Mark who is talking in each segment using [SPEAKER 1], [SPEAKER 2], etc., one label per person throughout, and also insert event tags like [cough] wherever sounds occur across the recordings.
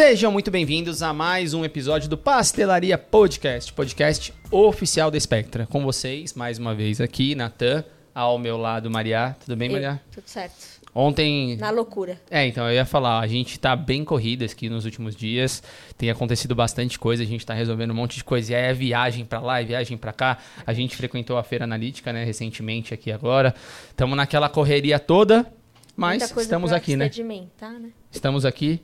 [SPEAKER 1] Sejam muito bem-vindos a mais um episódio do Pastelaria Podcast, podcast oficial da Spectra. Com vocês, mais uma vez aqui, Natan, ao meu lado, Maria. Tudo bem,
[SPEAKER 2] Eu,
[SPEAKER 1] Maria?
[SPEAKER 2] Tudo certo.
[SPEAKER 1] Ontem.
[SPEAKER 2] Na loucura.
[SPEAKER 1] É, então eu ia falar, a gente tá bem corrida aqui nos últimos dias, tem acontecido bastante coisa, a gente tá resolvendo um monte de coisa, e aí é viagem pra lá, é viagem pra cá. A gente frequentou a feira analítica, né, recentemente aqui agora. Estamos naquela correria toda, mas estamos aqui, né?
[SPEAKER 2] sedimentar, né?
[SPEAKER 1] Estamos aqui.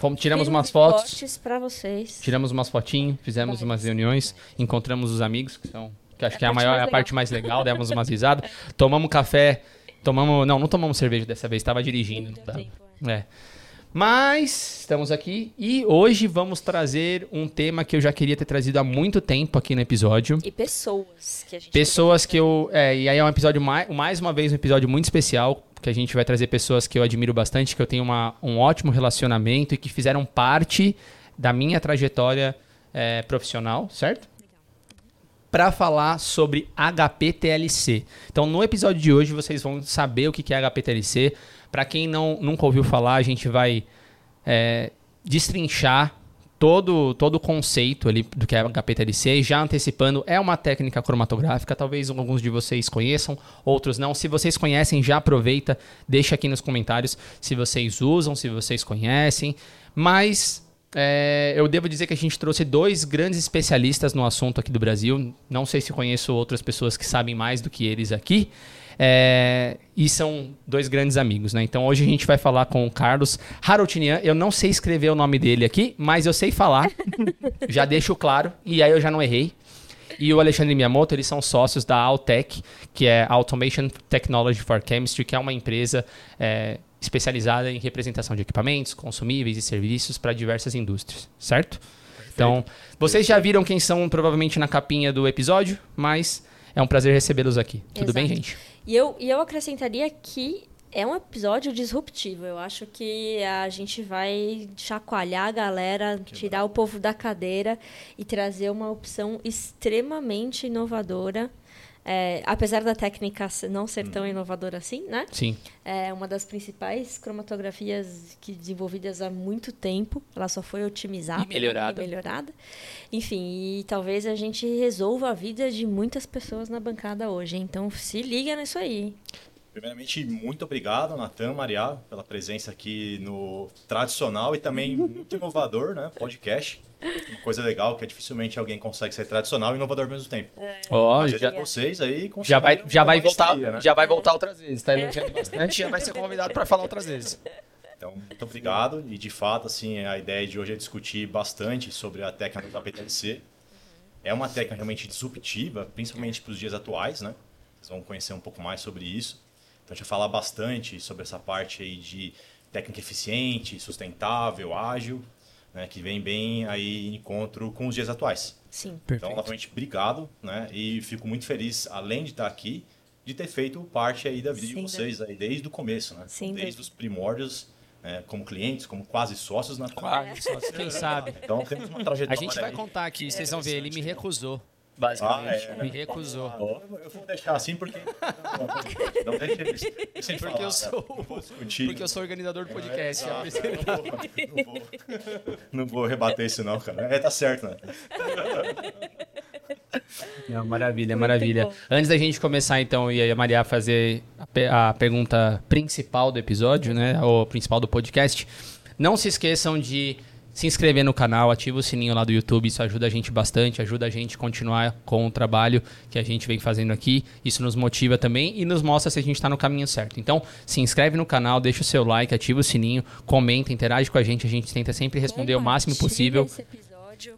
[SPEAKER 1] Fomos, tiramos
[SPEAKER 2] Fiz
[SPEAKER 1] umas fotos.
[SPEAKER 2] vocês.
[SPEAKER 1] Tiramos umas fotinhas, fizemos umas reuniões, encontramos os amigos, que são. Que acho
[SPEAKER 2] É
[SPEAKER 1] que é a maior, é a
[SPEAKER 2] legal.
[SPEAKER 1] parte mais legal, demos umas risadas. Tomamos café, tomamos. Não, não tomamos cerveja dessa vez, estava dirigindo. Não
[SPEAKER 2] tempo,
[SPEAKER 1] É. Mas estamos aqui e hoje vamos trazer um tema que eu já queria ter trazido há muito tempo aqui no episódio.
[SPEAKER 2] E pessoas que a gente
[SPEAKER 1] Pessoas que eu. É, e aí é um episódio, mais, mais uma vez, um episódio muito especial, que a gente vai trazer pessoas que eu admiro bastante, que eu tenho uma, um ótimo relacionamento e que fizeram parte da minha trajetória é, profissional, certo? Para falar sobre HPTLC. Então, no episódio de hoje, vocês vão saber o que é HPTLC. Para quem não, nunca ouviu falar, a gente vai é, destrinchar todo, todo o conceito ali do que é HPTLC, e já antecipando, é uma técnica cromatográfica, talvez alguns de vocês conheçam, outros não. Se vocês conhecem, já aproveita, deixa aqui nos comentários se vocês usam, se vocês conhecem. Mas é, eu devo dizer que a gente trouxe dois grandes especialistas no assunto aqui do Brasil. Não sei se conheço outras pessoas que sabem mais do que eles aqui. É, e são dois grandes amigos, né? Então hoje a gente vai falar com o Carlos Harotinian. Eu não sei escrever o nome dele aqui, mas eu sei falar. [laughs] já deixo claro. E aí eu já não errei. E o Alexandre Miyamoto, eles são sócios da Altec, que é Automation Technology for Chemistry, que é uma empresa é, especializada em representação de equipamentos, consumíveis e serviços para diversas indústrias, certo? Então, vocês já viram quem são provavelmente na capinha do episódio, mas é um prazer recebê-los aqui. Tudo bem,
[SPEAKER 2] Exato.
[SPEAKER 1] gente?
[SPEAKER 2] E eu, e eu acrescentaria que é um episódio disruptivo. Eu acho que a gente vai chacoalhar a galera, tirar o povo da cadeira e trazer uma opção extremamente inovadora. É, apesar da técnica não ser tão inovadora assim, né?
[SPEAKER 1] Sim.
[SPEAKER 2] É uma das principais cromatografias que desenvolvidas há muito tempo. Ela só foi otimizada.
[SPEAKER 1] E melhorada.
[SPEAKER 2] e melhorada. Enfim, e talvez a gente resolva a vida de muitas pessoas na bancada hoje. Então se liga nisso aí.
[SPEAKER 3] Primeiramente, muito obrigado, Natan, Maria, pela presença aqui no tradicional e também muito inovador, né? Podcast. Uma coisa legal que é dificilmente alguém consegue ser tradicional e inovador ao mesmo tempo.
[SPEAKER 1] Ó,
[SPEAKER 3] Mas
[SPEAKER 1] já,
[SPEAKER 3] é vocês aí
[SPEAKER 1] já vai, já vai voltar,
[SPEAKER 3] né?
[SPEAKER 1] já vai voltar outras vezes, tá elogiando bastante, já vai ser convidado para falar outras vezes.
[SPEAKER 3] Então, muito obrigado. E de fato, assim, a ideia de hoje é discutir bastante sobre a técnica do PTLC. É uma técnica realmente disruptiva, principalmente para os dias atuais, né? Vocês vão conhecer um pouco mais sobre isso. Então, a gente vai falar bastante sobre essa parte aí de técnica eficiente, sustentável, ágil, né? Que vem bem aí em encontro com os dias atuais.
[SPEAKER 2] Sim.
[SPEAKER 3] Então, novamente, obrigado, né? E fico muito feliz, além de estar aqui, de ter feito parte aí da vida
[SPEAKER 2] Sem
[SPEAKER 3] de vocês aí desde o começo, né?
[SPEAKER 2] Sem
[SPEAKER 3] desde
[SPEAKER 2] dúvida.
[SPEAKER 3] os primórdios, né? como clientes, como quase sócios na
[SPEAKER 1] Quase, só quem [laughs] sabe.
[SPEAKER 3] Então temos uma
[SPEAKER 1] A
[SPEAKER 3] trajetória.
[SPEAKER 1] gente vai
[SPEAKER 3] aí.
[SPEAKER 1] contar aqui, vocês vão ver, ele me recusou,
[SPEAKER 3] Ah,
[SPEAKER 1] basicamente.
[SPEAKER 3] é.
[SPEAKER 1] Me recusou.
[SPEAKER 3] Ó, Eu vou deixar assim porque. [laughs] Não deixa eles. [laughs] deixa ele
[SPEAKER 1] Porque
[SPEAKER 3] falar,
[SPEAKER 1] eu sou,
[SPEAKER 3] né? Não discutir.
[SPEAKER 1] porque eu sou organizador do podcast.
[SPEAKER 3] Ah,
[SPEAKER 1] é
[SPEAKER 3] não, vou, não, vou, não vou rebater isso, não, cara. É, tá certo, né? [laughs]
[SPEAKER 1] Não, maravilha,
[SPEAKER 2] Muito
[SPEAKER 1] maravilha.
[SPEAKER 2] bom.
[SPEAKER 1] Antes da gente começar, então, e aí a Maria fazer a, pe- a pergunta principal do episódio, né? Ou principal do podcast, não se esqueçam de se inscrever no canal, ativa o sininho lá do YouTube, isso ajuda a gente bastante, ajuda a gente a continuar com o trabalho que a gente vem fazendo aqui. Isso nos motiva também e nos mostra se a gente está no caminho certo. Então, se inscreve no canal, deixa o seu like, ativa o sininho, comenta, interage com a gente, a gente tenta sempre responder o máximo possível.
[SPEAKER 2] esse episódio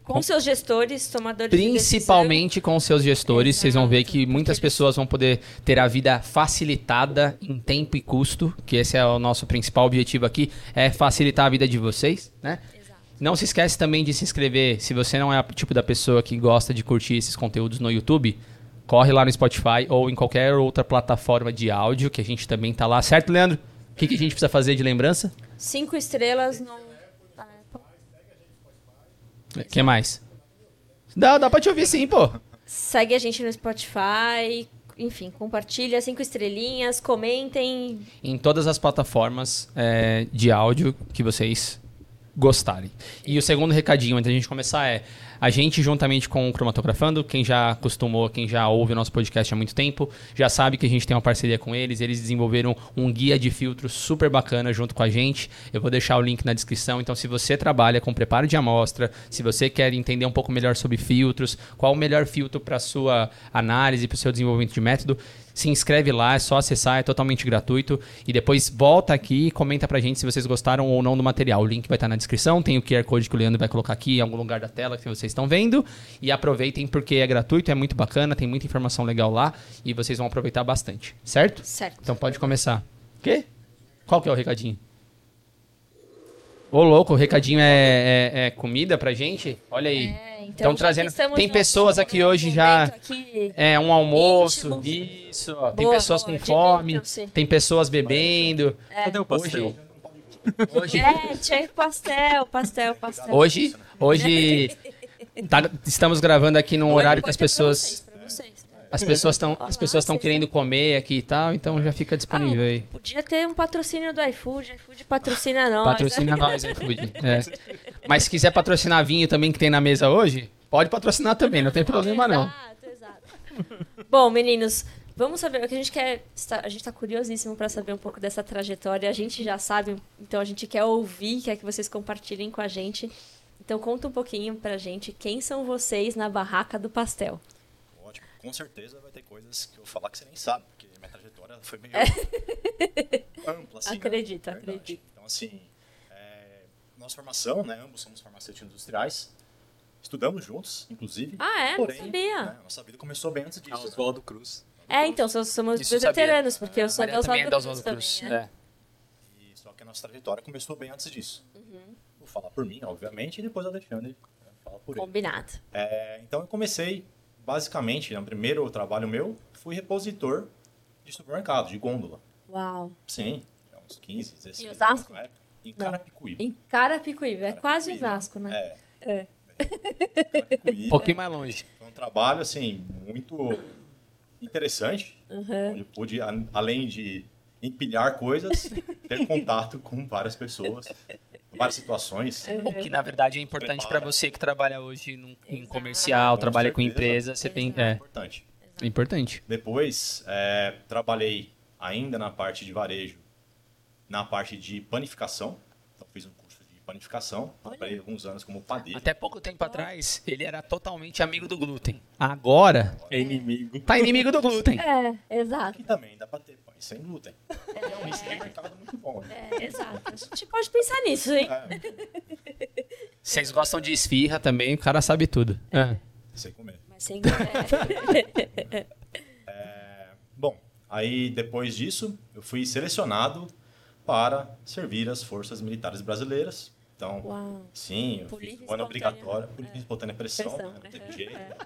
[SPEAKER 2] com seus gestores, tomadores de.
[SPEAKER 1] Principalmente com os seus gestores, vocês vão ver
[SPEAKER 2] Exato,
[SPEAKER 1] que muitas pessoas vão poder ter a vida facilitada em tempo e custo, que esse é o nosso principal objetivo aqui, é facilitar a vida de vocês, né?
[SPEAKER 2] Exato.
[SPEAKER 1] Não se esquece também de se inscrever, se você não é o tipo da pessoa que gosta de curtir esses conteúdos no YouTube, corre lá no Spotify ou em qualquer outra plataforma de áudio, que a gente também tá lá, certo, Leandro? O que, que a gente precisa fazer de lembrança?
[SPEAKER 2] Cinco estrelas no...
[SPEAKER 1] O que mais? Dá, dá pra te ouvir sim, pô.
[SPEAKER 2] Segue a gente no Spotify, enfim, compartilha cinco estrelinhas, comentem.
[SPEAKER 1] Em todas as plataformas é, de áudio que vocês gostarem. E o segundo recadinho antes da gente começar é: a gente, juntamente com o Cromatografando, quem já acostumou, quem já ouve o nosso podcast há muito tempo, já sabe que a gente tem uma parceria com eles. Eles desenvolveram um guia de filtros super bacana junto com a gente. Eu vou deixar o link na descrição. Então, se você trabalha com preparo de amostra, se você quer entender um pouco melhor sobre filtros, qual o melhor filtro para sua análise, para o seu desenvolvimento de método, se inscreve lá, é só acessar, é totalmente gratuito. E depois volta aqui e comenta pra gente se vocês gostaram ou não do material. O link vai estar na descrição, tem o QR Code que o Leandro vai colocar aqui em algum lugar da tela que vocês estão vendo. E aproveitem porque é gratuito, é muito bacana, tem muita informação legal lá e vocês vão aproveitar bastante, certo?
[SPEAKER 2] Certo.
[SPEAKER 1] Então pode começar. Quê? Qual que é o recadinho? Ô, louco, o recadinho é, é, é comida pra gente? Olha aí.
[SPEAKER 2] É, então,
[SPEAKER 1] Estão
[SPEAKER 2] já
[SPEAKER 1] trazendo. Tem pessoas aqui hoje já.
[SPEAKER 2] aqui-
[SPEAKER 1] É um almoço,
[SPEAKER 2] íntimo.
[SPEAKER 1] isso. ó. Tem
[SPEAKER 2] Boa,
[SPEAKER 1] pessoas
[SPEAKER 2] boa,
[SPEAKER 1] com fome, tem pessoas bebendo.
[SPEAKER 4] Cadê o pastel?
[SPEAKER 1] Hoje,
[SPEAKER 2] É, tinha pastel, pastel, pastel.
[SPEAKER 1] hoje, hoje [laughs] tá- estamos gravando aqui num horário que as pessoas,
[SPEAKER 2] vocês, pra vocês.
[SPEAKER 1] As pessoas estão, as pessoas estão querendo comer aqui e tal, então já fica disponível aí.
[SPEAKER 2] Ah, podia ter um patrocínio do iFood, iFood patrocina nós.
[SPEAKER 1] Patrocina nós, iFood. É. Mas se quiser patrocinar vinho também que tem na mesa hoje, pode patrocinar também, não tem problema não.
[SPEAKER 2] Exato, exato. Bom, meninos, vamos saber o que a gente quer. A gente tá curiosíssimo para saber um pouco dessa trajetória. A gente já sabe, então a gente quer ouvir, quer que vocês compartilhem com a gente. Então conta um pouquinho pra gente quem são vocês na barraca do pastel.
[SPEAKER 3] Com certeza vai ter coisas que eu vou falar que você nem sabe, porque minha trajetória foi meio [laughs] ampla, assim. né?
[SPEAKER 2] Acredito,
[SPEAKER 3] Verdade.
[SPEAKER 2] acredito.
[SPEAKER 3] Então, assim, é, nossa formação, né? Ambos somos farmacêuticos industriais. Estudamos juntos, inclusive.
[SPEAKER 2] Ah, é? Não
[SPEAKER 3] Porém,
[SPEAKER 2] sabia.
[SPEAKER 3] né, nossa vida começou bem antes disso.
[SPEAKER 4] Ah, Oswaldo Cruz.
[SPEAKER 2] É, então, somos,
[SPEAKER 1] Isso
[SPEAKER 2] dois veteranos, porque eu sou
[SPEAKER 1] Maria
[SPEAKER 2] da Oswaldo
[SPEAKER 1] é
[SPEAKER 2] Cruz
[SPEAKER 1] Oswaldo Cruz.
[SPEAKER 2] também, né?
[SPEAKER 1] É.
[SPEAKER 3] E, só que a nossa trajetória começou bem antes disso.
[SPEAKER 2] Uhum.
[SPEAKER 3] Vou falar por mim, obviamente, e depois o Alexandre né, fala por ele.
[SPEAKER 2] Combinado.
[SPEAKER 3] É, então eu comecei, basicamente, no primeiro trabalho meu, fui repositor de supermercado, de gôndola.
[SPEAKER 2] Uau.
[SPEAKER 3] Sim, uns 15, 16
[SPEAKER 2] Em
[SPEAKER 3] anos
[SPEAKER 2] Osasco?
[SPEAKER 3] na época. Em. Carapicuíba.
[SPEAKER 2] Em Carapicuíba, é quase. Osasco, né?
[SPEAKER 3] É.
[SPEAKER 2] É.
[SPEAKER 1] Um pouquinho mais longe.
[SPEAKER 3] Foi um trabalho, assim, muito interessante,
[SPEAKER 2] Uhum.
[SPEAKER 3] onde eu pude, além de empilhar coisas, ter contato com várias pessoas, várias situações.
[SPEAKER 1] O que na verdade é importante para você que trabalha hoje num- em comercial, trabalha com
[SPEAKER 3] certeza.
[SPEAKER 1] empresa, você tem.
[SPEAKER 3] É importante.
[SPEAKER 1] é importante.
[SPEAKER 3] Depois, é, trabalhei ainda na parte de varejo, na parte de panificação. Então, fiz um curso de panificação. Trabalhei alguns anos como padeiro.
[SPEAKER 1] Até pouco tempo atrás, ele era totalmente amigo do glúten. Agora,
[SPEAKER 4] É inimigo.
[SPEAKER 1] tá inimigo do glúten.
[SPEAKER 2] É, exato.
[SPEAKER 3] Aqui também dá para ter sem glúten. É um nicho de mercado muito bom. Né?
[SPEAKER 2] É, exato. A gente pode pensar nisso, hein?
[SPEAKER 3] É,
[SPEAKER 1] Vocês gostam de esfirra também, o cara sabe tudo. É.
[SPEAKER 3] sem comer.
[SPEAKER 2] Mas sem. [laughs] É.
[SPEAKER 3] Bom, aí depois disso, eu fui selecionado para servir as forças militares brasileiras. Então,
[SPEAKER 2] Uau.
[SPEAKER 3] sim, eu
[SPEAKER 2] Por
[SPEAKER 3] fiz um ano obrigatório, por livre e espontânea pressão,
[SPEAKER 2] Pressão,
[SPEAKER 3] né? não
[SPEAKER 2] né?
[SPEAKER 3] teve jeito.
[SPEAKER 2] É.
[SPEAKER 3] né?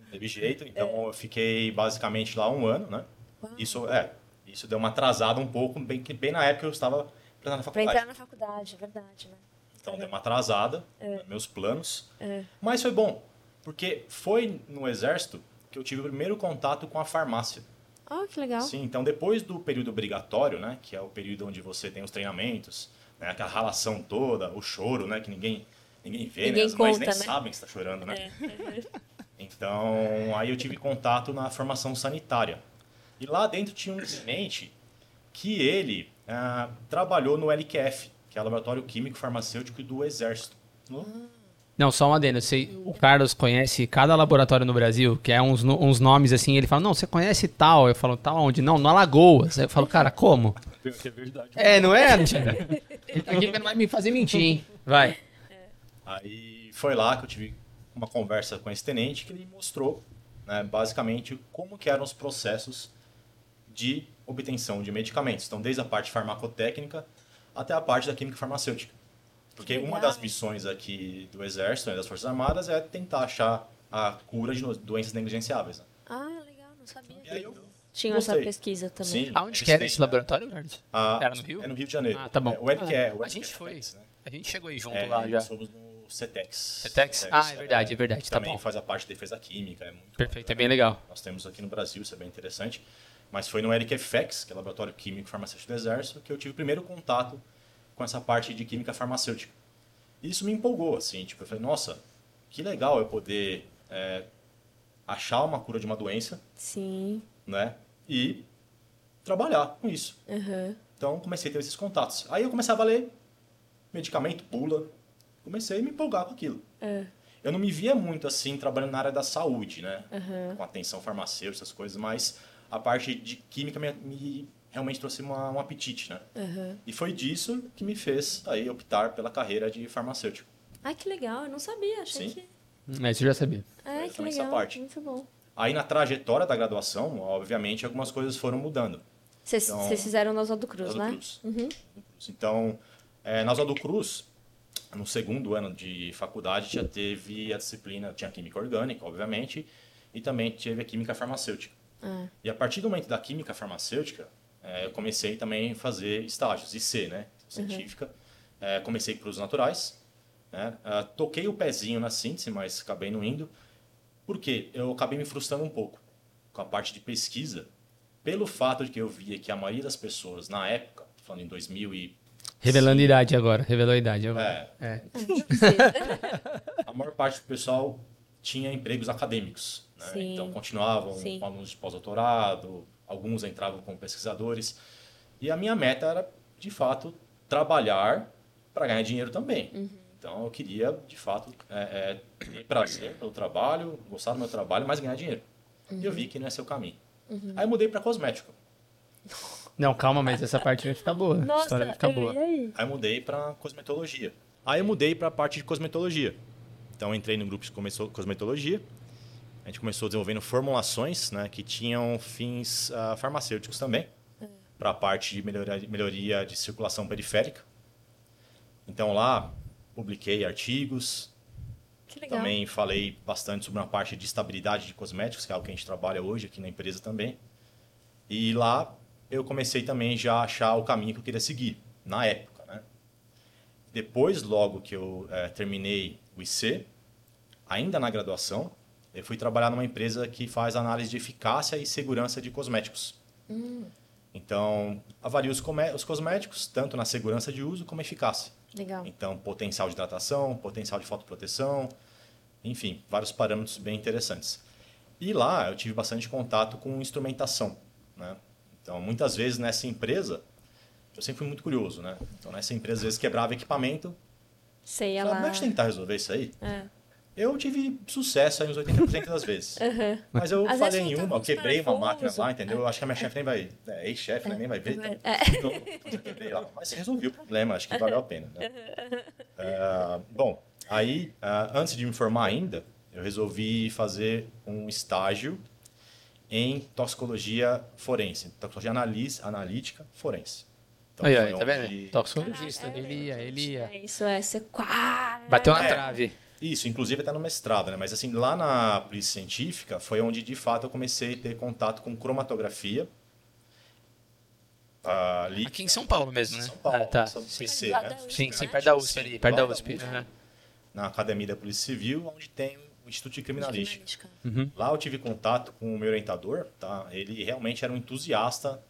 [SPEAKER 3] Não teve jeito, então eu fiquei basicamente lá um ano, né?
[SPEAKER 2] Uau.
[SPEAKER 3] Isso, é, isso deu uma atrasada um pouco, bem, que bem na época eu estava entrando na
[SPEAKER 2] Pra
[SPEAKER 3] faculdade.
[SPEAKER 2] entrar na faculdade, é verdade, né?
[SPEAKER 3] Então deu uma atrasada
[SPEAKER 2] É.
[SPEAKER 3] nos meus planos.
[SPEAKER 2] É.
[SPEAKER 3] Mas foi bom, porque foi no exército que eu tive o primeiro contato com a farmácia.
[SPEAKER 2] Oh, que legal.
[SPEAKER 3] Sim, então depois do período obrigatório, né, que é o período onde você tem os treinamentos, né, aquela ralação toda, o choro, né, que ninguém ninguém vê,
[SPEAKER 2] Ninguém
[SPEAKER 3] né, as mães nem
[SPEAKER 2] conta, né?
[SPEAKER 3] sabem que está chorando, né?
[SPEAKER 2] É. [laughs]
[SPEAKER 3] Então, aí eu tive contato na formação sanitária. E lá dentro tinha um tenente que ele ah, trabalhou no LQF, que é o Laboratório Químico Farmacêutico do Exército.
[SPEAKER 1] Não, só um adendo. Você, o Carlos conhece cada laboratório no Brasil, que é uns, uns nomes assim, ele fala, não, você conhece tal. Eu falo, tal onde? Não, no Alagoas. Eu falo, cara, como?
[SPEAKER 4] É verdade.
[SPEAKER 1] É, não é? [laughs] Ele tá aqui vai me fazer mentir, hein? Vai.
[SPEAKER 3] Aí foi lá que eu tive uma conversa com esse tenente que ele mostrou, né, basicamente, como que eram os processos de obtenção de medicamentos. Então, desde a parte farmacotécnica até a parte da química farmacêutica. Porque
[SPEAKER 2] Que
[SPEAKER 3] uma das missões aqui do Exército, né, das Forças Armadas, é tentar achar a cura de doenças negligenciáveis. Né?
[SPEAKER 2] Ah, legal, não sabia.
[SPEAKER 3] E aí eu
[SPEAKER 2] Tinha essa
[SPEAKER 3] gostei.
[SPEAKER 2] pesquisa também.
[SPEAKER 3] Sim,
[SPEAKER 1] Aonde que era esse
[SPEAKER 3] né,
[SPEAKER 1] laboratório, Carlos?
[SPEAKER 3] a-
[SPEAKER 1] Era no Rio?
[SPEAKER 3] É no Rio de Janeiro.
[SPEAKER 1] Ah, tá bom.
[SPEAKER 3] É, o LQE,
[SPEAKER 1] Ah,
[SPEAKER 3] o
[SPEAKER 1] a gente foi.
[SPEAKER 3] Né?
[SPEAKER 1] A gente chegou aí junto
[SPEAKER 3] É,
[SPEAKER 1] lá já.
[SPEAKER 3] nós somos no CETEX.
[SPEAKER 1] CETEX? Ah, é verdade, é verdade, tá
[SPEAKER 3] Também
[SPEAKER 1] bom.
[SPEAKER 3] faz a parte de defesa química, é muito
[SPEAKER 1] Perfeito, é bem legal.
[SPEAKER 3] Nós temos aqui no Brasil, isso é bem interessante. Mas foi no LQFEX, que é o Laboratório Químico Farmacêutico do Exército, que eu tive o primeiro contato com essa parte de química farmacêutica. Isso me empolgou, assim, tipo, eu falei, nossa, que legal eu poder é, achar uma cura de uma doença,
[SPEAKER 2] Sim.
[SPEAKER 3] né? E trabalhar com isso.
[SPEAKER 2] Aham.
[SPEAKER 3] Então comecei a ter esses contatos. Aí eu comecei a ler medicamento, pula. Comecei a me empolgar com aquilo.
[SPEAKER 2] É.
[SPEAKER 3] Eu não me via muito assim trabalhando na área da saúde, né?
[SPEAKER 2] Aham.
[SPEAKER 3] Com atenção farmacêutica, essas coisas, mas a parte de química me, me realmente trouxe uma, um apetite, né?
[SPEAKER 2] Aham.
[SPEAKER 3] E foi disso que me fez aí optar pela carreira de farmacêutico.
[SPEAKER 2] Ai, que legal. Eu não sabia. Achei
[SPEAKER 3] Sim.
[SPEAKER 2] que...
[SPEAKER 1] É, isso eu já sabia.
[SPEAKER 2] É, que
[SPEAKER 3] Então, essa
[SPEAKER 2] legal.
[SPEAKER 3] parte.
[SPEAKER 2] Muito bom.
[SPEAKER 3] Aí na trajetória da graduação, obviamente, algumas coisas foram mudando.
[SPEAKER 2] Vocês
[SPEAKER 3] Então,
[SPEAKER 2] vocês fizeram no Oswaldo Cruz,
[SPEAKER 3] Oswaldo
[SPEAKER 2] né?
[SPEAKER 3] Cruz.
[SPEAKER 2] Uhum.
[SPEAKER 3] Então, é, na Oswaldo Cruz, no segundo ano de faculdade, já teve a disciplina, tinha química orgânica, obviamente, e também teve a química farmacêutica.
[SPEAKER 2] Ah,
[SPEAKER 3] E a partir do momento da química farmacêutica, é, eu comecei também a fazer estágios, IC, né? Científica. É, comecei para os naturais. Né? Ah, toquei o pezinho na síntese, mas acabei não indo. Por quê? Eu acabei me frustrando um pouco com a parte de pesquisa, pelo fato de que eu via que a maioria das pessoas, na época, falando em 2000 e...
[SPEAKER 1] Revelando idade agora. Revelou a idade agora.
[SPEAKER 3] É,
[SPEAKER 1] É. [laughs]
[SPEAKER 3] a maior parte do pessoal tinha empregos acadêmicos. Né? Então, continuavam
[SPEAKER 2] Sim.
[SPEAKER 3] com alunos de pós-doutorado, alguns entravam como pesquisadores. E a minha meta era, de fato, trabalhar para ganhar dinheiro também.
[SPEAKER 2] Uhum.
[SPEAKER 3] Então, eu queria, de fato, é, é, ter prazer pelo trabalho, gostar do meu trabalho, mas ganhar dinheiro. E eu
[SPEAKER 2] Uhum.
[SPEAKER 3] vi que não ia ser o caminho. Aí eu mudei para cosmético. [laughs]
[SPEAKER 1] Não, calma, mas essa parte vai ficar boa. a história vai ficar boa.
[SPEAKER 2] aí?
[SPEAKER 3] Aí eu mudei para cosmetologia. Aí eu mudei para a parte de cosmetologia. Então eu entrei no grupo de cosmetologia. A gente começou desenvolvendo formulações, né, que tinham fins ah, farmacêuticos também, para a parte de melhoria, melhoria de circulação periférica. Então lá publiquei artigos,
[SPEAKER 2] Que legal.
[SPEAKER 3] também falei bastante sobre uma parte de estabilidade de cosméticos, que é algo que a gente trabalha hoje aqui na empresa também. E lá eu comecei também já a achar o caminho que eu queria seguir, na época. Né? Depois, logo que eu eh, terminei o IC, ainda na graduação, eu fui trabalhar numa empresa que faz análise de eficácia e segurança de cosméticos. Então, avalia os, os cosméticos, tanto na segurança de uso como eficácia.
[SPEAKER 2] Legal.
[SPEAKER 3] Então, potencial de hidratação, potencial de fotoproteção, enfim, vários parâmetros bem interessantes. E lá eu tive bastante contato com instrumentação. Né? Então, muitas vezes nessa empresa, eu sempre fui muito curioso. Né? Então, nessa empresa, às vezes quebrava equipamento.
[SPEAKER 2] Sei ela.
[SPEAKER 3] vamos tentar resolver isso aí?
[SPEAKER 2] É.
[SPEAKER 3] Eu tive sucesso aí uns 80% das vezes. [laughs] Mas eu
[SPEAKER 2] Às
[SPEAKER 3] falei em uma, eu
[SPEAKER 2] uns
[SPEAKER 3] quebrei uma máquina lá, entendeu? Eu acho que a minha chefe nem vai. É, ex-chefe, né? nem vai ver. Então, [laughs] então, eu quebrei lá. Mas resolvi o problema, acho que valeu a pena. Né? Ah, bom, aí, ah, antes de me formar ainda, eu resolvi fazer um estágio em toxicologia forense, toxicologia analis- analítica forense. Então,
[SPEAKER 1] Aí, aí, tá vendo? Toxicologista. Ele ia, ele ia.
[SPEAKER 2] É isso, é. Você quase.
[SPEAKER 1] Bateu na
[SPEAKER 3] É.
[SPEAKER 1] trave.
[SPEAKER 3] Isso, inclusive até no mestrado, né? Mas assim, lá na polícia científica foi onde de fato eu comecei a ter contato com cromatografia. Ali
[SPEAKER 1] Aqui em São Paulo mesmo, né?
[SPEAKER 3] São Paulo,
[SPEAKER 1] Ah, tá.
[SPEAKER 3] PC, né?
[SPEAKER 1] Sim, sim,
[SPEAKER 2] né?
[SPEAKER 1] perto da USP ali, perto da USP.
[SPEAKER 3] USP.
[SPEAKER 1] aham.
[SPEAKER 3] Na Academia da Polícia Civil, onde tem o Instituto de Criminalística.
[SPEAKER 2] Criminalística.
[SPEAKER 3] Lá eu tive contato com o meu orientador, tá? Ele realmente era um entusiasta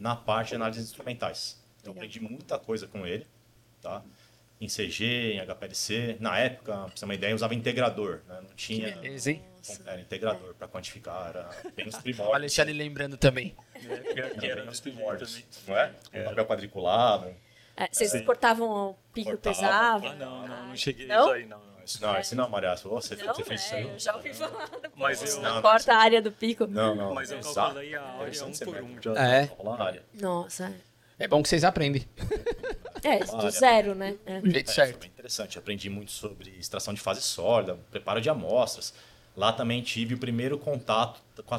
[SPEAKER 3] na parte de análises instrumentais. Eu
[SPEAKER 2] Legal.
[SPEAKER 3] aprendi muita coisa com ele, tá? Em CG, em HPLC. Na época, pra você ter uma ideia, eu usava integrador, né? Não tinha
[SPEAKER 1] Beleza, hein?
[SPEAKER 3] era integrador para quantificar, era bem os
[SPEAKER 1] O
[SPEAKER 3] primórdios. [laughs]
[SPEAKER 1] Alexandre lembrando também.
[SPEAKER 3] Era bem os primórdios, não é? Com papel quadriculado.
[SPEAKER 2] É, vocês
[SPEAKER 3] Sim.
[SPEAKER 2] cortavam o pico pesado?
[SPEAKER 4] Ah, não, não, não cheguei
[SPEAKER 2] Não?
[SPEAKER 4] isso aí, não. não.
[SPEAKER 3] Isso não, isso não, Maria. Você,
[SPEAKER 2] Não,
[SPEAKER 3] você fez isso
[SPEAKER 2] é,
[SPEAKER 3] aí?
[SPEAKER 2] eu já ouvi falar.
[SPEAKER 4] Mas eu,
[SPEAKER 3] Não,
[SPEAKER 2] Corta a área do pico.
[SPEAKER 3] Não, não.
[SPEAKER 4] mas eu calculei a área um por um. Já.
[SPEAKER 1] É.
[SPEAKER 3] Calcular a área.
[SPEAKER 2] Nossa.
[SPEAKER 1] É bom que vocês aprendem. [laughs]
[SPEAKER 2] É, do zero, né? É.
[SPEAKER 1] Do jeito
[SPEAKER 3] É,
[SPEAKER 1] certo.
[SPEAKER 3] Foi bem interessante. Aprendi muito sobre extração de fase sólida, preparo de amostras. Lá também tive o primeiro contato com a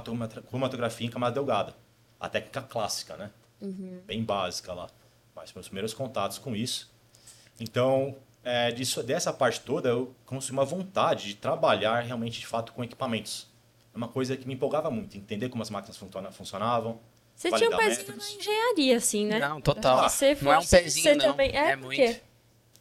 [SPEAKER 3] cromatografia em camada delgada. A técnica clássica, né? Bem básica lá. Mas meus primeiros contatos com isso. Então, é, disso, dessa parte toda, eu consegui uma vontade de trabalhar realmente, de fato, com equipamentos. É uma coisa que me empolgava muito, entender como as máquinas funciona- funcionavam.
[SPEAKER 2] Você tinha um pezinho na engenharia, assim, né?
[SPEAKER 1] Não, total.
[SPEAKER 2] Você
[SPEAKER 1] Não é um pezinho,
[SPEAKER 2] você
[SPEAKER 1] não.
[SPEAKER 2] Também... É,
[SPEAKER 1] É muito.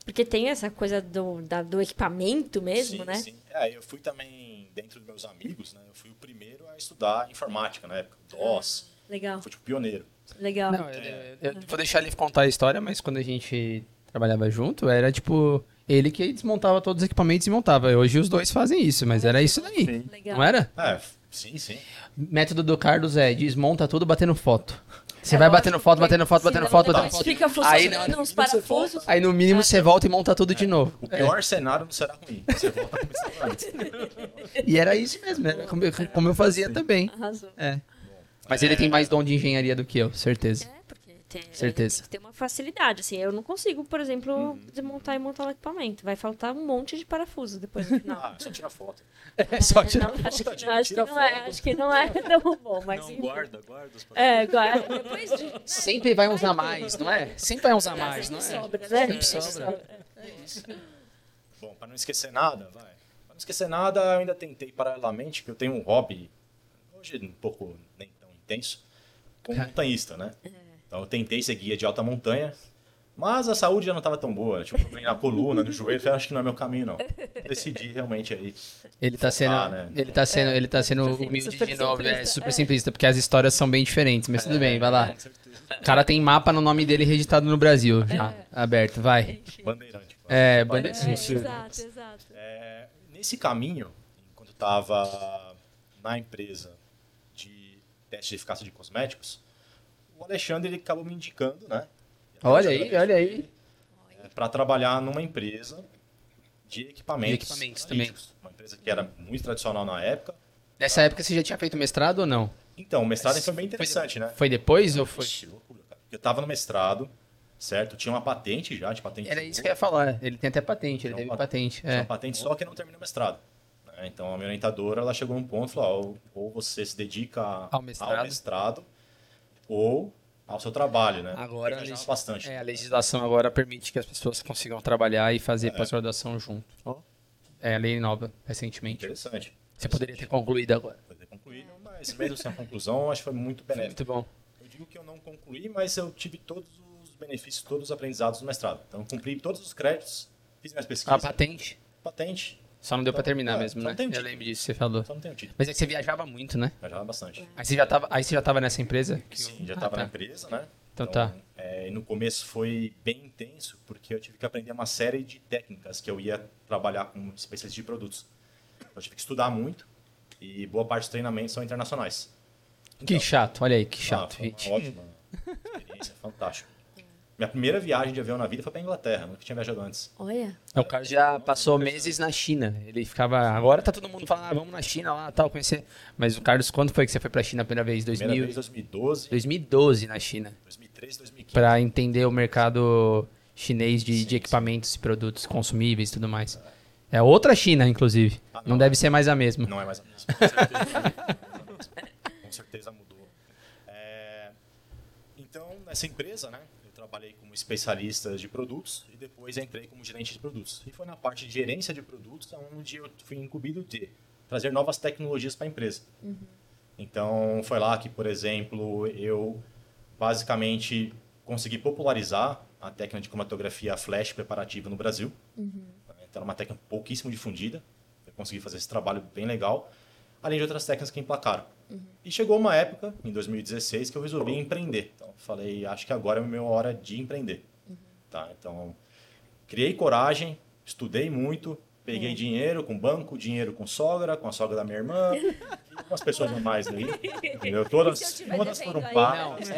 [SPEAKER 2] Porque tem essa coisa do, da- do equipamento mesmo,
[SPEAKER 3] sim,
[SPEAKER 2] né?
[SPEAKER 3] Sim. É, eu fui também, dentro dos meus amigos, né? Eu fui o primeiro a estudar informática na época. DOS.
[SPEAKER 2] Legal,
[SPEAKER 3] Fui tipo pioneiro.
[SPEAKER 2] legal.
[SPEAKER 1] Não, eu, eu- eu vou deixar ele contar a história, mas quando a gente trabalhava junto, era tipo ele que desmontava todos os equipamentos e montava. Hoje os dois fazem isso, mas era isso daí.
[SPEAKER 4] Sim.
[SPEAKER 2] Legal.
[SPEAKER 1] Não era?
[SPEAKER 3] É, sim, sim.
[SPEAKER 1] Método do Carlos é desmonta tudo batendo foto. Você vai batendo foto, batendo foto, batendo foto, batendo foto.
[SPEAKER 2] Fica
[SPEAKER 1] Aí,
[SPEAKER 2] funcionando uns parafusos.
[SPEAKER 1] aí no mínimo você volta e monta tudo de novo.
[SPEAKER 3] O pior cenário não será ruim. Você volta a começar antes. [laughs]
[SPEAKER 1] E era isso mesmo, era como eu, como eu fazia também.
[SPEAKER 2] Arrasou.
[SPEAKER 1] É. Mas ele tem mais dom de engenharia do que eu, certeza.
[SPEAKER 2] É, tem,
[SPEAKER 1] Certeza.
[SPEAKER 2] tem que ter uma facilidade, assim. Eu não consigo, por exemplo,
[SPEAKER 3] Uhum.
[SPEAKER 2] desmontar e montar o equipamento. Vai faltar um monte de parafuso depois no final. [laughs]
[SPEAKER 3] Ah, só tira foto.
[SPEAKER 1] É só
[SPEAKER 2] É,
[SPEAKER 1] tirar.
[SPEAKER 2] não, acho, que,
[SPEAKER 3] Tira
[SPEAKER 2] acho, que não é, acho que não é tão bom, mas
[SPEAKER 4] Não,
[SPEAKER 2] enfim.
[SPEAKER 4] guarda, guarda os
[SPEAKER 2] É, guarda. [laughs] Depois de...
[SPEAKER 1] Sempre vai usar mais, não é? Sempre vai usar mais, não
[SPEAKER 2] Sempre
[SPEAKER 1] é?
[SPEAKER 2] sobra, né?
[SPEAKER 1] Sempre sobra.
[SPEAKER 3] Bom, para não esquecer nada, vai. Para não esquecer nada, eu ainda tentei paralelamente, que eu tenho um hobby, hoje um pouco nem tão intenso, como montanhista, né? Então eu tentei ser guia de alta montanha, mas a saúde já não estava tão boa. Tipo, problema na coluna, no joelho, eu falei, acho que não é meu caminho, não. Decidi realmente aí.
[SPEAKER 1] Ele tá sendo,
[SPEAKER 3] Ah, né?
[SPEAKER 1] ele tá sendo, ele tá sendo
[SPEAKER 2] Super
[SPEAKER 1] humilde
[SPEAKER 2] simplista.
[SPEAKER 1] de novo, é super simplista, porque as histórias são bem diferentes, mas tudo bem, vai lá. O cara tem mapa no nome dele registrado no Brasil, já, aberto, vai.
[SPEAKER 3] Bandeirante.
[SPEAKER 1] É,
[SPEAKER 3] Vai.
[SPEAKER 1] bandeira-
[SPEAKER 2] É, exato, exato.
[SPEAKER 3] É, nesse caminho, quando eu estava na empresa de teste de eficácia de cosméticos, o Alexandre ele acabou me indicando, né?
[SPEAKER 1] Olha aí, olha aí.
[SPEAKER 3] Para trabalhar numa empresa de equipamentos.
[SPEAKER 1] De equipamentos também.
[SPEAKER 3] Uma empresa que era muito tradicional na época.
[SPEAKER 1] Nessa época você já tinha feito mestrado ou não?
[SPEAKER 3] Então, o mestrado foi bem interessante, né?
[SPEAKER 1] Foi depois ou foi?
[SPEAKER 3] Ixi, loucura, cara. Eu estava no mestrado, certo? Tinha uma patente já, de patente.
[SPEAKER 1] Era isso que eu ia falar. Ele tem até patente, ele teve
[SPEAKER 3] uma
[SPEAKER 1] patente.
[SPEAKER 3] Tinha uma
[SPEAKER 1] É.
[SPEAKER 3] patente só que não terminou o mestrado. né? Então a minha orientadora ela chegou num ponto e falou: ou, você se dedica
[SPEAKER 1] Ao mestrado.
[SPEAKER 3] mestrado, ou ao seu trabalho, né?
[SPEAKER 1] Agora, a legis-
[SPEAKER 3] bastante.
[SPEAKER 1] É, a legislação agora permite que as pessoas consigam trabalhar e fazer pós-graduação junto.
[SPEAKER 3] Ó.
[SPEAKER 1] É a lei nova, recentemente.
[SPEAKER 3] Interessante.
[SPEAKER 1] Você poderia ter concluído agora.
[SPEAKER 3] Poder concluir, mas mesmo sem a conclusão, acho que foi muito benéfico.
[SPEAKER 1] Muito bom.
[SPEAKER 3] Eu digo que eu não concluí, mas eu tive todos os benefícios, todos os aprendizados do mestrado. Então, eu cumpri todos os créditos, fiz minhas
[SPEAKER 1] A
[SPEAKER 3] pesquisas,
[SPEAKER 1] patente.
[SPEAKER 3] patente,
[SPEAKER 1] Só não deu pra terminar
[SPEAKER 3] É,
[SPEAKER 1] mesmo,
[SPEAKER 3] só
[SPEAKER 1] né?
[SPEAKER 3] não tem um
[SPEAKER 1] Eu lembro disso, você falou.
[SPEAKER 3] só não tenho título.
[SPEAKER 1] Mas é que você viajava muito, né?
[SPEAKER 3] Viajava bastante.
[SPEAKER 1] Aí você já tava, aí você já tava nessa empresa? Que-
[SPEAKER 3] Sim, já
[SPEAKER 1] Ah,
[SPEAKER 3] estava
[SPEAKER 1] tá.
[SPEAKER 3] na empresa, né?
[SPEAKER 1] Então tá.
[SPEAKER 3] é, e no começo foi bem intenso, porque eu tive que aprender uma série de técnicas que eu ia trabalhar com especialistas de produtos. Eu tive que estudar muito e boa parte dos treinamentos são internacionais.
[SPEAKER 1] Que chato, olha aí, que
[SPEAKER 3] ah,
[SPEAKER 1] chato,
[SPEAKER 3] foi
[SPEAKER 1] gente.
[SPEAKER 3] uma ótima experiência, [laughs] fantástico. Minha primeira viagem de avião na vida foi para Inglaterra, nunca tinha viajado antes.
[SPEAKER 2] Olha,
[SPEAKER 1] É, O cara já passou meses na China. Ele ficava. Agora tá todo mundo falando, ah, vamos na China lá, tal, conhecer. Mas o Carlos, quando foi que você foi pra China a primeira vez?
[SPEAKER 3] Primeira
[SPEAKER 1] 2000,
[SPEAKER 3] vez 2012,
[SPEAKER 1] 2012 na China.
[SPEAKER 3] 2013, 2015.
[SPEAKER 1] Pra entender o mercado chinês de, de equipamentos e produtos consumíveis e tudo mais. É outra China, inclusive.
[SPEAKER 3] Ah,
[SPEAKER 1] Não
[SPEAKER 3] não.
[SPEAKER 1] deve ser mais a mesma.
[SPEAKER 3] Não é mais a mesma. [laughs] Com certeza, Com certeza mudou. É, Então, nessa empresa, né, trabalhei como especialista de produtos e depois entrei como gerente de produtos. E foi na parte de gerência de produtos onde eu fui incumbido de trazer novas tecnologias para a empresa. Então, foi lá que, por exemplo, eu basicamente consegui popularizar a técnica de cromatografia flash preparativa no Brasil. Então, era uma técnica pouquíssimo difundida. Eu consegui fazer esse trabalho bem legal, além de outras técnicas que emplacaram. E chegou uma época, em 2016, que eu resolvi empreender. Então, falei, acho que agora é a minha hora de empreender. Tá? Então, criei coragem, estudei muito, peguei dinheiro com banco, dinheiro com sogra, com a sogra da minha irmã, e [laughs] umas pessoas a mais aí. Entendeu? [laughs] Todas, todas foram pagas.
[SPEAKER 1] Não,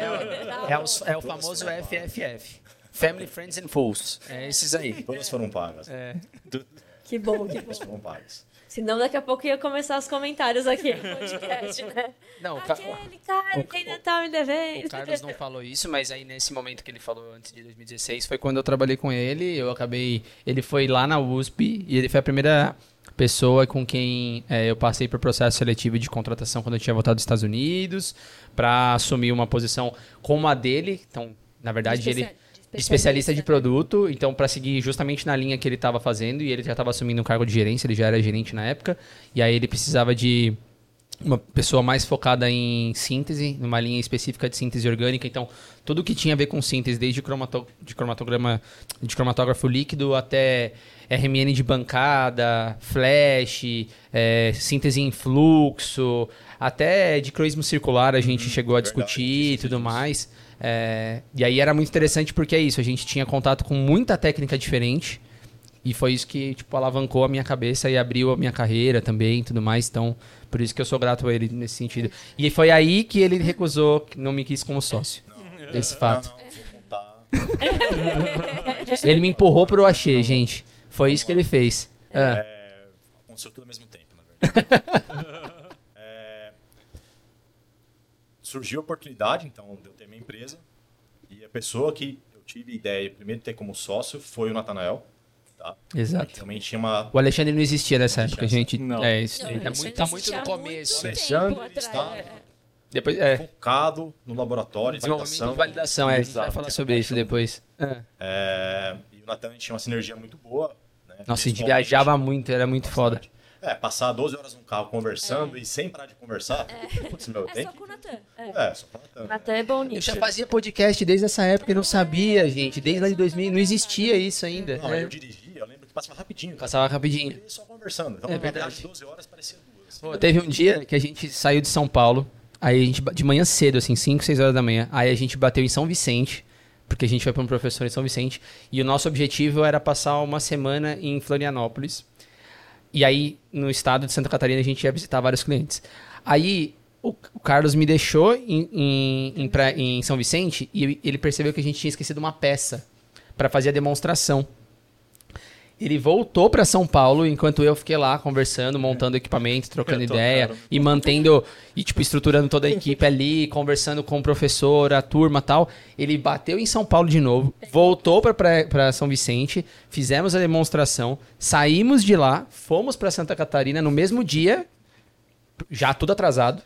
[SPEAKER 1] é, o, é o famoso FFF. Family, Friends and Fools. É esses aí.
[SPEAKER 3] Todas foram pagas.
[SPEAKER 1] É.
[SPEAKER 2] que bom, que bom.
[SPEAKER 3] Todas foram pagas.
[SPEAKER 2] Senão daqui a pouco ia começar os comentários aqui no podcast, né?
[SPEAKER 1] Não, o, Ca-
[SPEAKER 2] Aquele cara que ainda tá me devendo.
[SPEAKER 1] o Carlos não falou isso, mas aí nesse momento que ele falou antes de 2016 foi quando eu trabalhei com ele. Eu acabei. Ele foi lá na USP e ele foi a primeira pessoa com quem é, eu passei por processo seletivo de contratação quando eu tinha voltado dos Estados Unidos para assumir uma posição como a dele. Então, na verdade, ele especialista de produto, então para seguir justamente na linha que ele estava fazendo e ele já estava assumindo um cargo de gerência, ele já era gerente na época, e aí ele precisava de uma pessoa mais focada em síntese, numa linha específica de síntese orgânica. Então, tudo que tinha a ver com síntese, desde cromato de cromatograma de cromatógrafo líquido até RMN de bancada, flash, é, síntese em fluxo, até dicroísmo circular a gente chegou a
[SPEAKER 3] verdade,
[SPEAKER 1] discutir e tudo mais. É, e aí era muito interessante porque é isso, a gente tinha contato com muita técnica diferente. E foi isso que, tipo, alavancou a minha cabeça e abriu a minha carreira também e tudo mais. Então, por isso que eu sou grato a ele nesse sentido. E foi aí que ele recusou, que não me quis como sócio. Esse fato.
[SPEAKER 3] Não, não. [laughs]
[SPEAKER 1] Ele me empurrou pro Axê, gente. Foi isso que ele fez. Ah,
[SPEAKER 3] É, aconteceu tudo ao mesmo tempo, na verdade. [laughs] É, surgiu a oportunidade, então, de eu ter minha empresa. E a pessoa que eu tive ideia primeiro de ter como sócio foi o Natanael. Tá?
[SPEAKER 1] exato.
[SPEAKER 3] Também tinha uma.
[SPEAKER 1] O Alexandre não existia nessa época, gente.
[SPEAKER 4] Não.
[SPEAKER 1] É isso.
[SPEAKER 2] Não,
[SPEAKER 1] Ele tá muito, tá muito no começo.
[SPEAKER 2] muito
[SPEAKER 3] Alexandre está
[SPEAKER 2] atrás.
[SPEAKER 1] Depois, é.
[SPEAKER 3] focado no laboratório de validação.
[SPEAKER 1] de validação, é. A gente vai
[SPEAKER 4] Exato.
[SPEAKER 1] falar sobre isso depois. É.
[SPEAKER 3] É, e o Natan tinha uma sinergia muito boa. Né?
[SPEAKER 1] Nossa, a gente viajava muito, era muito foda.
[SPEAKER 3] É, passar 12 horas no carro conversando e sem parar de conversar. Putz, meu,
[SPEAKER 2] É
[SPEAKER 3] tem
[SPEAKER 2] só
[SPEAKER 3] que...
[SPEAKER 2] com o Natan. É.
[SPEAKER 3] É, só com o Natan.
[SPEAKER 2] Natan é bom
[SPEAKER 1] Eu
[SPEAKER 2] nisso.
[SPEAKER 1] já fazia podcast desde essa época e não sabia, gente. Desde lá de 2000 não existia isso ainda.
[SPEAKER 3] Não,
[SPEAKER 1] É.
[SPEAKER 3] eu dirigia, eu lembro que passava rapidinho. cara.
[SPEAKER 1] Passava rapidinho.
[SPEAKER 3] E só conversando. Então,
[SPEAKER 1] É verdade.
[SPEAKER 3] viagem de 12 horas parecia duas.
[SPEAKER 1] Pô, teve um dia que a gente saiu de São Paulo, aí a gente, de manhã cedo, assim, 5, 6 horas da manhã, aí a gente bateu em São Vicente, porque a gente foi para um professor em São Vicente, e o nosso objetivo era passar uma semana em Florianópolis. E aí, no estado de Santa Catarina, a gente ia visitar vários clientes. Aí, o, o Carlos me deixou em, em, em, em São Vicente e ele percebeu que a gente tinha esquecido uma peça para fazer a demonstração. Ele voltou para São Paulo enquanto eu fiquei lá conversando, montando equipamento, trocando [laughs]
[SPEAKER 3] Eu
[SPEAKER 1] ideia
[SPEAKER 3] cara.
[SPEAKER 1] e mantendo e tipo estruturando toda a equipe ali, conversando com o professor, a turma, tal. Ele bateu em São Paulo de novo, voltou para São Vicente, fizemos a demonstração, saímos de lá, fomos para Santa Catarina no mesmo dia, já tudo atrasado.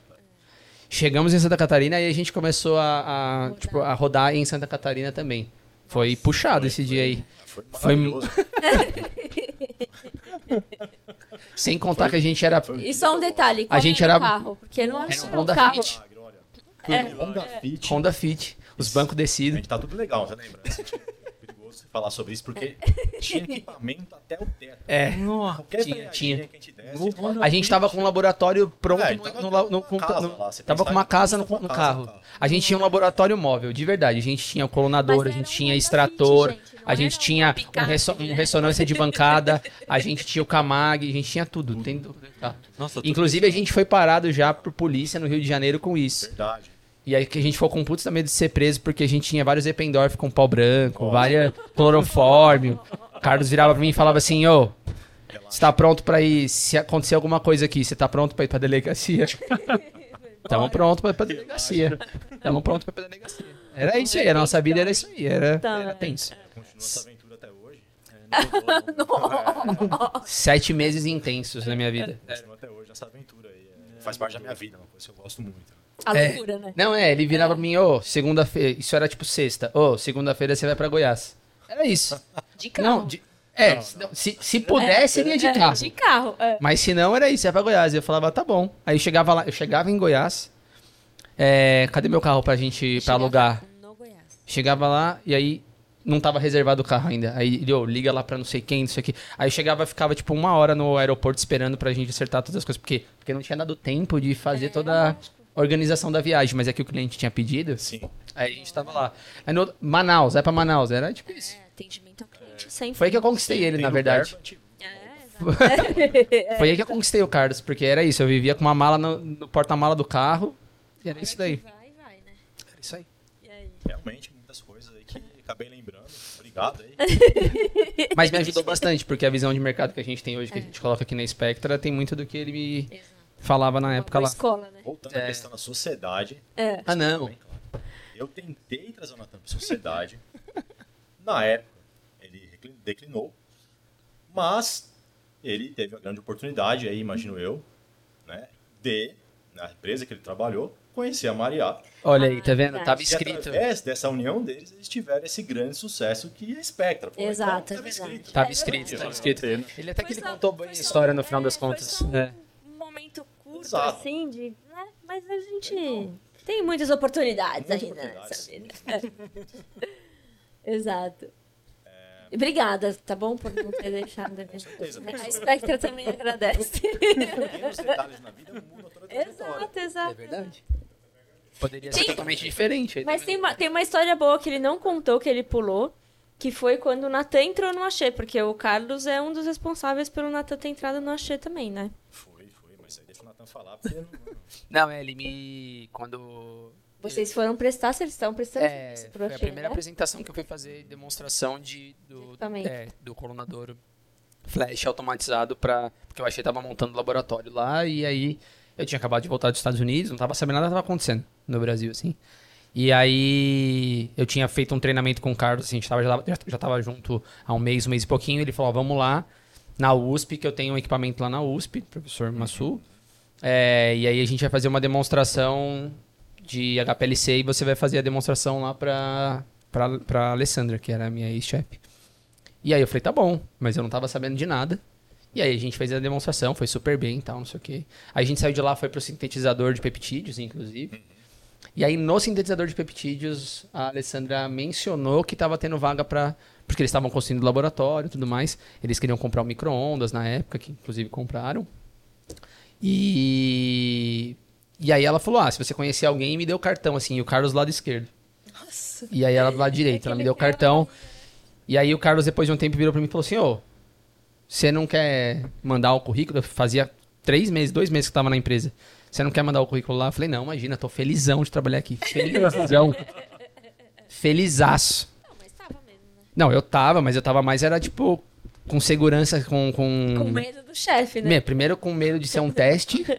[SPEAKER 1] Chegamos em Santa Catarina e a gente começou a, a,
[SPEAKER 2] Rodar.
[SPEAKER 1] tipo, a rodar em Santa Catarina também. Foi puxado esse dia aí.
[SPEAKER 3] Foi
[SPEAKER 1] Foi-
[SPEAKER 3] maravilhoso. [laughs]
[SPEAKER 1] Sem contar que a gente era.
[SPEAKER 2] E só um detalhe,
[SPEAKER 1] A gente era-
[SPEAKER 2] carro, porque não
[SPEAKER 1] Era
[SPEAKER 2] é
[SPEAKER 1] um Honda
[SPEAKER 2] carro.
[SPEAKER 1] Fit.
[SPEAKER 2] É.
[SPEAKER 3] Honda Fit.
[SPEAKER 1] Honda Fit. Os bancos
[SPEAKER 3] A
[SPEAKER 1] descidos.
[SPEAKER 3] gente tá tudo legal, você lembra? Tipo, é perigoso falar sobre isso porque [laughs] tinha equipamento até o teto.
[SPEAKER 1] É.
[SPEAKER 3] Qualquer
[SPEAKER 1] Tinha, tinha.
[SPEAKER 3] que a gente desse,
[SPEAKER 1] A gente tava com um laboratório pronto
[SPEAKER 3] É,
[SPEAKER 1] no,
[SPEAKER 3] tava
[SPEAKER 1] no,
[SPEAKER 3] com
[SPEAKER 1] no-
[SPEAKER 3] uma
[SPEAKER 1] com-
[SPEAKER 3] casa
[SPEAKER 1] no-
[SPEAKER 3] lá, você
[SPEAKER 1] tava com uma casa no, no carro.
[SPEAKER 3] no carro.
[SPEAKER 1] A gente tinha um laboratório móvel, de verdade. A gente tinha colunadoor, a gente
[SPEAKER 2] um
[SPEAKER 1] tinha extrator, a gente tinha um, resso- um
[SPEAKER 2] né?
[SPEAKER 1] ressonância de bancada, a gente tinha o Camag, a gente tinha tudo. Tem, tá.
[SPEAKER 4] Nossa, tudo
[SPEAKER 1] Inclusive, a gente foi parado já por polícia no Rio de Janeiro com isso.
[SPEAKER 3] Verdade.
[SPEAKER 1] E aí que a gente ficou com puta medo de ser preso, porque a gente tinha vários Eppendorf com pau branco,
[SPEAKER 3] Nossa.
[SPEAKER 1] várias clorofórmio. Carlos virava pra mim e falava assim, ô, você tá pronto pra ir, se acontecer alguma coisa aqui, você tá pronto pra ir pra delegacia? [laughs] Tamo pronto pra ir pra delegacia. Tamo pronto pra ir pra delegacia. Era isso aí, a nossa vida era isso aí, era,
[SPEAKER 2] Tá.
[SPEAKER 1] era tenso.
[SPEAKER 3] Continua essa aventura até hoje. [laughs]
[SPEAKER 1] Sete meses intensos na minha vida.
[SPEAKER 3] Continua até hoje essa aventura aí. é, Faz parte da minha vida, uma coisa que eu gosto muito.
[SPEAKER 2] A
[SPEAKER 1] É.
[SPEAKER 2] loucura, né?
[SPEAKER 1] Não, é, ele virava pra mim, ô, segunda-feira, isso era tipo sexta, ô, segunda-feira você vai pra Goiás. Era isso.
[SPEAKER 2] De carro.
[SPEAKER 1] Não, de- é, se- não, se, se pudesse, ele ia de
[SPEAKER 2] É,
[SPEAKER 1] carro.
[SPEAKER 2] De carro, é.
[SPEAKER 1] Mas se não, era isso, ia pra Goiás. Eu falava, tá bom. Aí eu chegava lá, eu chegava em Goiás. é, cadê meu carro pra gente, pra
[SPEAKER 2] Chegava
[SPEAKER 1] alugar? Chegava lá e aí não tava reservado o carro ainda. Aí ele, ô, liga lá pra não sei quem, não sei o que. Aí eu chegava, ficava tipo uma hora no aeroporto esperando pra gente acertar todas as coisas. Porque, porque não tinha dado tempo de fazer
[SPEAKER 2] É,
[SPEAKER 1] toda a organização da viagem. Mas é que o cliente tinha pedido.
[SPEAKER 3] Sim.
[SPEAKER 1] Aí a gente tava lá. Aí no, Manaus, vai pra Manaus. Era tipo isso.
[SPEAKER 2] É, atendimento ao cliente sem
[SPEAKER 1] Foi aí que eu conquistei ele, na verdade.
[SPEAKER 3] tipo,
[SPEAKER 2] É, [laughs]
[SPEAKER 1] Foi aí que eu conquistei o Carlos, porque era isso. Eu vivia com uma mala no, no porta-mala do carro. E era isso daí.
[SPEAKER 2] Vai, vai, né?
[SPEAKER 1] Era isso aí.
[SPEAKER 2] E aí?
[SPEAKER 3] Realmente, muitas coisas aí que acabei lembrando. Obrigado aí. [laughs]
[SPEAKER 1] Mas me ajudou bastante, porque a visão de mercado que a gente tem hoje, que a gente coloca aqui na Spectra, tem muito do que ele me
[SPEAKER 2] Exato.
[SPEAKER 1] falava na
[SPEAKER 2] Uma
[SPEAKER 1] época lá.
[SPEAKER 2] escola, né?
[SPEAKER 3] Voltando
[SPEAKER 1] É.
[SPEAKER 3] à questão da sociedade.
[SPEAKER 2] É.
[SPEAKER 1] Ah, não.
[SPEAKER 3] bem claro. Eu tentei trazer o Natan para sociedade. [laughs] Na época, ele declinou. Mas ele teve a grande oportunidade aí, imagino eu, né, de, na empresa que ele trabalhou, conhecer a Maria.
[SPEAKER 1] Olha aí, tá vendo?
[SPEAKER 2] verdade.
[SPEAKER 1] Tava
[SPEAKER 3] E
[SPEAKER 1] escrito.
[SPEAKER 3] através dessa união deles, eles tiveram esse grande sucesso que é a Spectra. Pô,
[SPEAKER 2] Exato,
[SPEAKER 3] então,
[SPEAKER 2] é
[SPEAKER 3] tava
[SPEAKER 2] verdade.
[SPEAKER 3] escrito.
[SPEAKER 1] Tava
[SPEAKER 2] É
[SPEAKER 1] escrito, tava escrito. Ele até que ele
[SPEAKER 2] só-
[SPEAKER 1] contou bem a história no final
[SPEAKER 2] é,
[SPEAKER 1] das
[SPEAKER 2] foi
[SPEAKER 1] contas.
[SPEAKER 2] só um
[SPEAKER 1] É.
[SPEAKER 2] momento curto
[SPEAKER 3] Exato.
[SPEAKER 2] assim, de, né? Mas a gente tem muitas oportunidades
[SPEAKER 3] Muitas
[SPEAKER 2] ainda
[SPEAKER 3] oportunidades.
[SPEAKER 2] nessa vida. [laughs] Exato. Obrigada, tá bom? Por não ter deixado. [laughs] A Spectra também [laughs] agradece.
[SPEAKER 3] Pequenos detalhes na vida mudam toda a trajetória.
[SPEAKER 2] exato,
[SPEAKER 1] É
[SPEAKER 2] exato.
[SPEAKER 1] verdade. Poderia ser totalmente diferente.
[SPEAKER 2] Mas tem uma, tem uma história boa que ele não contou, que ele pulou, que foi quando o Natan entrou no Axê, porque o Carlos é um dos responsáveis pelo Natan ter entrado no Axê também, né?
[SPEAKER 3] Foi, foi, mas aí deixa o Natan falar, porque não...
[SPEAKER 1] Não, é, ele me. Quando.
[SPEAKER 2] Vocês foram prestar, vocês estão prestando
[SPEAKER 1] É,
[SPEAKER 2] pro
[SPEAKER 1] foi a
[SPEAKER 2] Axê,
[SPEAKER 1] primeira
[SPEAKER 2] né?
[SPEAKER 1] apresentação que eu fui fazer demonstração de, do, é, do colunador flash automatizado para porque eu achei que tava montando laboratório lá e aí eu tinha acabado de voltar dos Estados Unidos, não tava sabendo nada que tava acontecendo no Brasil, assim. E aí eu tinha feito um treinamento com o Carlos, assim, a gente tava, já, já, tava junto há um mês, um mês e pouquinho, ele falou, vamos lá na USP, que eu tenho um equipamento lá na USP, professor Massu. É, e aí a gente vai fazer uma demonstração de HPLC e você vai fazer a demonstração lá pra, pra, pra Alessandra, que era a minha ex-chefe. E aí eu falei, tá bom, mas eu não tava sabendo de nada. E aí a gente fez a demonstração, foi super bem e tal, não sei o quê. Aí a gente saiu de lá, foi pro sintetizador de peptídeos, inclusive. E aí no sintetizador de peptídeos, a Alessandra mencionou que tava tendo vaga pra... Porque eles estavam construindo laboratório e tudo mais. Eles queriam comprar um micro-ondas na época, que inclusive compraram. E... E aí ela falou, ah, se você conhecer alguém, me deu o cartão, assim, e o Carlos do lado esquerdo.
[SPEAKER 2] Nossa.
[SPEAKER 1] E aí ela do lado direito, ela me deu o cartão. E aí o Carlos, depois de um tempo, virou pra mim e falou assim, ô, você não quer mandar o currículo? Eu fazia três meses, dois meses que eu tava na empresa. Você não quer mandar o currículo lá? Eu falei, não, imagina, tô felizão de trabalhar aqui. Felizão. Felizaço.
[SPEAKER 2] Não, mas tava mesmo, né?
[SPEAKER 1] Não, eu tava, mas eu tava mais, era tipo, com segurança, com... com...
[SPEAKER 2] Com medo do chefe, né?
[SPEAKER 1] Me- Primeiro com medo de ser um teste. [laughs]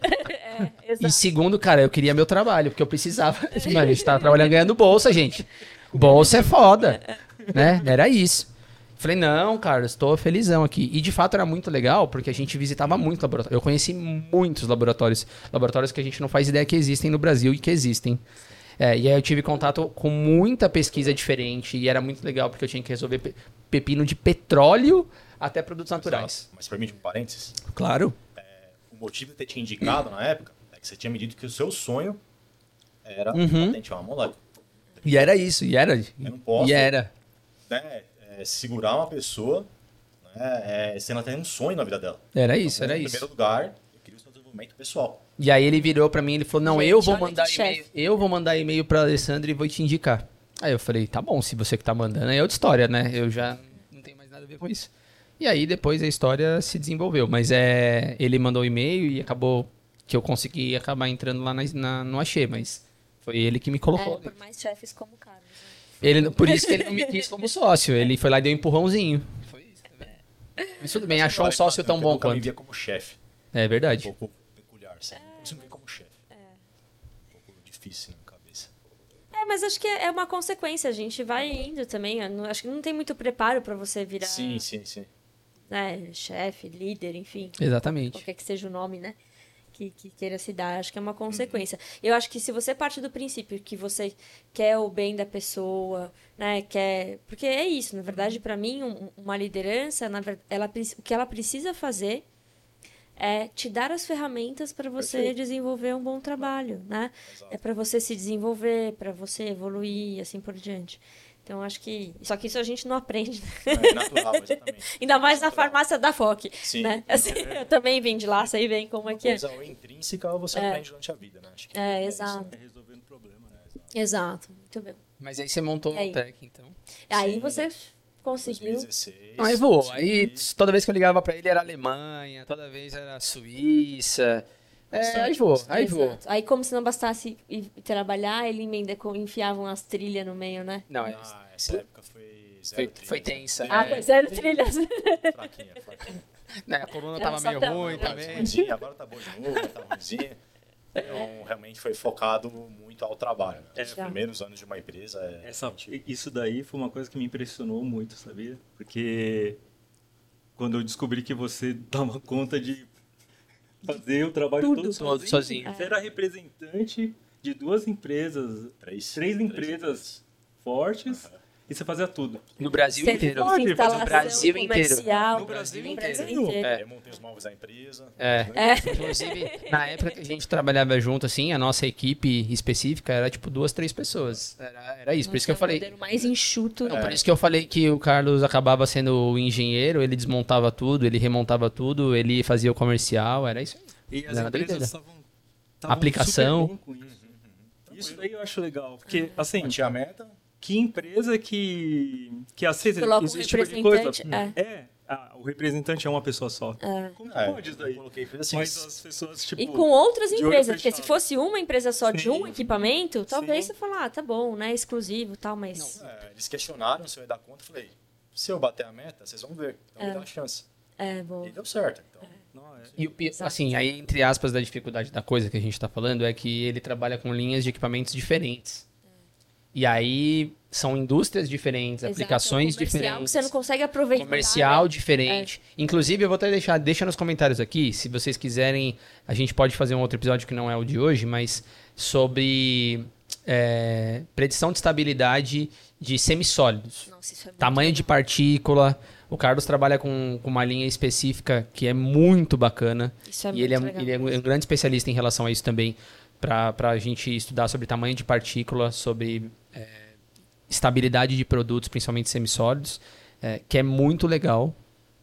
[SPEAKER 2] É,
[SPEAKER 1] E
[SPEAKER 2] exato.
[SPEAKER 1] segundo, cara, eu queria meu trabalho, porque eu precisava. [laughs] Mano, a gente tava trabalhando ganhando bolsa, gente. Bolsa é foda. Né? Era isso. Falei, não, cara, estou felizão aqui. E de fato era muito legal, porque a gente visitava muito laboratório. Eu conheci muitos laboratórios. Laboratórios que a gente não faz ideia que existem no Brasil e que existem. É, e aí eu tive contato com muita pesquisa diferente e era muito legal, porque eu tinha que resolver pe- pepino de petróleo até produtos naturais.
[SPEAKER 3] Mas permite um parênteses?
[SPEAKER 1] Claro.
[SPEAKER 3] O motivo de ter te indicado na época é que você tinha me dito que o seu sonho era
[SPEAKER 1] Uhum.
[SPEAKER 3] patentear uma molécula.
[SPEAKER 1] E era isso, e era.
[SPEAKER 3] Eu não posso
[SPEAKER 1] E era.
[SPEAKER 3] né, é, segurar uma pessoa né, é, se ela tem um sonho na vida dela.
[SPEAKER 1] Era isso,
[SPEAKER 3] Então,
[SPEAKER 1] era
[SPEAKER 3] em
[SPEAKER 1] isso.
[SPEAKER 3] primeiro lugar, eu queria o seu desenvolvimento pessoal.
[SPEAKER 1] E aí ele virou pra mim, ele falou: "Não, eu vou mandar e-mail, eu vou mandar e-mail para Alessandra e vou te indicar". Aí eu falei: "Tá bom, se você que tá mandando, é outra história, né? Eu já não tenho mais nada a ver com isso". E aí depois a história se desenvolveu, mas é, ele mandou o e-mail e acabou que eu consegui acabar entrando lá na, na- no Axê, mas foi ele que me colocou.
[SPEAKER 2] É, por mais chefes como o Carlos.
[SPEAKER 1] Ele, por isso que ele não me quis como sócio, ele foi lá e deu um empurrãozinho. Foi isso, tá vendo? Mas tudo bem, achou um sócio tão
[SPEAKER 3] Eu
[SPEAKER 1] bom
[SPEAKER 3] nunca me
[SPEAKER 1] quanto.
[SPEAKER 3] via como chefe.
[SPEAKER 1] É
[SPEAKER 3] Um
[SPEAKER 1] verdade.
[SPEAKER 3] pouco peculiar, assim. Você não vê como chefe. Um pouco difícil na cabeça.
[SPEAKER 2] É, mas acho que é uma consequência. A gente vai indo também. eu Acho que não tem muito preparo pra você virar
[SPEAKER 3] Sim, sim, sim.
[SPEAKER 2] né, chefe, líder, enfim.
[SPEAKER 1] Exatamente.
[SPEAKER 2] Qualquer que seja o nome, né? Que, que queira se dar. Acho que é uma consequência. Eu acho que se você parte do princípio que você quer o bem da pessoa, né? Quer. Porque é isso, na verdade, pra mim, um- uma liderança, na ela, o que ela precisa fazer é te dar as ferramentas para você
[SPEAKER 3] Perfeito.
[SPEAKER 2] desenvolver um bom trabalho, né?
[SPEAKER 3] Exato.
[SPEAKER 2] É para você se desenvolver, para você evoluir e assim por diante. Então, acho que. Só que isso a gente não aprende, né?
[SPEAKER 3] É natural, exatamente. [laughs]
[SPEAKER 2] Ainda mais na farmácia da FOC.
[SPEAKER 3] Sim.
[SPEAKER 2] Né? Assim, eu também vim de lá, sei bem como é que é.
[SPEAKER 3] Coisa ou intrínseca ou você aprende durante a vida, né? Acho que
[SPEAKER 2] É,
[SPEAKER 3] isso.
[SPEAKER 2] exato.
[SPEAKER 4] É resolvendo problema, né?
[SPEAKER 2] Exato. Muito bem.
[SPEAKER 1] Mas aí você montou
[SPEAKER 2] aí?
[SPEAKER 1] o Tech, então.
[SPEAKER 2] Aí
[SPEAKER 3] Sim.
[SPEAKER 2] você conseguiu.
[SPEAKER 3] 2016.
[SPEAKER 1] Aí voou. Aí toda vez que eu ligava pra ele era Alemanha, toda vez era Suíça. É, aí voou, aí.
[SPEAKER 2] Exato. Aí, como se não bastasse ir trabalhar, ele emenda com, enfiava umas trilhas no meio, né?
[SPEAKER 1] Não, é,
[SPEAKER 3] Ah, essa época foi zero
[SPEAKER 1] foi
[SPEAKER 3] trilha.
[SPEAKER 1] tensa.
[SPEAKER 2] Ah,
[SPEAKER 1] é.
[SPEAKER 2] foi zero trilhas. [laughs]
[SPEAKER 3] Fraquinha, fraquinha.
[SPEAKER 1] Né, a coluna
[SPEAKER 2] Era
[SPEAKER 1] tava meio
[SPEAKER 2] pra-
[SPEAKER 1] ruim
[SPEAKER 3] Agora tá
[SPEAKER 1] também.
[SPEAKER 3] ruimzinha, agora tá boa de novo, tá ruimzinha. Então, realmente foi focado muito ao trabalho. Né? Os
[SPEAKER 2] Já.
[SPEAKER 3] primeiros anos de uma empresa é...
[SPEAKER 4] Essa, isso daí foi uma coisa que me impressionou muito, sabia? Porque quando eu descobri que você [laughs] dava conta de fazer o trabalho
[SPEAKER 2] Tudo.
[SPEAKER 4] todo
[SPEAKER 1] Todo sozinho.
[SPEAKER 4] Você era representante de duas empresas,
[SPEAKER 3] Três.
[SPEAKER 4] três empresas fortes, e você fazia tudo.
[SPEAKER 1] No Brasil
[SPEAKER 2] Serviço,
[SPEAKER 1] inteiro.
[SPEAKER 4] Pode fazer
[SPEAKER 1] no Brasil inteiro.
[SPEAKER 4] No Brasil
[SPEAKER 2] inteiro.
[SPEAKER 1] É.
[SPEAKER 3] Eu montei os móveis da empresa.
[SPEAKER 1] É.
[SPEAKER 2] É.
[SPEAKER 1] Inclusive, na época que a gente trabalhava junto, assim, a nossa equipe específica era tipo duas, três pessoas. Era, era isso. Por isso que eu
[SPEAKER 2] Nossa,
[SPEAKER 1] falei.
[SPEAKER 2] mais enxuto.
[SPEAKER 1] Não, por isso que eu falei que o Carlos acabava sendo o engenheiro, ele desmontava tudo, ele remontava tudo, ele fazia o comercial, era isso aí.
[SPEAKER 4] E as
[SPEAKER 1] Era
[SPEAKER 4] empresas estavam
[SPEAKER 1] Aplicação.
[SPEAKER 4] super bem com isso. Isso daí eu acho legal, porque assim,
[SPEAKER 3] Tinha a meta.
[SPEAKER 4] Que empresa que que aceita
[SPEAKER 2] Coloca um
[SPEAKER 4] esse tipo de coisa?
[SPEAKER 2] representante,
[SPEAKER 4] É, ah, o representante é uma pessoa só.
[SPEAKER 2] É.
[SPEAKER 4] Como
[SPEAKER 3] É,
[SPEAKER 4] pode isso daí?
[SPEAKER 3] coloquei, assim.
[SPEAKER 4] Mas as pessoas tipo
[SPEAKER 2] E com outras
[SPEAKER 4] de
[SPEAKER 2] empresas, porque se fosse uma empresa só de
[SPEAKER 4] Sim.
[SPEAKER 2] um equipamento, talvez
[SPEAKER 4] Sim.
[SPEAKER 2] você falar, ah, tá bom, né, exclusivo e tal, mas...
[SPEAKER 3] É, eles questionaram se eu ia dar conta. Eu falei, se eu bater a meta, vocês vão ver. Então me dá uma chance.
[SPEAKER 2] É, bom.
[SPEAKER 3] E deu certo. Então,
[SPEAKER 4] Não, é.
[SPEAKER 1] E o assim, aí entre aspas da dificuldade da coisa que a gente tá falando é que ele trabalha com linhas de equipamentos diferentes. E aí são indústrias diferentes,
[SPEAKER 2] Exato,
[SPEAKER 1] aplicações
[SPEAKER 2] é um
[SPEAKER 1] diferentes.
[SPEAKER 2] que você não consegue aproveitar.
[SPEAKER 1] comercial
[SPEAKER 2] né?
[SPEAKER 1] diferente. Inclusive, eu vou até deixar, deixa nos comentários aqui, se vocês quiserem, a gente pode fazer um outro episódio que não é o de hoje, mas sobre é, predição de estabilidade de semissólidos.
[SPEAKER 2] Nossa, isso é muito
[SPEAKER 1] Tamanho de partícula. O Carlos trabalha com, com uma linha específica que é muito bacana.
[SPEAKER 2] Isso é
[SPEAKER 1] e ele é,
[SPEAKER 2] muito legal.
[SPEAKER 1] ele é um grande especialista em relação a isso também, para a gente estudar sobre tamanho de partícula, sobre é, estabilidade de produtos, principalmente semissólidos, é, que é muito legal.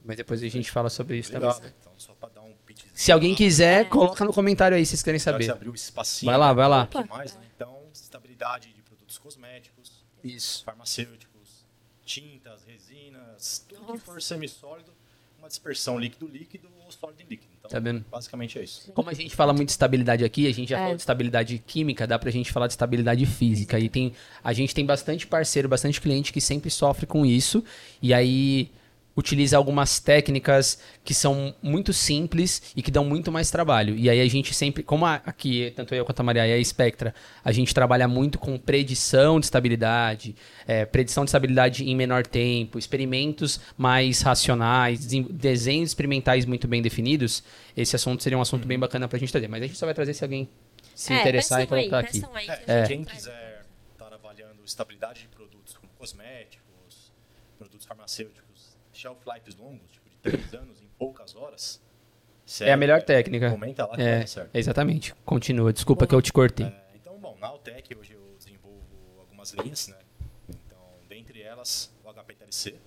[SPEAKER 1] Mas depois a gente fala sobre isso
[SPEAKER 3] legal.
[SPEAKER 1] também.
[SPEAKER 3] Então, só pra dar um.
[SPEAKER 1] Se alguém quiser, coloca no comentário aí se vocês querem saber.
[SPEAKER 3] espacinho.
[SPEAKER 1] Vai lá, vai lá.
[SPEAKER 3] Um mais, né? Então, estabilidade de produtos cosméticos,
[SPEAKER 1] Isso.
[SPEAKER 3] farmacêuticos, tintas, resinas, tudo que for semissólido, uma dispersão líquido-líquido sólido em líquido. Então,
[SPEAKER 1] Tá vendo?
[SPEAKER 3] basicamente é isso.
[SPEAKER 1] Como a gente fala muito de estabilidade aqui, a gente já
[SPEAKER 2] É.
[SPEAKER 1] falou de estabilidade química, dá pra gente falar de estabilidade física. E tem, a gente tem bastante parceiro, bastante cliente que sempre sofre com isso. E aí utiliza algumas técnicas que são muito simples e que dão muito mais trabalho. E aí a gente sempre, como a- aqui, tanto eu quanto a Maria e a Spectra, a gente trabalha muito com predição de estabilidade, é, predição de estabilidade em menor tempo, experimentos mais racionais, desenhos experimentais muito bem definidos, esse assunto seria um assunto bem bacana pra gente trazer. Mas a gente só vai trazer se alguém se
[SPEAKER 2] É,
[SPEAKER 1] interessar em
[SPEAKER 2] peçam aí,
[SPEAKER 1] colocar aqui.
[SPEAKER 2] peçam aí que a
[SPEAKER 3] É, Quem quiser estar avaliando estabilidade de produtos como cosméticos, produtos farmacêuticos, shelf lives longos, tipo de 3 anos em poucas horas.
[SPEAKER 1] É a melhor técnica.
[SPEAKER 3] Comenta lá que
[SPEAKER 1] É,
[SPEAKER 3] dar certo.
[SPEAKER 1] exatamente. Continua. Desculpa que eu te cortei.
[SPEAKER 3] É, então, bom, na Altec hoje eu desenvolvo algumas linhas, né? Então, dentre elas, o HPTLC.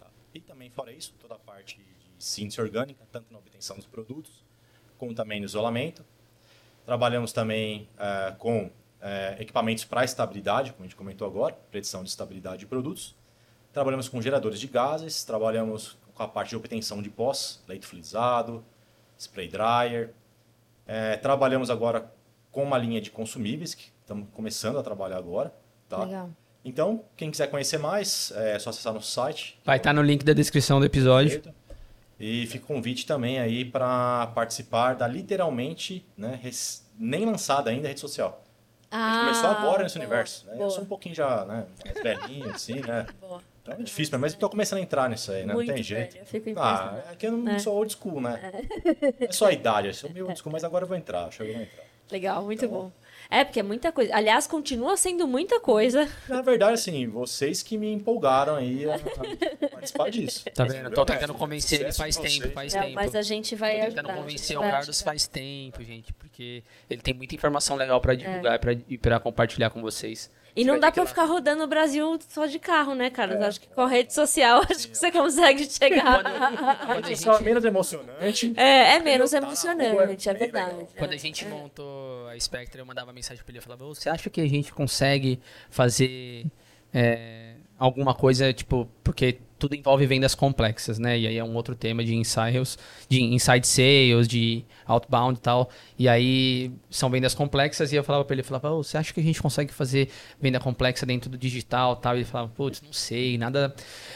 [SPEAKER 3] Tá? E também, fora isso, toda a parte de síntese orgânica, tanto na obtenção dos produtos, como também no isolamento. Trabalhamos também eh, com eh, equipamentos para estabilidade, como a gente comentou agora, predição de estabilidade de produtos. Trabalhamos com geradores de gases, trabalhamos com a parte de obtenção de pós, leite fluidizado, spray dryer. Eh, trabalhamos agora com uma linha de consumíveis, que estamos começando a trabalhar agora. Tá?
[SPEAKER 2] Legal.
[SPEAKER 3] Então, quem quiser conhecer mais, é só acessar nosso site.
[SPEAKER 1] Vai estar no link da descrição do episódio.
[SPEAKER 3] E fica o convite também aí para participar da literalmente, né, res- nem lançada ainda rede social. A gente começou agora nesse
[SPEAKER 2] Ah, boa,
[SPEAKER 3] universo. Né? Eu sou um pouquinho já, né, mais velhinho, assim, né?
[SPEAKER 2] Boa.
[SPEAKER 3] Então é difícil, mas eu tô começando a entrar nisso aí, né?
[SPEAKER 2] Muito
[SPEAKER 3] não tem jeito.
[SPEAKER 2] velho, eu fico
[SPEAKER 3] Ah, é que eu não
[SPEAKER 2] É.
[SPEAKER 3] sou old school, né? É só a idade, eu sou meio old school, mas agora eu vou entrar, acho que eu vou entrar.
[SPEAKER 2] Legal, muito bom. É, porque é muita coisa. Aliás, continua sendo muita coisa.
[SPEAKER 3] Na verdade, assim, vocês que me empolgaram aí a participar disso.
[SPEAKER 1] Tá vendo? Tô tentando
[SPEAKER 3] É,
[SPEAKER 1] convencer ele faz tempo, faz
[SPEAKER 2] Não,
[SPEAKER 1] tempo.
[SPEAKER 2] mas a gente vai
[SPEAKER 1] Tô tentando convencer
[SPEAKER 2] a
[SPEAKER 1] o
[SPEAKER 2] gente vai
[SPEAKER 1] Carlos faz tempo, gente, porque ele tem muita informação legal pra
[SPEAKER 2] É.
[SPEAKER 1] divulgar e pra- e pra compartilhar com vocês.
[SPEAKER 2] E não dá
[SPEAKER 1] lá.
[SPEAKER 2] ficar rodando o Brasil só de carro, né, cara?
[SPEAKER 3] É.
[SPEAKER 2] Acho que com a rede social [laughs] acho que você consegue chegar.
[SPEAKER 1] A
[SPEAKER 3] Isso é menos emocionante.
[SPEAKER 2] É, é menos
[SPEAKER 3] Tá na
[SPEAKER 2] emocionante,
[SPEAKER 3] rua,
[SPEAKER 2] é
[SPEAKER 3] bem
[SPEAKER 2] verdade.
[SPEAKER 1] quando a gente montou a Spectre, eu mandava mensagem pra ele, eu falava, "Ô, você acha que a gente consegue fazer é, alguma coisa, tipo, porque tudo envolve vendas complexas, né? E aí é um outro tema de inside, de inside sales, de outbound e tal. E aí são vendas complexas e eu falava pra ele, eu falava, "Ô, você acha que a gente consegue fazer venda complexa dentro do digital tal? E ele falava, putz, não sei, nada...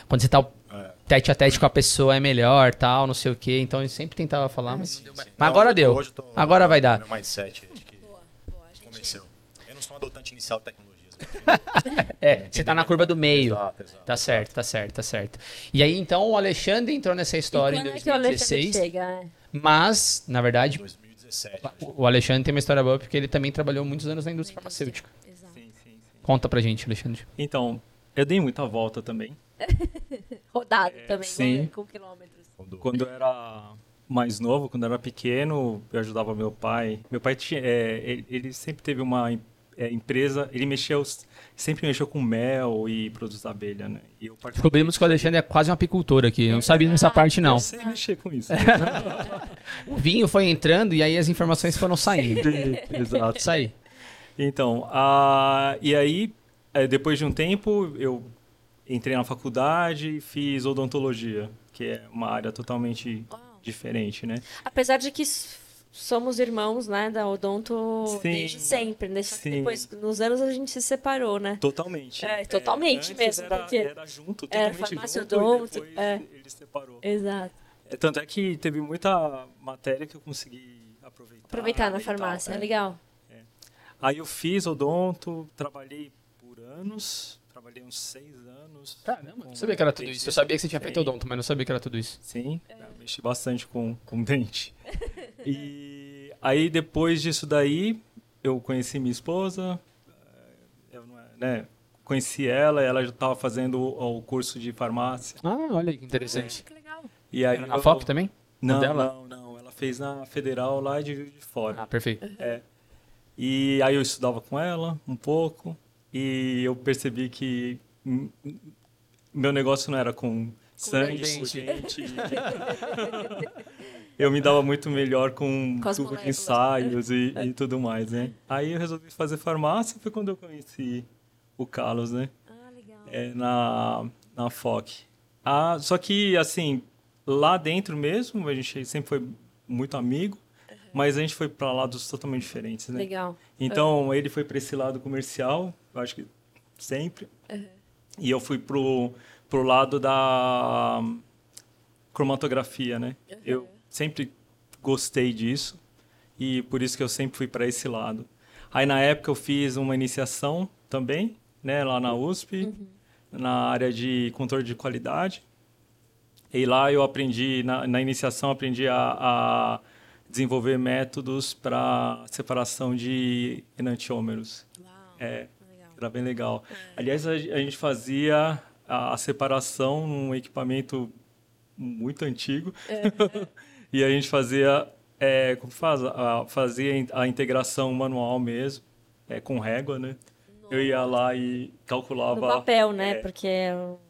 [SPEAKER 1] Quando você tá
[SPEAKER 3] É.
[SPEAKER 1] tete a tete com a pessoa é melhor, tal, não sei o quê. Então eu sempre tentava falar, mas,
[SPEAKER 3] Sim,
[SPEAKER 1] mas.
[SPEAKER 3] Não,
[SPEAKER 1] agora deu. Agora vai dar.
[SPEAKER 3] Meu mindset acho que convenceu. Eu não sou um adotante inicial tecnologias. [laughs]
[SPEAKER 1] É, você tá na curva do meio.
[SPEAKER 3] Exato, exato.
[SPEAKER 1] Tá certo, tá certo, tá certo. E aí, então, o Alexandre entrou nessa história
[SPEAKER 2] e
[SPEAKER 1] em
[SPEAKER 2] quando é que o Alexandre
[SPEAKER 1] 2016.
[SPEAKER 2] chega? É.
[SPEAKER 1] Mas, na verdade,
[SPEAKER 3] 2017.
[SPEAKER 1] o Alexandre tem uma história boa porque ele também trabalhou muitos anos na indústria farmacêutica.
[SPEAKER 2] Exato.
[SPEAKER 4] Sim, sim, sim.
[SPEAKER 1] Conta pra gente, Alexandre.
[SPEAKER 4] Então, eu dei muita volta também. [laughs]
[SPEAKER 2] Rodado também,
[SPEAKER 4] sim.
[SPEAKER 2] né? com quilômetros.
[SPEAKER 4] Quando eu era mais novo, quando eu era pequeno, eu ajudava meu pai. Meu pai tinha, é, ele, ele sempre teve uma é, empresa, ele mexeu, sempre mexeu com mel e produtos da abelha, né? E eu.
[SPEAKER 1] Descobrimos que o Alexandre é quase um apicultor aqui. Eu não sabia dessa parte, não.
[SPEAKER 4] Eu sei mexer com isso. [laughs]
[SPEAKER 1] O vinho foi entrando e aí as informações foram saindo. [laughs]
[SPEAKER 4] Exato.
[SPEAKER 1] Isso aí.
[SPEAKER 4] Então, a, e aí, eh, depois de um tempo, eu entrei na faculdade e fiz odontologia, que é uma área totalmente diferente, né?
[SPEAKER 2] Apesar de que somos irmãos, né, da Odonto
[SPEAKER 4] Sim.
[SPEAKER 2] desde sempre, né?
[SPEAKER 4] Sim.
[SPEAKER 2] depois, nos anos, a gente se separou, né?
[SPEAKER 4] Totalmente.
[SPEAKER 2] É, totalmente
[SPEAKER 4] antes
[SPEAKER 2] mesmo,
[SPEAKER 4] Era,
[SPEAKER 2] porque
[SPEAKER 4] era junto,
[SPEAKER 2] era
[SPEAKER 4] totalmente
[SPEAKER 2] farmácia
[SPEAKER 4] junto,
[SPEAKER 2] odonto,
[SPEAKER 4] e
[SPEAKER 2] é.
[SPEAKER 4] ele separou.
[SPEAKER 2] Exato.
[SPEAKER 4] É, tanto é que teve muita matéria que eu consegui aproveitar.
[SPEAKER 2] Aproveitar na
[SPEAKER 4] e tal,
[SPEAKER 2] farmácia,
[SPEAKER 4] é.
[SPEAKER 2] é legal.
[SPEAKER 4] Aí eu fiz odonto, trabalhei por anos, trabalhei uns seis anos.
[SPEAKER 1] Caramba, não sabia que era tudo isso. Eu sabia que você tinha feito odonto, mas não sabia que era tudo isso.
[SPEAKER 4] Sim, eu mexi bastante com, com dente. E aí depois disso daí, eu conheci minha esposa, eh, eu, não é- né, conheci ela, ela já estava fazendo o, o curso de farmácia.
[SPEAKER 1] Ah, olha que interessante.
[SPEAKER 2] Que legal.
[SPEAKER 4] E aí
[SPEAKER 1] Era na
[SPEAKER 4] eu-
[SPEAKER 1] FOP também?
[SPEAKER 4] Não,
[SPEAKER 1] dela?
[SPEAKER 4] não, não, ela fez na Federal lá de Juiz de Fora.
[SPEAKER 1] Ah, perfeito.
[SPEAKER 4] É. E aí eu estudava com ela um pouco e eu percebi que meu negócio não era com sangue,
[SPEAKER 1] dente.
[SPEAKER 4] com gente. [laughs] eu me dava muito melhor com,
[SPEAKER 2] Com as
[SPEAKER 4] tubo de ensaios e, e tudo mais, né? Aí eu resolvi fazer farmácia, foi quando eu conheci o Carlos, né?
[SPEAKER 2] Ah, legal.
[SPEAKER 4] É, na, na FOC. Ah, só que, assim, lá dentro mesmo, a gente sempre foi muito amigo, mas a gente foi para lados totalmente diferentes, né?
[SPEAKER 2] Legal.
[SPEAKER 4] Então, ele foi para esse lado comercial, eu acho que sempre. E eu fui pro, pro lado da cromatografia, né? Eu sempre gostei disso e por isso que eu sempre fui para esse lado. Aí, na época, eu fiz uma iniciação também, né? Lá na USP, na área de controle de qualidade. E lá eu aprendi, na, na iniciação, aprendi a, a desenvolver métodos para separação de enantiômeros.
[SPEAKER 2] Uau.
[SPEAKER 4] É. era bem legal. Aliás, a, a gente fazia a, a separação num equipamento muito antigo. [laughs] e a gente fazia, é, como faz? A, fazia a integração manual mesmo, é, com régua, né? Eu ia lá e calculava.
[SPEAKER 2] No papel, né?
[SPEAKER 4] é,
[SPEAKER 2] Porque.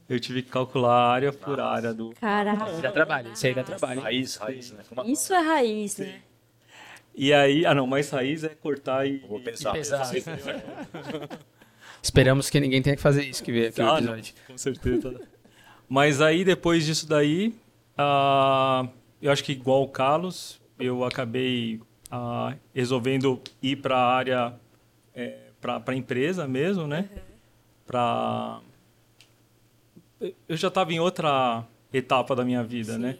[SPEAKER 4] eu tive que calcular área por área do.
[SPEAKER 2] Caraca.
[SPEAKER 1] Dá trabalho, isso aí dá trabalho.
[SPEAKER 3] Raiz, raiz, né? Como a-
[SPEAKER 2] Isso é raiz, né?
[SPEAKER 4] E aí, ah não, mais raiz é cortar e.
[SPEAKER 3] Vou pensar.
[SPEAKER 1] pesar. [laughs] [laughs] Esperamos que ninguém tenha que fazer isso que vê aqui o
[SPEAKER 4] Ah, não,
[SPEAKER 1] episódio.
[SPEAKER 4] com certeza. Mas aí, depois disso daí, ah, eu acho que igual o Carlos, eu acabei ah, resolvendo ir para a área, é, para a empresa mesmo, né? Pra... Eu já estava em outra etapa da minha vida, né?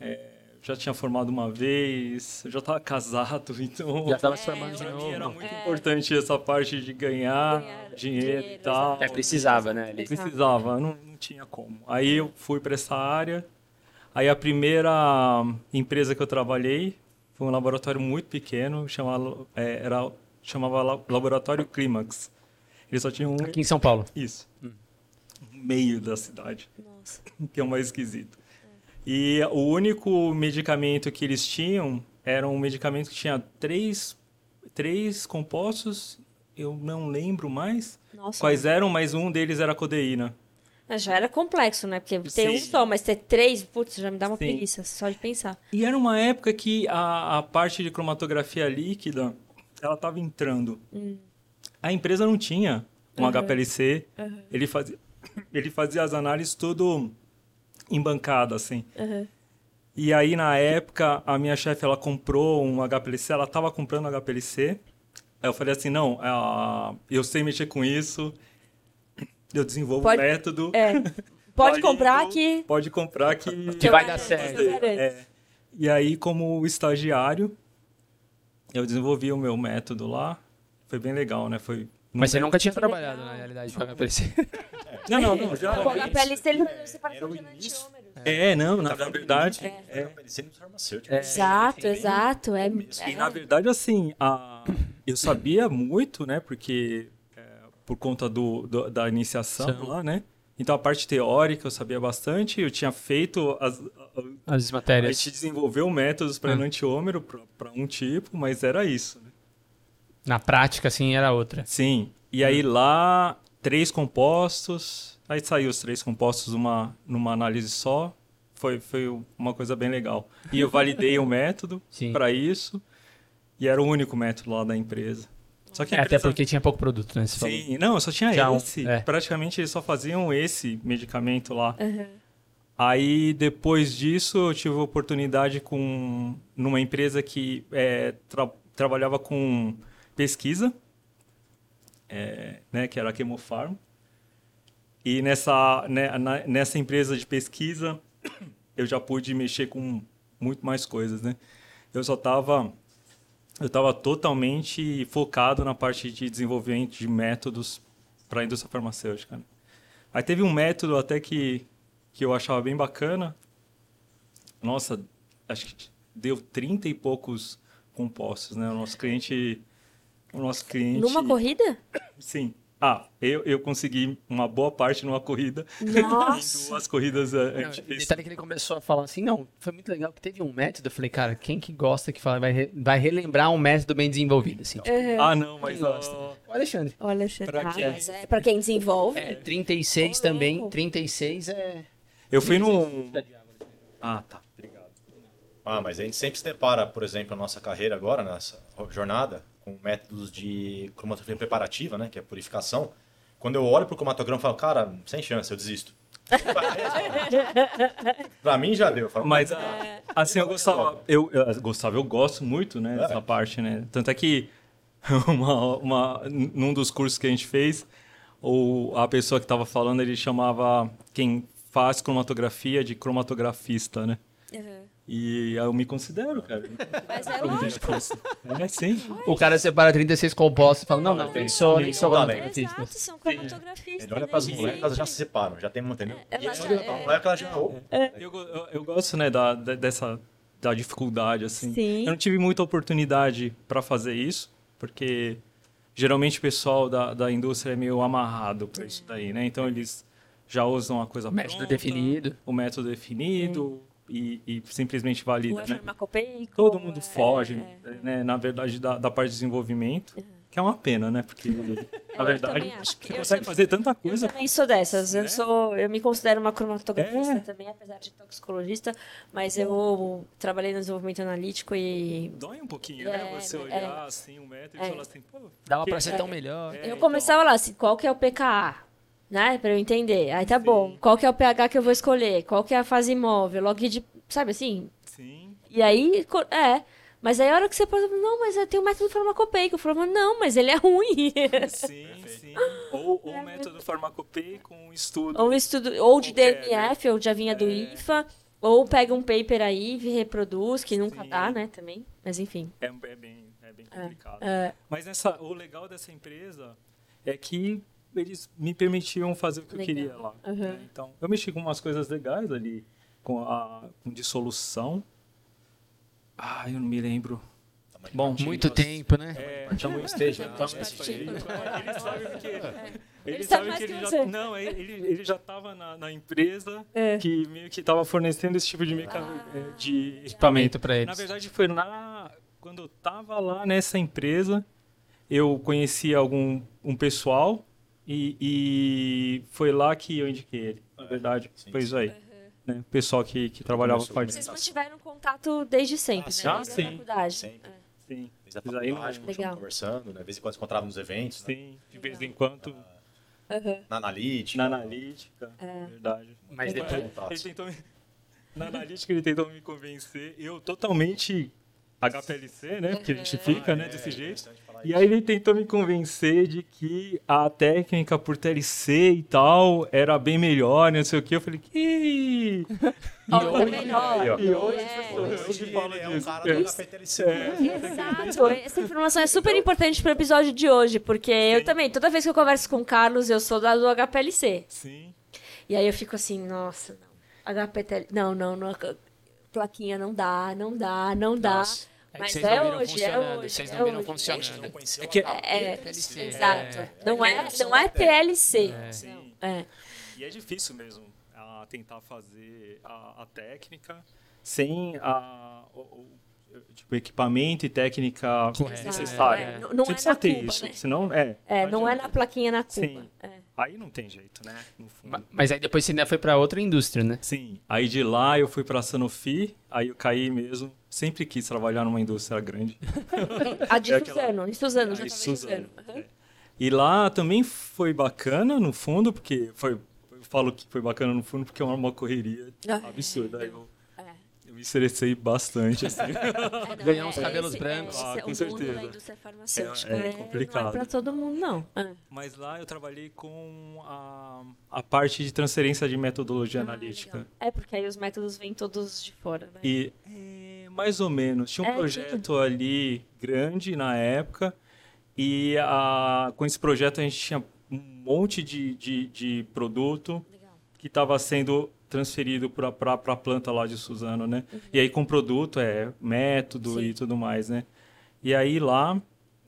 [SPEAKER 4] É, já tinha formado uma vez, eu já estava casado, [laughs] então...
[SPEAKER 1] Já estava se formando de
[SPEAKER 4] mim era
[SPEAKER 1] novo.
[SPEAKER 4] muito importante essa parte de ganhar,
[SPEAKER 2] Ganhar
[SPEAKER 4] dinheiro, e tal.
[SPEAKER 1] É, precisava, né? Ele-
[SPEAKER 4] Precisava, não, não tinha como. Aí eu fui para essa área. Aí a primeira empresa que eu trabalhei foi um laboratório muito pequeno, chamava, é, era, chamava La- Laboratório Clímax. Eles só tinham um,
[SPEAKER 1] Aqui em São Paulo.
[SPEAKER 4] isso, no meio da cidade,
[SPEAKER 2] Nossa.
[SPEAKER 4] que é o mais esquisito. E o único medicamento que eles tinham era um medicamento que tinha três, três compostos, eu não lembro mais
[SPEAKER 2] Nossa.
[SPEAKER 4] quais eram, mas um deles era a codeína.
[SPEAKER 2] Já era complexo, né? Porque
[SPEAKER 4] Sim.
[SPEAKER 2] tem um só, mas ter três, putz, já me dá uma
[SPEAKER 4] Sim.
[SPEAKER 2] preguiça só de pensar.
[SPEAKER 4] E era uma época que a, a parte de cromatografia líquida, ela estava entrando. A empresa não tinha um HPLC, ele, fazia, [coughs] ele fazia as análises tudo em bancada, assim.
[SPEAKER 2] Uhum.
[SPEAKER 4] E aí, na época, a minha chefe, ela comprou um HPLC, ela estava comprando um HPLC. Aí eu falei assim, não, eu sei mexer com isso, eu desenvolvo
[SPEAKER 2] Pode-
[SPEAKER 4] um método.
[SPEAKER 2] É. [laughs] Pode comprar
[SPEAKER 4] então,
[SPEAKER 2] que.
[SPEAKER 4] Pode comprar que... [laughs]
[SPEAKER 1] Que vai dar certo.
[SPEAKER 4] É. E aí, como estagiário, eu desenvolvi o meu método lá. Foi bem legal, né? Foi.
[SPEAKER 1] Mas você nunca tinha trabalhado, na realidade, me aparecer. [laughs]
[SPEAKER 4] Não, não, não. Já.
[SPEAKER 2] A PLC ele faz separação
[SPEAKER 3] Era o
[SPEAKER 2] de enantiômeros.
[SPEAKER 4] É, não, na
[SPEAKER 3] Tá
[SPEAKER 4] verdade.
[SPEAKER 3] É. Parecendo um farmacêutico.
[SPEAKER 2] Exato, exato. É,
[SPEAKER 4] E na verdade, assim, a, eu sabia muito, né? Porque é, por conta do, do da iniciação
[SPEAKER 1] Sim.
[SPEAKER 4] lá, né? Então a parte teórica eu sabia bastante, eu tinha feito as,
[SPEAKER 1] As
[SPEAKER 4] a
[SPEAKER 1] matérias.
[SPEAKER 4] gente desenvolveu métodos para
[SPEAKER 1] Ah.
[SPEAKER 4] enantiômero para um tipo, mas era isso. Né?
[SPEAKER 1] Na prática, assim, era outra.
[SPEAKER 4] Sim. E aí lá, três compostos. Aí saiu os três compostos numa, numa análise só. Foi, foi uma coisa bem legal. E eu validei o método
[SPEAKER 1] Sim.
[SPEAKER 4] para isso. E era o único método lá da empresa. Só que a
[SPEAKER 1] É, até
[SPEAKER 4] empresa-
[SPEAKER 1] porque tinha pouco produto, né? Você falou.
[SPEAKER 4] Sim, não, só tinha
[SPEAKER 1] um,
[SPEAKER 4] esse.
[SPEAKER 1] é.
[SPEAKER 4] Praticamente eles só faziam esse medicamento lá.
[SPEAKER 2] Uhum.
[SPEAKER 4] Aí depois disso eu tive a oportunidade com numa empresa que é, tra- trabalhava com pesquisa, é, né, que era a Chemofarm. E nessa né, na- nessa empresa de pesquisa eu já pude mexer com muito mais coisas, né? Eu só estava eu estava totalmente focado na parte de desenvolvimento de métodos para a indústria farmacêutica. né? Aí teve um método até que, que eu achava bem bacana. Nossa, acho que deu 30 e poucos compostos, né? O nosso cliente... O nosso cliente...
[SPEAKER 2] Numa corrida?
[SPEAKER 4] Sim. Ah, eu, eu consegui uma boa parte numa corrida.
[SPEAKER 2] Nossa. [laughs]
[SPEAKER 4] duas corridas a, gente fez.
[SPEAKER 1] detalhe que ele começou a falar assim, não, foi muito legal que teve um método, eu falei, cara, quem que gosta que fala, vai, re- vai relembrar um método bem desenvolvido, assim.
[SPEAKER 4] Ah, não, mas...
[SPEAKER 1] Quem gosta?
[SPEAKER 4] ó,
[SPEAKER 1] O Alexandre.
[SPEAKER 2] Olha, Alexandre.
[SPEAKER 4] Pra
[SPEAKER 2] Ah,
[SPEAKER 4] quê?
[SPEAKER 2] mas é pra quem desenvolve.
[SPEAKER 1] É, 36
[SPEAKER 2] Ô,
[SPEAKER 1] também,
[SPEAKER 2] louco.
[SPEAKER 1] 36 é...
[SPEAKER 4] eu fui num... Ah, tá. Obrigado.
[SPEAKER 3] Ah, mas a gente sempre se depara, por exemplo, a nossa carreira agora, nessa jornada, com métodos de cromatografia preparativa, né, que é purificação. Quando eu olho pro cromatograma, eu falo, cara, sem chance, eu desisto. [laughs] pra mim já deu. Eu falo,
[SPEAKER 4] Mas, ah, assim, eu gostava, eu, eu gostava, eu gosto muito, né, dessa parte, né? Tanto é que [laughs] uma, uma, num dos cursos que a gente fez, o, a pessoa que estava falando, ele chamava quem faz cromatografia de cromatografista, né? E eu me considero, cara.
[SPEAKER 2] Mas é lógico.
[SPEAKER 4] É, sim.
[SPEAKER 1] O cara separa 36 compostos e fala, não, não, nem sou, nem
[SPEAKER 3] dá,
[SPEAKER 1] cromatografista.
[SPEAKER 2] Exato, são cromatografistas.
[SPEAKER 3] Ele olha
[SPEAKER 2] né,
[SPEAKER 3] pras
[SPEAKER 2] gente?
[SPEAKER 3] moleques, elas já se separam, já tem, entendeu?
[SPEAKER 2] Ela
[SPEAKER 3] E aí
[SPEAKER 2] já-
[SPEAKER 3] olha pra
[SPEAKER 2] é.
[SPEAKER 3] ela já... Oh,
[SPEAKER 4] Eu, go- eu, eu gosto, né, da, da- dessa da dificuldade, assim.
[SPEAKER 2] Sim.
[SPEAKER 4] Eu não tive muita oportunidade para fazer isso, porque geralmente o pessoal da, da indústria é meio amarrado para isso daí, né? Então eles já usam a coisa
[SPEAKER 1] Método
[SPEAKER 4] pronta,
[SPEAKER 1] definido.
[SPEAKER 4] o método definido e, e simplesmente valida,
[SPEAKER 2] é
[SPEAKER 4] né? Todo mundo
[SPEAKER 2] é,
[SPEAKER 4] foge,
[SPEAKER 2] é.
[SPEAKER 4] né? Na verdade, da, da parte de desenvolvimento, que é uma pena, né? Porque, [laughs] na
[SPEAKER 2] eu
[SPEAKER 4] verdade,
[SPEAKER 2] acho que
[SPEAKER 4] você
[SPEAKER 2] eu
[SPEAKER 4] consegue fazer tanta
[SPEAKER 2] Eu
[SPEAKER 4] coisa.
[SPEAKER 2] também sou dessas. Eu
[SPEAKER 4] né?
[SPEAKER 2] sou, eu me considero uma cromatografista
[SPEAKER 4] É.
[SPEAKER 2] também, apesar de toxicologista, mas eu trabalhei no desenvolvimento analítico e
[SPEAKER 4] Dói um pouquinho, né?
[SPEAKER 2] É,
[SPEAKER 4] Você
[SPEAKER 2] é.
[SPEAKER 4] olhar assim o método e
[SPEAKER 2] É.
[SPEAKER 4] falar assim, pô,
[SPEAKER 1] Dava pra ser tão melhor.
[SPEAKER 4] É,
[SPEAKER 2] eu começava lá assim, qual que é o pKa? Né, pra eu entender. Aí tá
[SPEAKER 4] Sim.
[SPEAKER 2] bom. Qual que é o pH que eu vou escolher? Qual que é a fase imóvel? Log de, sabe assim?
[SPEAKER 4] Sim.
[SPEAKER 2] E aí, é. Mas aí a hora que você pode, não, mas eu tenho um método farmacopeico. Eu falava, não, mas ele é ruim.
[SPEAKER 4] Sim, sim. Ou ou o método farmacopeico, um estudo.
[SPEAKER 2] ou um estudo, ou de DNF, ou já vinha do
[SPEAKER 4] É.
[SPEAKER 2] IFA, ou pega um paper aí e reproduz, que nunca
[SPEAKER 4] Sim.
[SPEAKER 2] dá, né, também. Mas enfim.
[SPEAKER 4] É, é bem, é bem complicado.
[SPEAKER 2] É,
[SPEAKER 4] Mas essa, o legal dessa empresa é que eles me permitiam fazer o que
[SPEAKER 2] Legal.
[SPEAKER 4] eu queria lá.
[SPEAKER 2] Uhum.
[SPEAKER 4] né? Então, eu mexi com umas coisas legais ali, com a com dissolução. Ah, eu não me lembro.
[SPEAKER 1] Bom, muito tempo, né?
[SPEAKER 4] É,
[SPEAKER 3] Tamanho esteja.
[SPEAKER 4] Ele sabe porque. Ele,
[SPEAKER 2] Ele sabe
[SPEAKER 4] sabe que
[SPEAKER 2] que
[SPEAKER 4] ele já.
[SPEAKER 2] você.
[SPEAKER 4] Não, ele, ele já estava na, na empresa
[SPEAKER 2] É.
[SPEAKER 4] que meio que estava fornecendo esse tipo de, meca... eh, de equipamento.
[SPEAKER 1] Pra
[SPEAKER 4] Na
[SPEAKER 1] eles.
[SPEAKER 4] verdade, foi na. Quando eu tava lá nessa empresa, eu conheci algum um pessoal e, e foi lá que eu indiquei ele. Na verdade,
[SPEAKER 3] sim,
[SPEAKER 4] foi isso aí. Né? O pessoal que, que trabalhava com a
[SPEAKER 3] com
[SPEAKER 2] Vocês mantiveram contato desde sempre,
[SPEAKER 3] Ah,
[SPEAKER 2] né?
[SPEAKER 4] sim.
[SPEAKER 2] Desde a
[SPEAKER 4] sim.
[SPEAKER 2] faculdade.
[SPEAKER 3] Sempre.
[SPEAKER 4] Sim.
[SPEAKER 3] Desde a faculdade, continuamos
[SPEAKER 2] Legal.
[SPEAKER 3] conversando, né? De vez em quando se encontrava nos eventos, né?
[SPEAKER 4] Sim, de vez em quando
[SPEAKER 2] Uhum.
[SPEAKER 3] na analítica.
[SPEAKER 4] na analítica,
[SPEAKER 2] É.
[SPEAKER 4] verdade.
[SPEAKER 1] Mas depois...
[SPEAKER 4] Ele tentou me... [laughs] Na analítica ele tentou me convencer, eu totalmente HPLC, né? Porque a gente fica, né,
[SPEAKER 3] É,
[SPEAKER 4] desse jeito. E aí ele tentou me convencer de que a técnica por TLC e tal era bem melhor, não sei o que. Eu falei, que
[SPEAKER 2] é melhor.
[SPEAKER 4] E hoje,
[SPEAKER 2] É.
[SPEAKER 3] Hoje
[SPEAKER 4] Hoje fala
[SPEAKER 3] ele é um
[SPEAKER 4] disso.
[SPEAKER 3] cara
[SPEAKER 4] É.
[SPEAKER 3] do HPTLC.
[SPEAKER 2] Exato. Essa informação é super importante pro episódio de hoje, porque eu também, toda vez que eu converso com o Carlos, eu sou da do HPLC.
[SPEAKER 4] Sim.
[SPEAKER 2] E aí eu fico assim, nossa, não. HPTL. Não, não, não. Plaquinha não dá, não dá, não dá.
[SPEAKER 3] Nossa.
[SPEAKER 1] É
[SPEAKER 2] Mas
[SPEAKER 1] vocês
[SPEAKER 2] é
[SPEAKER 1] não viram
[SPEAKER 2] hoje, é hoje,
[SPEAKER 1] vocês
[SPEAKER 2] é
[SPEAKER 1] não viram
[SPEAKER 2] hoje.
[SPEAKER 1] funcionando.
[SPEAKER 3] Conheceu
[SPEAKER 4] É que-
[SPEAKER 2] É,
[SPEAKER 1] PLC.
[SPEAKER 2] exato.
[SPEAKER 1] É.
[SPEAKER 2] Não é, não é PLC.
[SPEAKER 4] Sim.
[SPEAKER 2] É.
[SPEAKER 4] E é difícil mesmo a tentar fazer a, a técnica sem a, o, o- tipo, equipamento e técnica necessária.
[SPEAKER 2] É, não- não
[SPEAKER 4] Você
[SPEAKER 2] é
[SPEAKER 4] precisa
[SPEAKER 2] na
[SPEAKER 4] ter
[SPEAKER 2] Cuba,
[SPEAKER 4] isso,
[SPEAKER 2] né?
[SPEAKER 4] senão é.
[SPEAKER 2] É, não é na plaquinha na Cuba.
[SPEAKER 4] Sim. Aí não tem jeito, né? No fundo.
[SPEAKER 1] Ma- Mas aí depois você ainda foi pra outra indústria, né?
[SPEAKER 4] Sim. Aí de lá eu fui pra Sanofi, aí eu caí mesmo. Sempre quis trabalhar numa indústria grande. [laughs]
[SPEAKER 2] A de
[SPEAKER 4] É aquela-
[SPEAKER 2] Suzano, em Suzano, já
[SPEAKER 4] Suzano, é. E lá também foi bacana, no fundo, porque foi. Eu falo que foi bacana no fundo porque é uma correria
[SPEAKER 2] Ah,
[SPEAKER 4] absurda. Aí eu me estressei bastante, assim. [laughs]
[SPEAKER 2] É, não, [laughs]
[SPEAKER 1] Ganhar
[SPEAKER 2] é,
[SPEAKER 1] uns cabelos
[SPEAKER 2] esse-
[SPEAKER 1] brancos.
[SPEAKER 2] É,
[SPEAKER 4] Ah,
[SPEAKER 2] é
[SPEAKER 4] com certeza.
[SPEAKER 2] da indústria farmacêutica.
[SPEAKER 4] É- é
[SPEAKER 2] né?
[SPEAKER 4] complicado.
[SPEAKER 2] Não é pra todo mundo, não. É.
[SPEAKER 4] Mas lá eu trabalhei com a, a parte de transferência de metodologia
[SPEAKER 2] Ah,
[SPEAKER 4] analítica.
[SPEAKER 2] legal. É, porque aí os métodos vêm todos de fora, né?
[SPEAKER 4] E é, mais ou menos, tinha um
[SPEAKER 2] É,
[SPEAKER 4] projeto ali grande na época, e a, com esse projeto a gente tinha um monte de, de, de produto
[SPEAKER 2] Legal.
[SPEAKER 4] que estava sendo transferido para a planta lá de Suzano, né? E aí com produto é método
[SPEAKER 2] Sim.
[SPEAKER 4] e tudo mais, né? E aí lá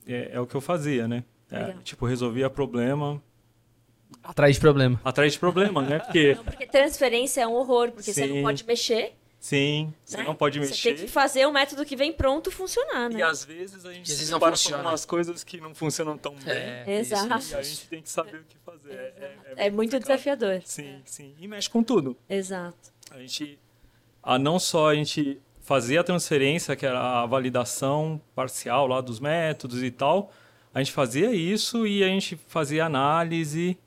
[SPEAKER 4] é, é o que eu fazia, né? É, tipo, resolvia problema
[SPEAKER 1] Atrás de problema.
[SPEAKER 4] atrás de problema, né? Porque,
[SPEAKER 2] Não, porque transferência é um horror, porque você não
[SPEAKER 4] Sim.
[SPEAKER 2] pode mexer.
[SPEAKER 4] Sim, você
[SPEAKER 2] né?
[SPEAKER 4] não pode
[SPEAKER 2] Você
[SPEAKER 4] mexer.
[SPEAKER 2] tem que fazer o método que vem pronto funcionar, né?
[SPEAKER 4] E às vezes a gente
[SPEAKER 1] E às vezes
[SPEAKER 4] se
[SPEAKER 1] não
[SPEAKER 4] depara com algumas coisas que não funcionam tão bem.
[SPEAKER 2] Exato.
[SPEAKER 1] isso,
[SPEAKER 4] E a gente tem que saber o que fazer. É,
[SPEAKER 2] É muito
[SPEAKER 4] complicado.
[SPEAKER 2] desafiador.
[SPEAKER 4] Sim, sim. E mexe com tudo.
[SPEAKER 2] Exato.
[SPEAKER 4] A gente, a não só a gente fazer a transferência, que era a validação parcial lá dos métodos e tal, a gente fazia isso e a gente fazia análise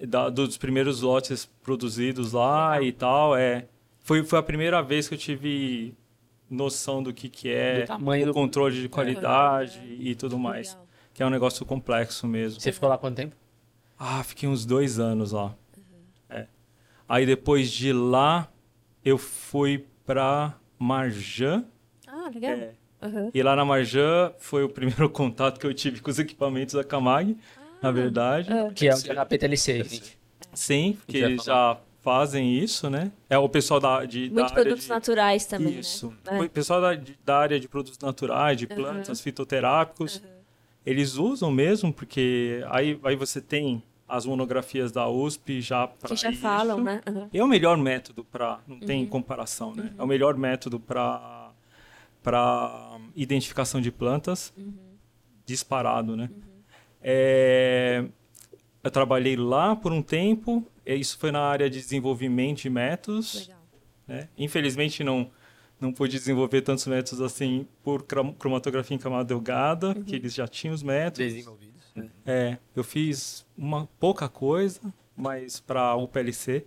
[SPEAKER 4] da- dos primeiros lotes produzidos lá e tal. É, foi, foi a primeira vez que eu tive noção do que, que é
[SPEAKER 1] Do tamanho
[SPEAKER 4] o
[SPEAKER 1] do-
[SPEAKER 4] controle de qualidade e tudo mais.
[SPEAKER 2] Legal.
[SPEAKER 4] Que é um negócio complexo mesmo.
[SPEAKER 1] Você ficou lá quanto tempo?
[SPEAKER 4] Ah, fiquei uns dois anos lá. É. Aí depois de lá, eu fui pra Marjan.
[SPEAKER 2] Ah, legal.
[SPEAKER 4] É.
[SPEAKER 2] Aham.
[SPEAKER 4] E lá na Marjan foi o primeiro [laughs] contato que eu tive com os equipamentos da Camag, na verdade.
[SPEAKER 1] Que é o de HPTLC, gente.
[SPEAKER 4] Sim, que
[SPEAKER 1] já
[SPEAKER 4] fazem isso, né? É o pessoal da, de, da
[SPEAKER 2] Muitos
[SPEAKER 4] área
[SPEAKER 2] produtos
[SPEAKER 4] de...
[SPEAKER 2] naturais também,
[SPEAKER 4] Isso.
[SPEAKER 2] né?
[SPEAKER 4] O pessoal da, de- da área de produtos naturais, de plantas, fitoterápicos, eles usam mesmo, porque aí, aí você tem as monografias da USP já para
[SPEAKER 2] Que já falam, né? Aham.
[SPEAKER 4] É o melhor método para, não tem
[SPEAKER 2] Uhum.
[SPEAKER 4] comparação, né? É o melhor método para para identificação de plantas
[SPEAKER 2] Uhum.
[SPEAKER 4] disparado, né? É, eu trabalhei lá por um tempo. E Isso foi na área de desenvolvimento de métodos.
[SPEAKER 2] Legal.
[SPEAKER 4] né? Infelizmente não não pude desenvolver tantos métodos assim por crom- cromatografia em camada delgada,
[SPEAKER 2] Uhum.
[SPEAKER 4] que eles já tinham os métodos.
[SPEAKER 1] Desenvolvidos. né?
[SPEAKER 4] É, eu fiz uma pouca coisa, mas para UPLC,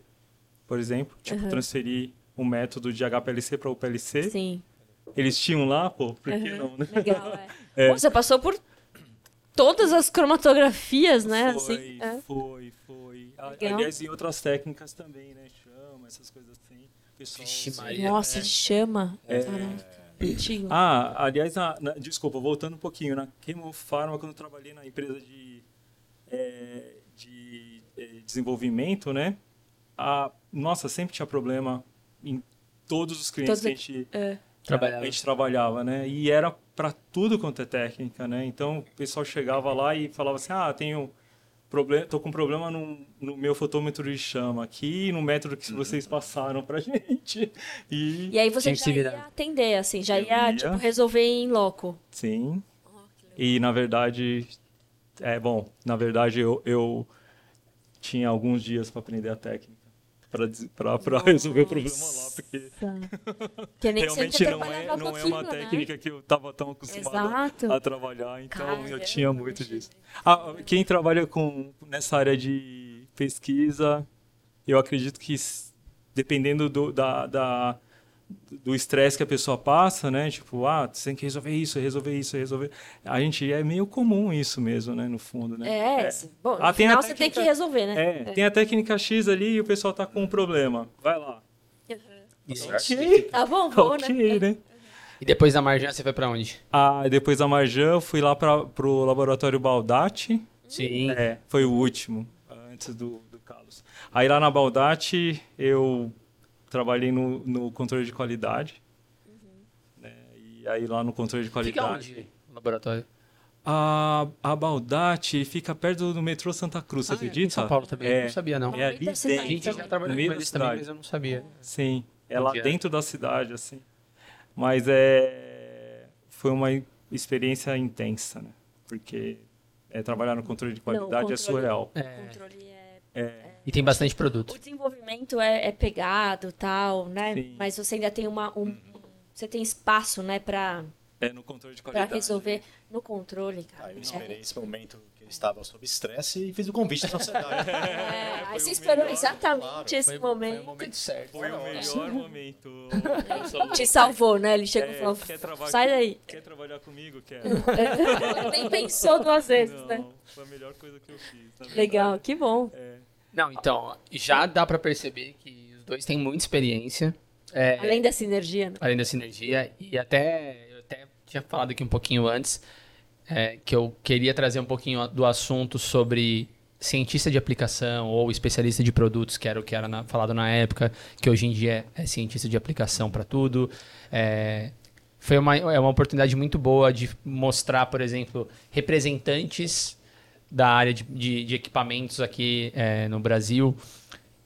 [SPEAKER 4] por exemplo, tipo
[SPEAKER 2] Uhum.
[SPEAKER 4] transferir o método de HPLC para UPLC.
[SPEAKER 2] Sim.
[SPEAKER 4] Eles tinham lá, pô, por que
[SPEAKER 2] Aham.
[SPEAKER 4] não, né?
[SPEAKER 2] Legal, é. [laughs]
[SPEAKER 4] É.
[SPEAKER 2] Pô, você passou por todas as cromatografias, né?
[SPEAKER 4] Foi,
[SPEAKER 2] assim, é.
[SPEAKER 4] foi, foi.
[SPEAKER 2] Legal.
[SPEAKER 4] Aliás, em outras técnicas também, né? Chama, essas coisas assim. Pessoal,
[SPEAKER 1] Vixe,
[SPEAKER 4] assim.
[SPEAKER 1] Maria.
[SPEAKER 2] Nossa, chama.
[SPEAKER 4] É.
[SPEAKER 2] Caraca. Antigo.
[SPEAKER 4] Ah, aliás, na- na- desculpa, voltando um pouquinho, na Chemofarma, quando eu trabalhei na empresa de, é, de é, desenvolvimento, né? A, nossa, sempre tinha problema em todos os clientes
[SPEAKER 2] Todos
[SPEAKER 4] que a gente,
[SPEAKER 2] É.
[SPEAKER 1] Trabalhava.
[SPEAKER 4] a gente trabalhava, né? E era para tudo quanto é técnica, né? Então, o pessoal chegava lá e falava assim, ah, tenho problema, tô com problema no, no meu fotômetro de chama aqui, no método que vocês passaram pra [laughs] gente. E,
[SPEAKER 2] E aí você já ia atender, assim, já ia,
[SPEAKER 4] ia.
[SPEAKER 2] tipo, resolver em loco.
[SPEAKER 4] sim, E na verdade, é bom, na verdade eu, eu tinha alguns dias para aprender a técnica para resolver o problema lá, porque
[SPEAKER 2] Que nem que
[SPEAKER 4] realmente não é, não é uma
[SPEAKER 2] né?
[SPEAKER 4] técnica que eu estava tão acostumado
[SPEAKER 2] Exato.
[SPEAKER 4] a trabalhar, então eu
[SPEAKER 2] Caramba,
[SPEAKER 4] tinha muito disso. Ah, quem trabalha com nessa área de pesquisa, eu acredito que dependendo do, da, da- do estresse que a pessoa passa, né? Tipo, ah, você tem que resolver isso, resolver isso, resolver. A gente é meio comum isso mesmo, né? No fundo, né?
[SPEAKER 2] É, assim, bom, no
[SPEAKER 4] Ah, tem
[SPEAKER 2] final você tem que resolver, né?
[SPEAKER 4] É, tem a técnica X ali e o pessoal tá com um problema. Vai lá.
[SPEAKER 1] Isso.
[SPEAKER 4] Ok,
[SPEAKER 2] Tá bom, vou, né?
[SPEAKER 4] ok, né?
[SPEAKER 1] E depois da Marjan você foi pra onde?
[SPEAKER 4] Ah, depois da Marjan, eu fui lá para pro laboratório Baldati.
[SPEAKER 1] Sim.
[SPEAKER 4] É, foi o último, antes do, do Carlos. Aí lá na Baldati, eu trabalhei no, no controle de qualidade. né, E aí lá no controle de
[SPEAKER 1] Fica
[SPEAKER 4] qualidade.
[SPEAKER 1] onde? o Laboratório.
[SPEAKER 4] A, a Baldate fica perto do metrô Santa Cruz, você
[SPEAKER 1] Ah,
[SPEAKER 4] acredita?
[SPEAKER 1] Em São Paulo também.
[SPEAKER 4] É,
[SPEAKER 1] não sabia, não.
[SPEAKER 4] é ali
[SPEAKER 2] cidade.
[SPEAKER 1] A gente já
[SPEAKER 4] dentro,
[SPEAKER 1] trabalhou
[SPEAKER 4] no meio
[SPEAKER 1] com
[SPEAKER 4] da
[SPEAKER 1] eles também,
[SPEAKER 4] cidade.
[SPEAKER 1] mas eu não sabia.
[SPEAKER 4] Sim, é lá
[SPEAKER 1] é?
[SPEAKER 4] dentro da cidade, assim. Mas é foi uma experiência intensa, né? Porque é, trabalhar no controle de qualidade é
[SPEAKER 2] controle-
[SPEAKER 4] surreal.
[SPEAKER 2] O controle é...
[SPEAKER 4] É,
[SPEAKER 1] E tem bastante
[SPEAKER 2] O
[SPEAKER 1] produto.
[SPEAKER 2] desenvolvimento é, é pegado, tal, né?
[SPEAKER 4] Sim.
[SPEAKER 2] Mas você ainda tem uma... Um, você tem espaço, né, pra,
[SPEAKER 4] é no controle de
[SPEAKER 2] pra
[SPEAKER 4] qualidade.
[SPEAKER 2] resolver no controle, cara.
[SPEAKER 3] Aí eu esperei esse momento que ele estava sob estresse e fiz o convite da sociedade. [laughs]
[SPEAKER 2] É, [laughs] aí
[SPEAKER 4] foi
[SPEAKER 2] você
[SPEAKER 4] o
[SPEAKER 2] esperou
[SPEAKER 4] melhor,
[SPEAKER 2] exatamente
[SPEAKER 3] claro.
[SPEAKER 2] esse momento.
[SPEAKER 1] certo.
[SPEAKER 4] Foi o melhor [laughs] momento.
[SPEAKER 2] Te salvou, né? Ele chegou e
[SPEAKER 4] É,
[SPEAKER 2] falou,
[SPEAKER 4] quer trabalhar
[SPEAKER 2] sai
[SPEAKER 4] com-
[SPEAKER 2] daí.
[SPEAKER 4] Quer trabalhar comigo? Quer?
[SPEAKER 2] Nem pensou duas vezes, né?
[SPEAKER 4] Não, foi a melhor coisa que eu fiz. verdade.
[SPEAKER 2] Legal, que bom.
[SPEAKER 4] É,
[SPEAKER 1] Não, então, já dá pra perceber que os dois têm muita experiência. É,
[SPEAKER 2] Além da sinergia, né?
[SPEAKER 1] além da sinergia. E até, eu até tinha falado aqui um pouquinho antes, é, que eu queria trazer um pouquinho do assunto sobre cientista de aplicação ou especialista de produtos, que era o que era na- falado na época, que hoje em dia é cientista de aplicação para tudo. É, foi uma, é uma oportunidade muito boa de mostrar, por exemplo, representantes da área de, de- de equipamentos aqui é, no Brasil.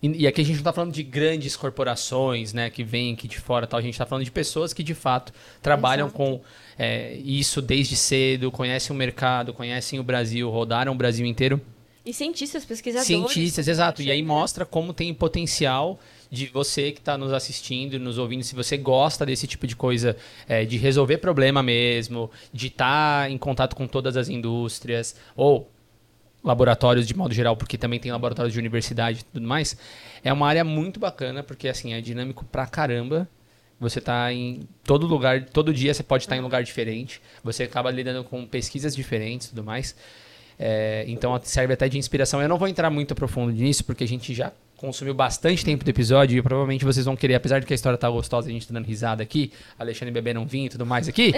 [SPEAKER 1] E, e aqui a gente não está falando de grandes corporações, né, que vêm aqui de fora, tal. A gente está falando de pessoas que de fato trabalham
[SPEAKER 2] Exato.
[SPEAKER 1] com é, isso desde cedo, conhecem o mercado, conhecem o Brasil, rodaram o Brasil inteiro.
[SPEAKER 2] E cientistas, pesquisadores.
[SPEAKER 1] Cientistas, exato. E aí mostra como tem potencial de você que está nos assistindo, nos ouvindo, se você gosta desse tipo de coisa, é, de resolver problema mesmo, de estar em contato com todas as indústrias, ou laboratórios de modo geral, porque também tem laboratórios de universidade e tudo mais, é uma área muito bacana, porque assim, é dinâmico pra caramba. Você tá em todo lugar, todo dia você pode estar em um lugar diferente. Você acaba lidando com pesquisas diferentes e tudo mais. É, então serve até de inspiração. Eu não vou entrar muito profundo nisso, porque a gente já consumiu bastante tempo do episódio e provavelmente vocês vão querer, apesar de que a história tá gostosa e a gente tá dando risada aqui, Alexandre bebendo um vinho e tudo mais aqui,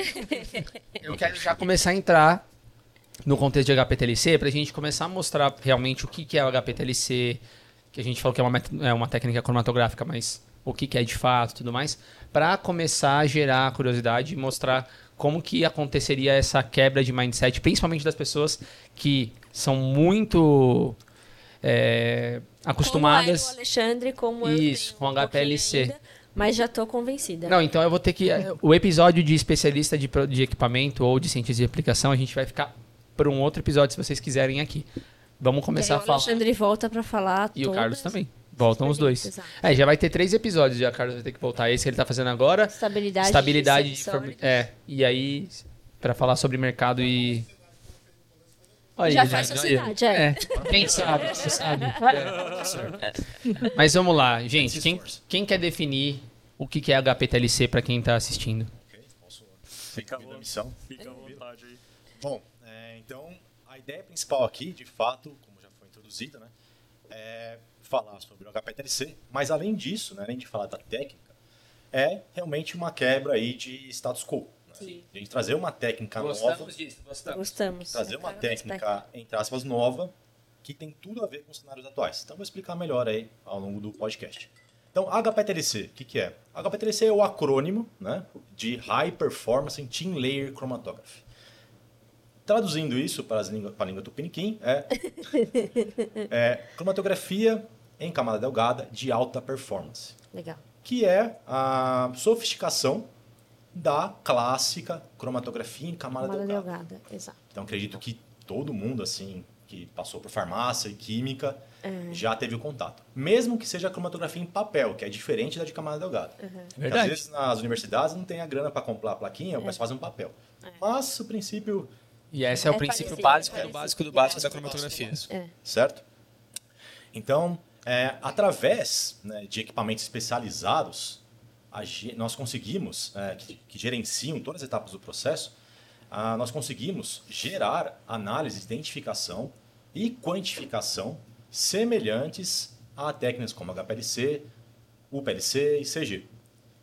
[SPEAKER 1] [laughs] eu quero já começar a entrar no contexto de HPTLC pra gente começar a mostrar realmente o que, que é o HPTLC, que a gente falou que é uma, é uma técnica cromatográfica, mas o que, que é de fato e tudo mais, para começar a gerar curiosidade e mostrar como que aconteceria essa quebra de mindset, principalmente das pessoas que são muito é, acostumadas.
[SPEAKER 2] Como eu, Alexandre, como eu
[SPEAKER 1] Isso,
[SPEAKER 2] tenho
[SPEAKER 1] com
[SPEAKER 2] um
[SPEAKER 1] HPLC.
[SPEAKER 2] ainda, mas já tô convencida.
[SPEAKER 1] Não, então eu vou ter que. O episódio de especialista de, de equipamento ou de cientista de aplicação, a gente vai ficar para um outro episódio se vocês quiserem aqui. Vamos
[SPEAKER 2] E aí
[SPEAKER 1] começar a
[SPEAKER 2] o
[SPEAKER 1] falar.
[SPEAKER 2] Alexandre volta pra falar
[SPEAKER 1] E o Carlos também. Voltam os dois.
[SPEAKER 2] Exato.
[SPEAKER 1] É, já vai ter três episódios, já o Carlos vai ter que voltar. Esse que ele tá fazendo agora.
[SPEAKER 2] Estabilidade,
[SPEAKER 1] Estabilidade de forma- É. E aí, para falar sobre mercado e. Olha
[SPEAKER 2] Já
[SPEAKER 1] aí,
[SPEAKER 2] faz
[SPEAKER 1] aí.
[SPEAKER 2] sociedade, é.
[SPEAKER 1] Quem sabe, você sabe. [laughs] É. Mas vamos lá, gente. Quem, quem quer definir o que que é HPTLC para quem tá assistindo?
[SPEAKER 3] Ok, Posso
[SPEAKER 4] Fica
[SPEAKER 3] a
[SPEAKER 4] vontade.
[SPEAKER 3] missão?
[SPEAKER 4] Fica à vontade aí.
[SPEAKER 3] Bom, é, então a ideia principal aqui, de fato, como já foi introduzida, né, é falar sobre o HPTLC, mas além disso, né, além de falar da técnica, é realmente uma quebra aí de status quo. Né? A gente trazer uma técnica nova,
[SPEAKER 1] disso, gostamos.
[SPEAKER 2] Gostamos.
[SPEAKER 3] trazer uma técnica, entre aspas, nova, que tem tudo a ver com os cenários atuais. Então, vou explicar melhor aí ao longo do podcast. Então, HPTLC, o que, que é? HPTLC é o acrônimo né, de High Performance Team Layer Chromatography. Traduzindo isso para, as língua, para a língua tupiniquim, é, [laughs] é cromatografia em camada delgada de alta performance
[SPEAKER 2] Legal.
[SPEAKER 3] que é a sofisticação da clássica cromatografia em camada,
[SPEAKER 2] Camada
[SPEAKER 3] delgada.
[SPEAKER 2] delgada, exato.
[SPEAKER 3] Então acredito que todo mundo assim que passou por farmácia e química
[SPEAKER 2] É.
[SPEAKER 3] já teve o contato. Mesmo que seja a cromatografia em papel, que é diferente da de camada delgada. Porque
[SPEAKER 1] Verdade.
[SPEAKER 3] Às vezes nas universidades não tem a grana para comprar a plaquinha, mas fazem um papel. Mas o princípio
[SPEAKER 1] E esse é, o
[SPEAKER 2] É
[SPEAKER 1] princípio
[SPEAKER 2] parecido,
[SPEAKER 1] básico
[SPEAKER 2] é
[SPEAKER 1] do
[SPEAKER 2] parecido.
[SPEAKER 1] básico do básico da cromatografia.
[SPEAKER 2] É.
[SPEAKER 3] certo? Então, é, através né, de equipamentos especializados, a nós conseguimos, é, que, que gerenciam todas as etapas do processo, ah, nós conseguimos gerar análises de identificação e quantificação semelhantes a técnicas como HPLC, UPLC e CG.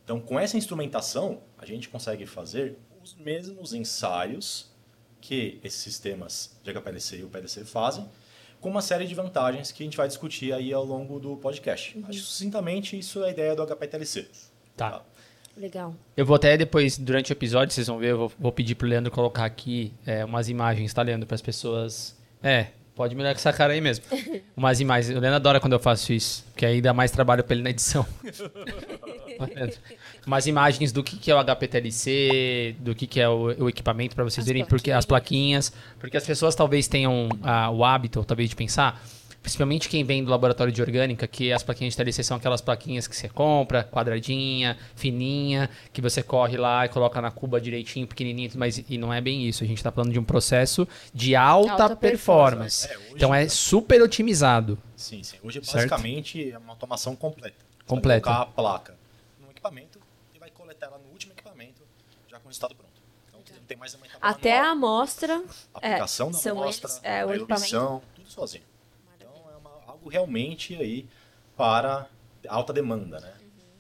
[SPEAKER 3] Então, com essa instrumentação, a gente consegue fazer os mesmos ensaios que esses sistemas de HPLC e UPLC fazem, com uma série de vantagens que a gente vai discutir aí ao longo do podcast. Acho que sucintamente isso é a ideia do HPLC.
[SPEAKER 1] Tá.
[SPEAKER 2] Legal.
[SPEAKER 1] Eu vou até depois, durante o episódio, vocês vão ver, eu vou, vou pedir pro Leandro colocar aqui é, umas imagens, tá, Leandro? Para as pessoas. É, pode me olhar com essa cara aí mesmo. [laughs] umas imagens. O Leandro adora quando eu faço isso, porque aí dá mais trabalho para ele na edição. [laughs] umas imagens do que, que é o HPTLC, do que, que é o, o equipamento, para vocês
[SPEAKER 2] As
[SPEAKER 1] verem, porque as plaquinhas. Porque as pessoas talvez tenham ah, o hábito, talvez, de pensar. Principalmente quem vem do laboratório de orgânica, que as plaquinhas de TLC são aquelas plaquinhas que você compra, quadradinha, fininha, que você corre lá e coloca na cuba direitinho, pequenininho, mas e não é bem isso. A gente está falando de um processo de alta,
[SPEAKER 2] Alta
[SPEAKER 1] performance.
[SPEAKER 3] performance. É, hoje-
[SPEAKER 1] então é super otimizado.
[SPEAKER 3] Sim, sim. Hoje,
[SPEAKER 1] Certo.
[SPEAKER 3] basicamente, é uma automação completa. Você
[SPEAKER 1] Completa.
[SPEAKER 3] Vai colocar a placa no equipamento e vai coletar ela no último equipamento, já com o resultado pronto. Não tem mais uma etapa
[SPEAKER 2] Até a amostra.
[SPEAKER 3] A aplicação da
[SPEAKER 2] são
[SPEAKER 3] amostra,
[SPEAKER 2] eles, é,
[SPEAKER 3] a
[SPEAKER 2] o
[SPEAKER 3] tudo sozinho. Então, é uma- algo realmente aí para alta demanda, né?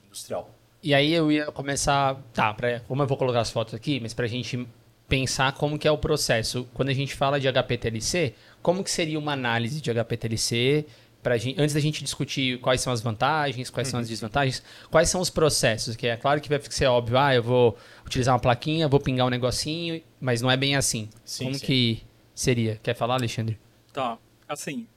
[SPEAKER 3] Industrial.
[SPEAKER 1] E aí eu ia começar. Tá, pra, como eu vou colocar as fotos aqui, mas pra gente pensar como que é o processo. Quando a gente fala de HPTLC, como que seria uma análise de HPTLC? Pra gente, antes da gente discutir quais são as vantagens, quais são as desvantagens, quais são os processos? Que é claro que vai ser óbvio, ah, eu vou utilizar uma plaquinha, vou pingar um negocinho, mas não é bem assim.
[SPEAKER 3] Sim,
[SPEAKER 1] como
[SPEAKER 3] sim.
[SPEAKER 1] que seria? Quer falar, Alexandre?
[SPEAKER 4] Tá, assim,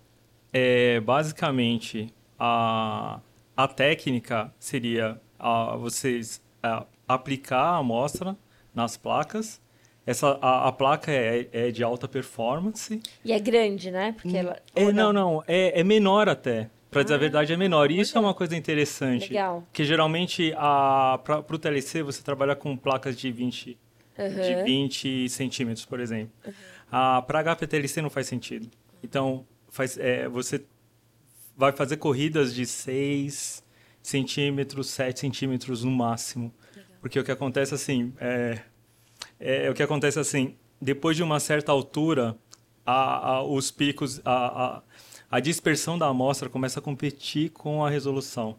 [SPEAKER 4] é, basicamente a, a técnica seria a, vocês a, aplicar a amostra nas placas. Essa, a, a placa é, é de alta performance.
[SPEAKER 2] E é grande, né? Porque ela.
[SPEAKER 4] É, não, não, é, é menor até. Pra dizer a verdade, é menor. E isso é uma coisa interessante.
[SPEAKER 2] Legal.
[SPEAKER 4] Porque geralmente, para o TLC, você trabalha com placas de 20, de 20 centímetros, por exemplo. Ah, para HPTLC não faz sentido. Então, faz, é, você vai fazer corridas de 6 centímetros, 7 centímetros no máximo. Porque o que acontece assim, é, é, o que acontece assim, depois de uma certa altura, a, a- os picos, a, a, a dispersão da amostra começa a competir com a resolução.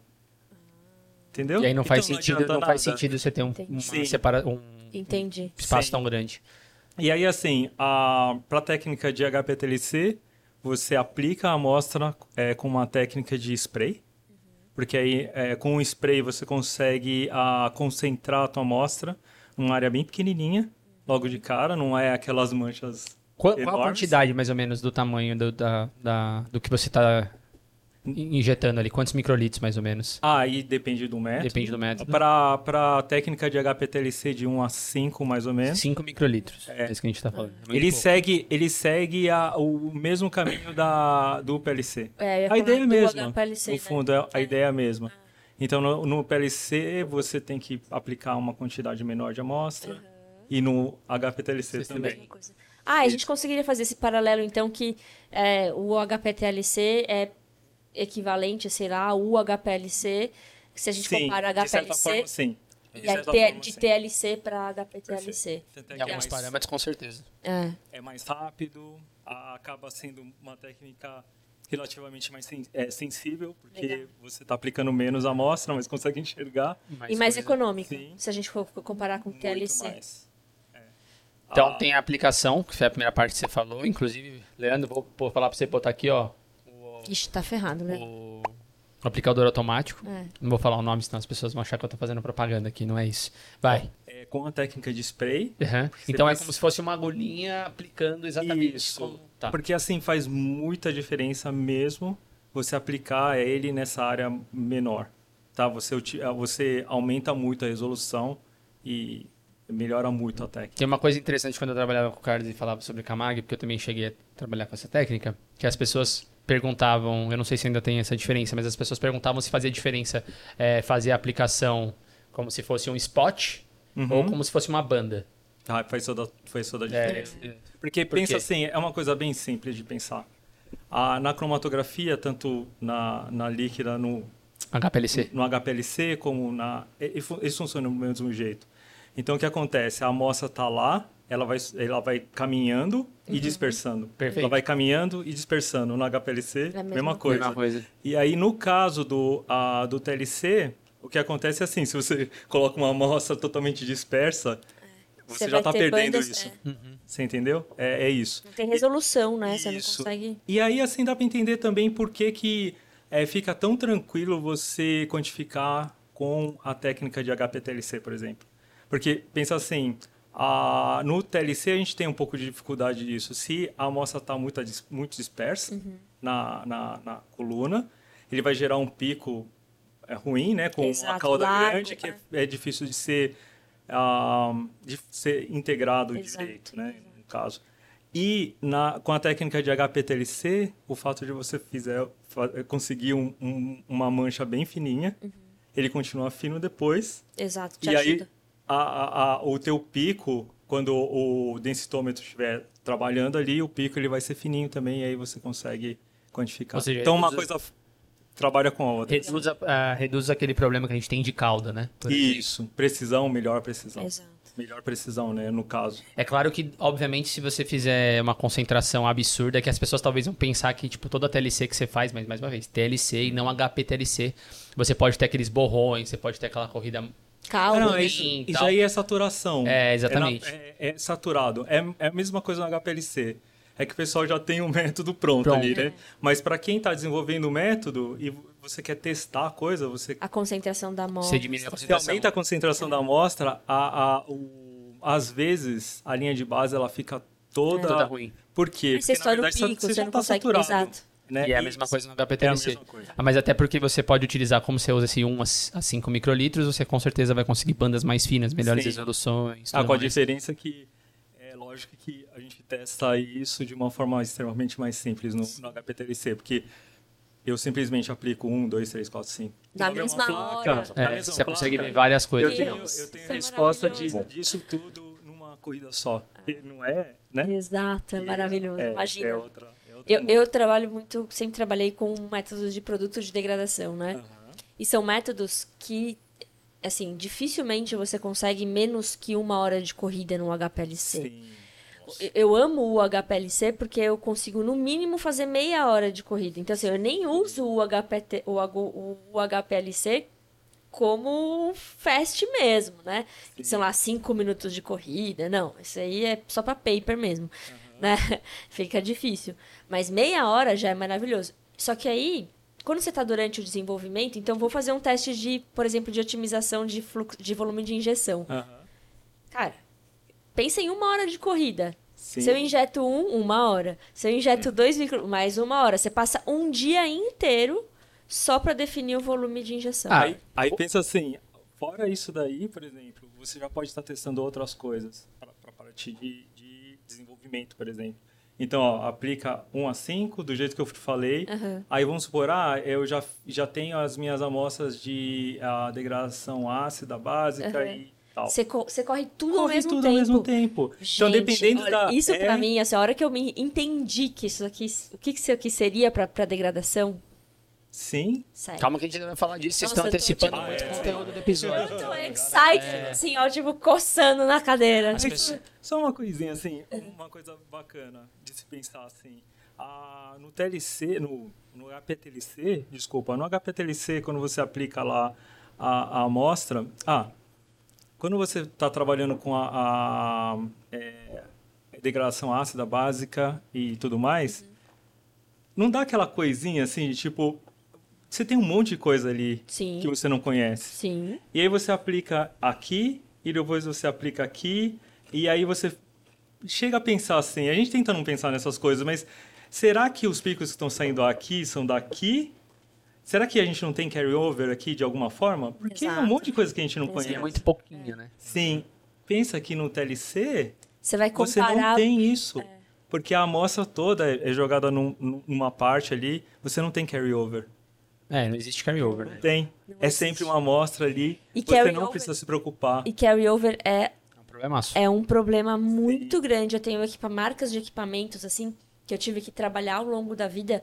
[SPEAKER 4] Entendeu?
[SPEAKER 1] E aí não faz
[SPEAKER 4] Então
[SPEAKER 1] sentido,
[SPEAKER 4] adianta
[SPEAKER 1] não faz sentido você ter um, uma separa, um
[SPEAKER 2] Entendi.
[SPEAKER 1] espaço
[SPEAKER 4] Sim.
[SPEAKER 1] tão grande.
[SPEAKER 4] E aí, assim, para a técnica de HPTLC, você aplica a amostra é, com uma técnica de spray, porque aí é, com o spray você consegue a, concentrar a tua amostra numa área bem pequenininha, logo de cara, não é aquelas manchas
[SPEAKER 1] Qual, qual a quantidade, mais ou menos, do tamanho do, da, da- do que você está injetando ali? Quantos microlitros, mais ou menos?
[SPEAKER 4] Ah, aí depende do método.
[SPEAKER 1] Depende do método.
[SPEAKER 4] Para a técnica de HPTLC de 1 a 5, mais ou menos,
[SPEAKER 1] 5 microlitros. É
[SPEAKER 4] É.
[SPEAKER 1] isso que a gente está falando. É
[SPEAKER 4] ele
[SPEAKER 1] pouco.
[SPEAKER 4] segue, ele segue a- o mesmo caminho da, do PLC.
[SPEAKER 2] É, eu ia
[SPEAKER 4] a ideia é a
[SPEAKER 2] falar do
[SPEAKER 4] mesma.
[SPEAKER 2] HPLC,
[SPEAKER 4] no
[SPEAKER 2] né?
[SPEAKER 4] fundo, é- a
[SPEAKER 2] É.
[SPEAKER 4] ideia é a mesma. Então, no, no PLC, você tem que aplicar uma quantidade menor de amostra. E no HPTLC
[SPEAKER 1] Vocês
[SPEAKER 4] também.
[SPEAKER 2] Ah, a gente conseguiria fazer esse paralelo, então, que é, o HPTLC é equivalente, sei lá, ao HPLC, se a gente
[SPEAKER 4] Sim,
[SPEAKER 2] compara
[SPEAKER 4] de certa
[SPEAKER 2] HPLC
[SPEAKER 4] forma, sim. De
[SPEAKER 2] e aí
[SPEAKER 4] forma,
[SPEAKER 2] de
[SPEAKER 4] sim.
[SPEAKER 2] TLC para HPTLC.
[SPEAKER 1] Em alguns
[SPEAKER 4] é,
[SPEAKER 1] parâmetros, com certeza.
[SPEAKER 2] É.
[SPEAKER 4] é mais rápido, a- acaba sendo uma técnica relativamente mais sen- é, sensível, porque
[SPEAKER 2] Legal.
[SPEAKER 4] você está aplicando menos amostra, mas consegue enxergar
[SPEAKER 2] e mais
[SPEAKER 1] coisa.
[SPEAKER 2] econômico,
[SPEAKER 4] Sim.
[SPEAKER 2] se a gente for comparar com o TLC.
[SPEAKER 4] mais. É.
[SPEAKER 1] Então
[SPEAKER 4] Ah,
[SPEAKER 1] tem a aplicação, que foi a primeira parte que você falou. Inclusive, Leandro, vou, vou falar para você botar aqui, ó. O,
[SPEAKER 2] Ixi, tá ferrado, né?
[SPEAKER 1] o aplicador automático.
[SPEAKER 2] É.
[SPEAKER 1] Não vou falar o nome, senão as pessoas vão achar que eu tô fazendo propaganda aqui, não é isso. Vai.
[SPEAKER 4] é, com a técnica de spray,
[SPEAKER 1] Uhum. Então é como se fosse uma agulhinha aplicando exatamente
[SPEAKER 4] Isso.
[SPEAKER 1] como... Tá.
[SPEAKER 4] Porque assim faz muita diferença mesmo você aplicar ele nessa área menor, tá? Você, ah, você aumenta muito a resolução e melhora muito a técnica.
[SPEAKER 1] Tem uma coisa interessante quando eu trabalhava com o Carlos e falava sobre Camag, porque eu também cheguei a trabalhar com essa técnica, que as pessoas perguntavam, eu não sei se ainda tem essa diferença, mas as pessoas perguntavam se fazia diferença é, fazer a aplicação como se fosse um spot
[SPEAKER 4] Uhum.
[SPEAKER 1] ou como se fosse uma banda.
[SPEAKER 4] Ah, faz toda, faz toda a
[SPEAKER 1] É,
[SPEAKER 4] diferença. Porque
[SPEAKER 1] Por
[SPEAKER 4] pensa
[SPEAKER 1] quê?
[SPEAKER 4] assim, é uma coisa bem simples de pensar. Ah, na cromatografia, tanto na, na líquida, no,
[SPEAKER 1] HPLC.
[SPEAKER 4] no HPLC, como na. Eles funcionam do mesmo jeito. Então, o que acontece? A amostra está lá, ela vai, ela vai caminhando e dispersando.
[SPEAKER 1] Perfeito.
[SPEAKER 4] Ela vai caminhando e dispersando. No HPLC,
[SPEAKER 2] É a mesma
[SPEAKER 4] mesma coisa.
[SPEAKER 1] Mesma coisa.
[SPEAKER 4] E aí, no caso do, ah, do TLC, o que acontece é assim: se você [laughs] coloca uma amostra totalmente dispersa, você,
[SPEAKER 2] Você
[SPEAKER 4] já
[SPEAKER 2] ter
[SPEAKER 4] perdendo
[SPEAKER 2] bandas-
[SPEAKER 4] isso.
[SPEAKER 2] é.
[SPEAKER 4] Você entendeu? É, é isso.
[SPEAKER 2] Não tem resolução, né? Você não
[SPEAKER 4] Isso.
[SPEAKER 2] consegue.
[SPEAKER 4] E aí, assim, dá para entender também por que, que é, fica tão tranquilo você quantificar com a técnica de HPTLC, por exemplo. Porque pensa assim, a, no TLC a gente tem um pouco de dificuldade disso. Se a amostra está muito, muito dispersa uhum. na, na, na, coluna, ele vai gerar um pico é, ruim, né? Com Exato, uma cauda largo, grande, que é, é, difícil de ser, uh, de ser integrado Exato. direito, né? No caso. E na, com a técnica de HPTLC, o fato de você fizer, conseguir um, um, uma mancha bem fininha, uhum. ele continua fino depois.
[SPEAKER 2] Exato, te
[SPEAKER 4] e
[SPEAKER 2] ajuda.
[SPEAKER 4] aí a, a, a, o teu pico, quando o densitômetro estiver trabalhando ali, o pico ele vai ser fininho também, e aí você consegue quantificar. Seja, então, uma coisa trabalha com a outra.
[SPEAKER 1] Reduz, a, uh, reduz aquele problema que a gente tem de cauda, né?
[SPEAKER 4] Isso, precisão, melhor precisão. Exato melhor precisão, né, no caso.
[SPEAKER 1] É claro que, obviamente, se você fizer uma concentração absurda, que as pessoas talvez vão pensar que, tipo, toda TLC que você faz, mas mais uma vez, TLC e não HPTLC, você pode ter aqueles borrões, você pode ter aquela corrida
[SPEAKER 2] calma. Não,
[SPEAKER 4] isso, isso aí é saturação.
[SPEAKER 1] É, exatamente.
[SPEAKER 4] É, é, é saturado. É, é, a mesma coisa no HPLC. É que o pessoal já tem um [laughs] método pronto, pronto. ali, né? Mas para quem está desenvolvendo o método e você quer testar a coisa, você...
[SPEAKER 2] A concentração da amostra. Você
[SPEAKER 1] diminui a concentração.
[SPEAKER 4] Você aumenta a concentração da amostra, a, a, o, às vezes a linha de base ela fica toda...
[SPEAKER 1] É. Toda ruim.
[SPEAKER 4] Por quê?
[SPEAKER 2] Porque, na verdade, pico, você, você não tá consegue... Saturado. Exato.
[SPEAKER 1] Né? E é a mesma coisa no HPTLC. É ah, mas até porque você pode utilizar, como você usa esse 1 a 5 microlitros, você com certeza vai conseguir bandas mais finas, melhores Sim. resoluções.
[SPEAKER 4] Ah, com a diferença que é lógico que a gente testa isso de uma forma extremamente mais simples no, no HPTLC, porque eu simplesmente aplico 1, 2, 3, 4, 5.
[SPEAKER 2] Na mesma placa, hora.
[SPEAKER 1] É, mesma você placa, consegue ver várias coisas.
[SPEAKER 4] Eu tenho, eu tenho a é resposta de, disso tudo numa corrida só. Não é, né?
[SPEAKER 2] Exato, é maravilhoso. É, Imagina. É outra eu, eu trabalho muito, sempre trabalhei com métodos de produtos de degradação, né? Uhum. E são métodos que, assim, dificilmente você consegue menos que uma hora de corrida no HPLC. Sim. Eu amo o HPLC porque eu consigo, no mínimo, fazer meia hora de corrida. Então, assim, eu nem uso o, HPT, o, o HPLC como fast mesmo, né? Sim. São lá cinco minutos de corrida. Não, isso aí é só para paper mesmo. Uhum né? [laughs] Fica difícil. Mas meia hora já é maravilhoso. Só que aí, quando você está durante o desenvolvimento, então vou fazer um teste de, por exemplo, de otimização de, fluxo, de volume de injeção. Uhum. Cara, pensa em uma hora de corrida. Sim. Se eu injeto um, uma hora. Se eu injeto dois, mais uma hora. Você passa um dia inteiro só para definir o volume de injeção.
[SPEAKER 4] Ah, aí, aí pensa assim, fora isso daí, por exemplo, você já pode estar testando outras coisas para partir de, desenvolvimento, por exemplo. Então, ó, aplica 1 a 5, do jeito que eu falei. Uhum. Aí vamos supor, ah, eu já, já tenho as minhas amostras de a degradação ácida básica uhum. e tal.
[SPEAKER 2] Você, co corre tudo corre ao mesmo
[SPEAKER 4] tudo
[SPEAKER 2] tempo.
[SPEAKER 4] ao mesmo tempo. Então,
[SPEAKER 2] Gente,
[SPEAKER 4] então, dependendo olha,
[SPEAKER 2] da... Isso
[SPEAKER 4] é...
[SPEAKER 2] pra mim, assim, a hora que eu me entendi que isso aqui... O que isso aqui seria pra, pra degradação,
[SPEAKER 4] Sim.
[SPEAKER 1] Sério. Calma que a gente ainda vai falar disso, vocês estão antecipando tô, muito é, conteúdo do episódio.
[SPEAKER 2] Eu tô excited, é. assim, ó, tipo, coçando na cadeira. Pessoas...
[SPEAKER 4] Só uma coisinha, assim, uma coisa bacana de se pensar, assim. Ah, no TLC, no, no HPTLC, desculpa, no HPTLC, quando você aplica lá a, a amostra... Ah, quando você está trabalhando com a, a é, degradação ácida básica e tudo mais, uhum. não dá aquela coisinha assim, de, tipo, você tem um monte de coisa ali
[SPEAKER 2] Sim.
[SPEAKER 4] que você não conhece.
[SPEAKER 2] Sim.
[SPEAKER 4] E aí você aplica aqui, e depois você aplica aqui, e aí você chega a pensar assim, a gente tenta não pensar nessas coisas, mas será que os picos que estão saindo aqui são daqui? Será que a gente não tem carry-over aqui de alguma forma? Porque Exato. é um monte de coisa que a gente não conhece. É
[SPEAKER 1] muito pouquinho, né?
[SPEAKER 4] Sim. Pensa que no TLC,
[SPEAKER 2] você, vai comparar...
[SPEAKER 4] você não tem isso. É. Porque a amostra toda é jogada num, numa parte ali, você não tem carry-over.
[SPEAKER 1] É, não existe carryover, né?
[SPEAKER 4] Tem. Não é existe. sempre uma amostra ali. E você não precisa se preocupar.
[SPEAKER 2] E carryover é,
[SPEAKER 1] é um problemaço.
[SPEAKER 2] É um problema muito Sim. grande. Eu tenho equipa, marcas de equipamentos, assim, que eu tive que trabalhar ao longo da vida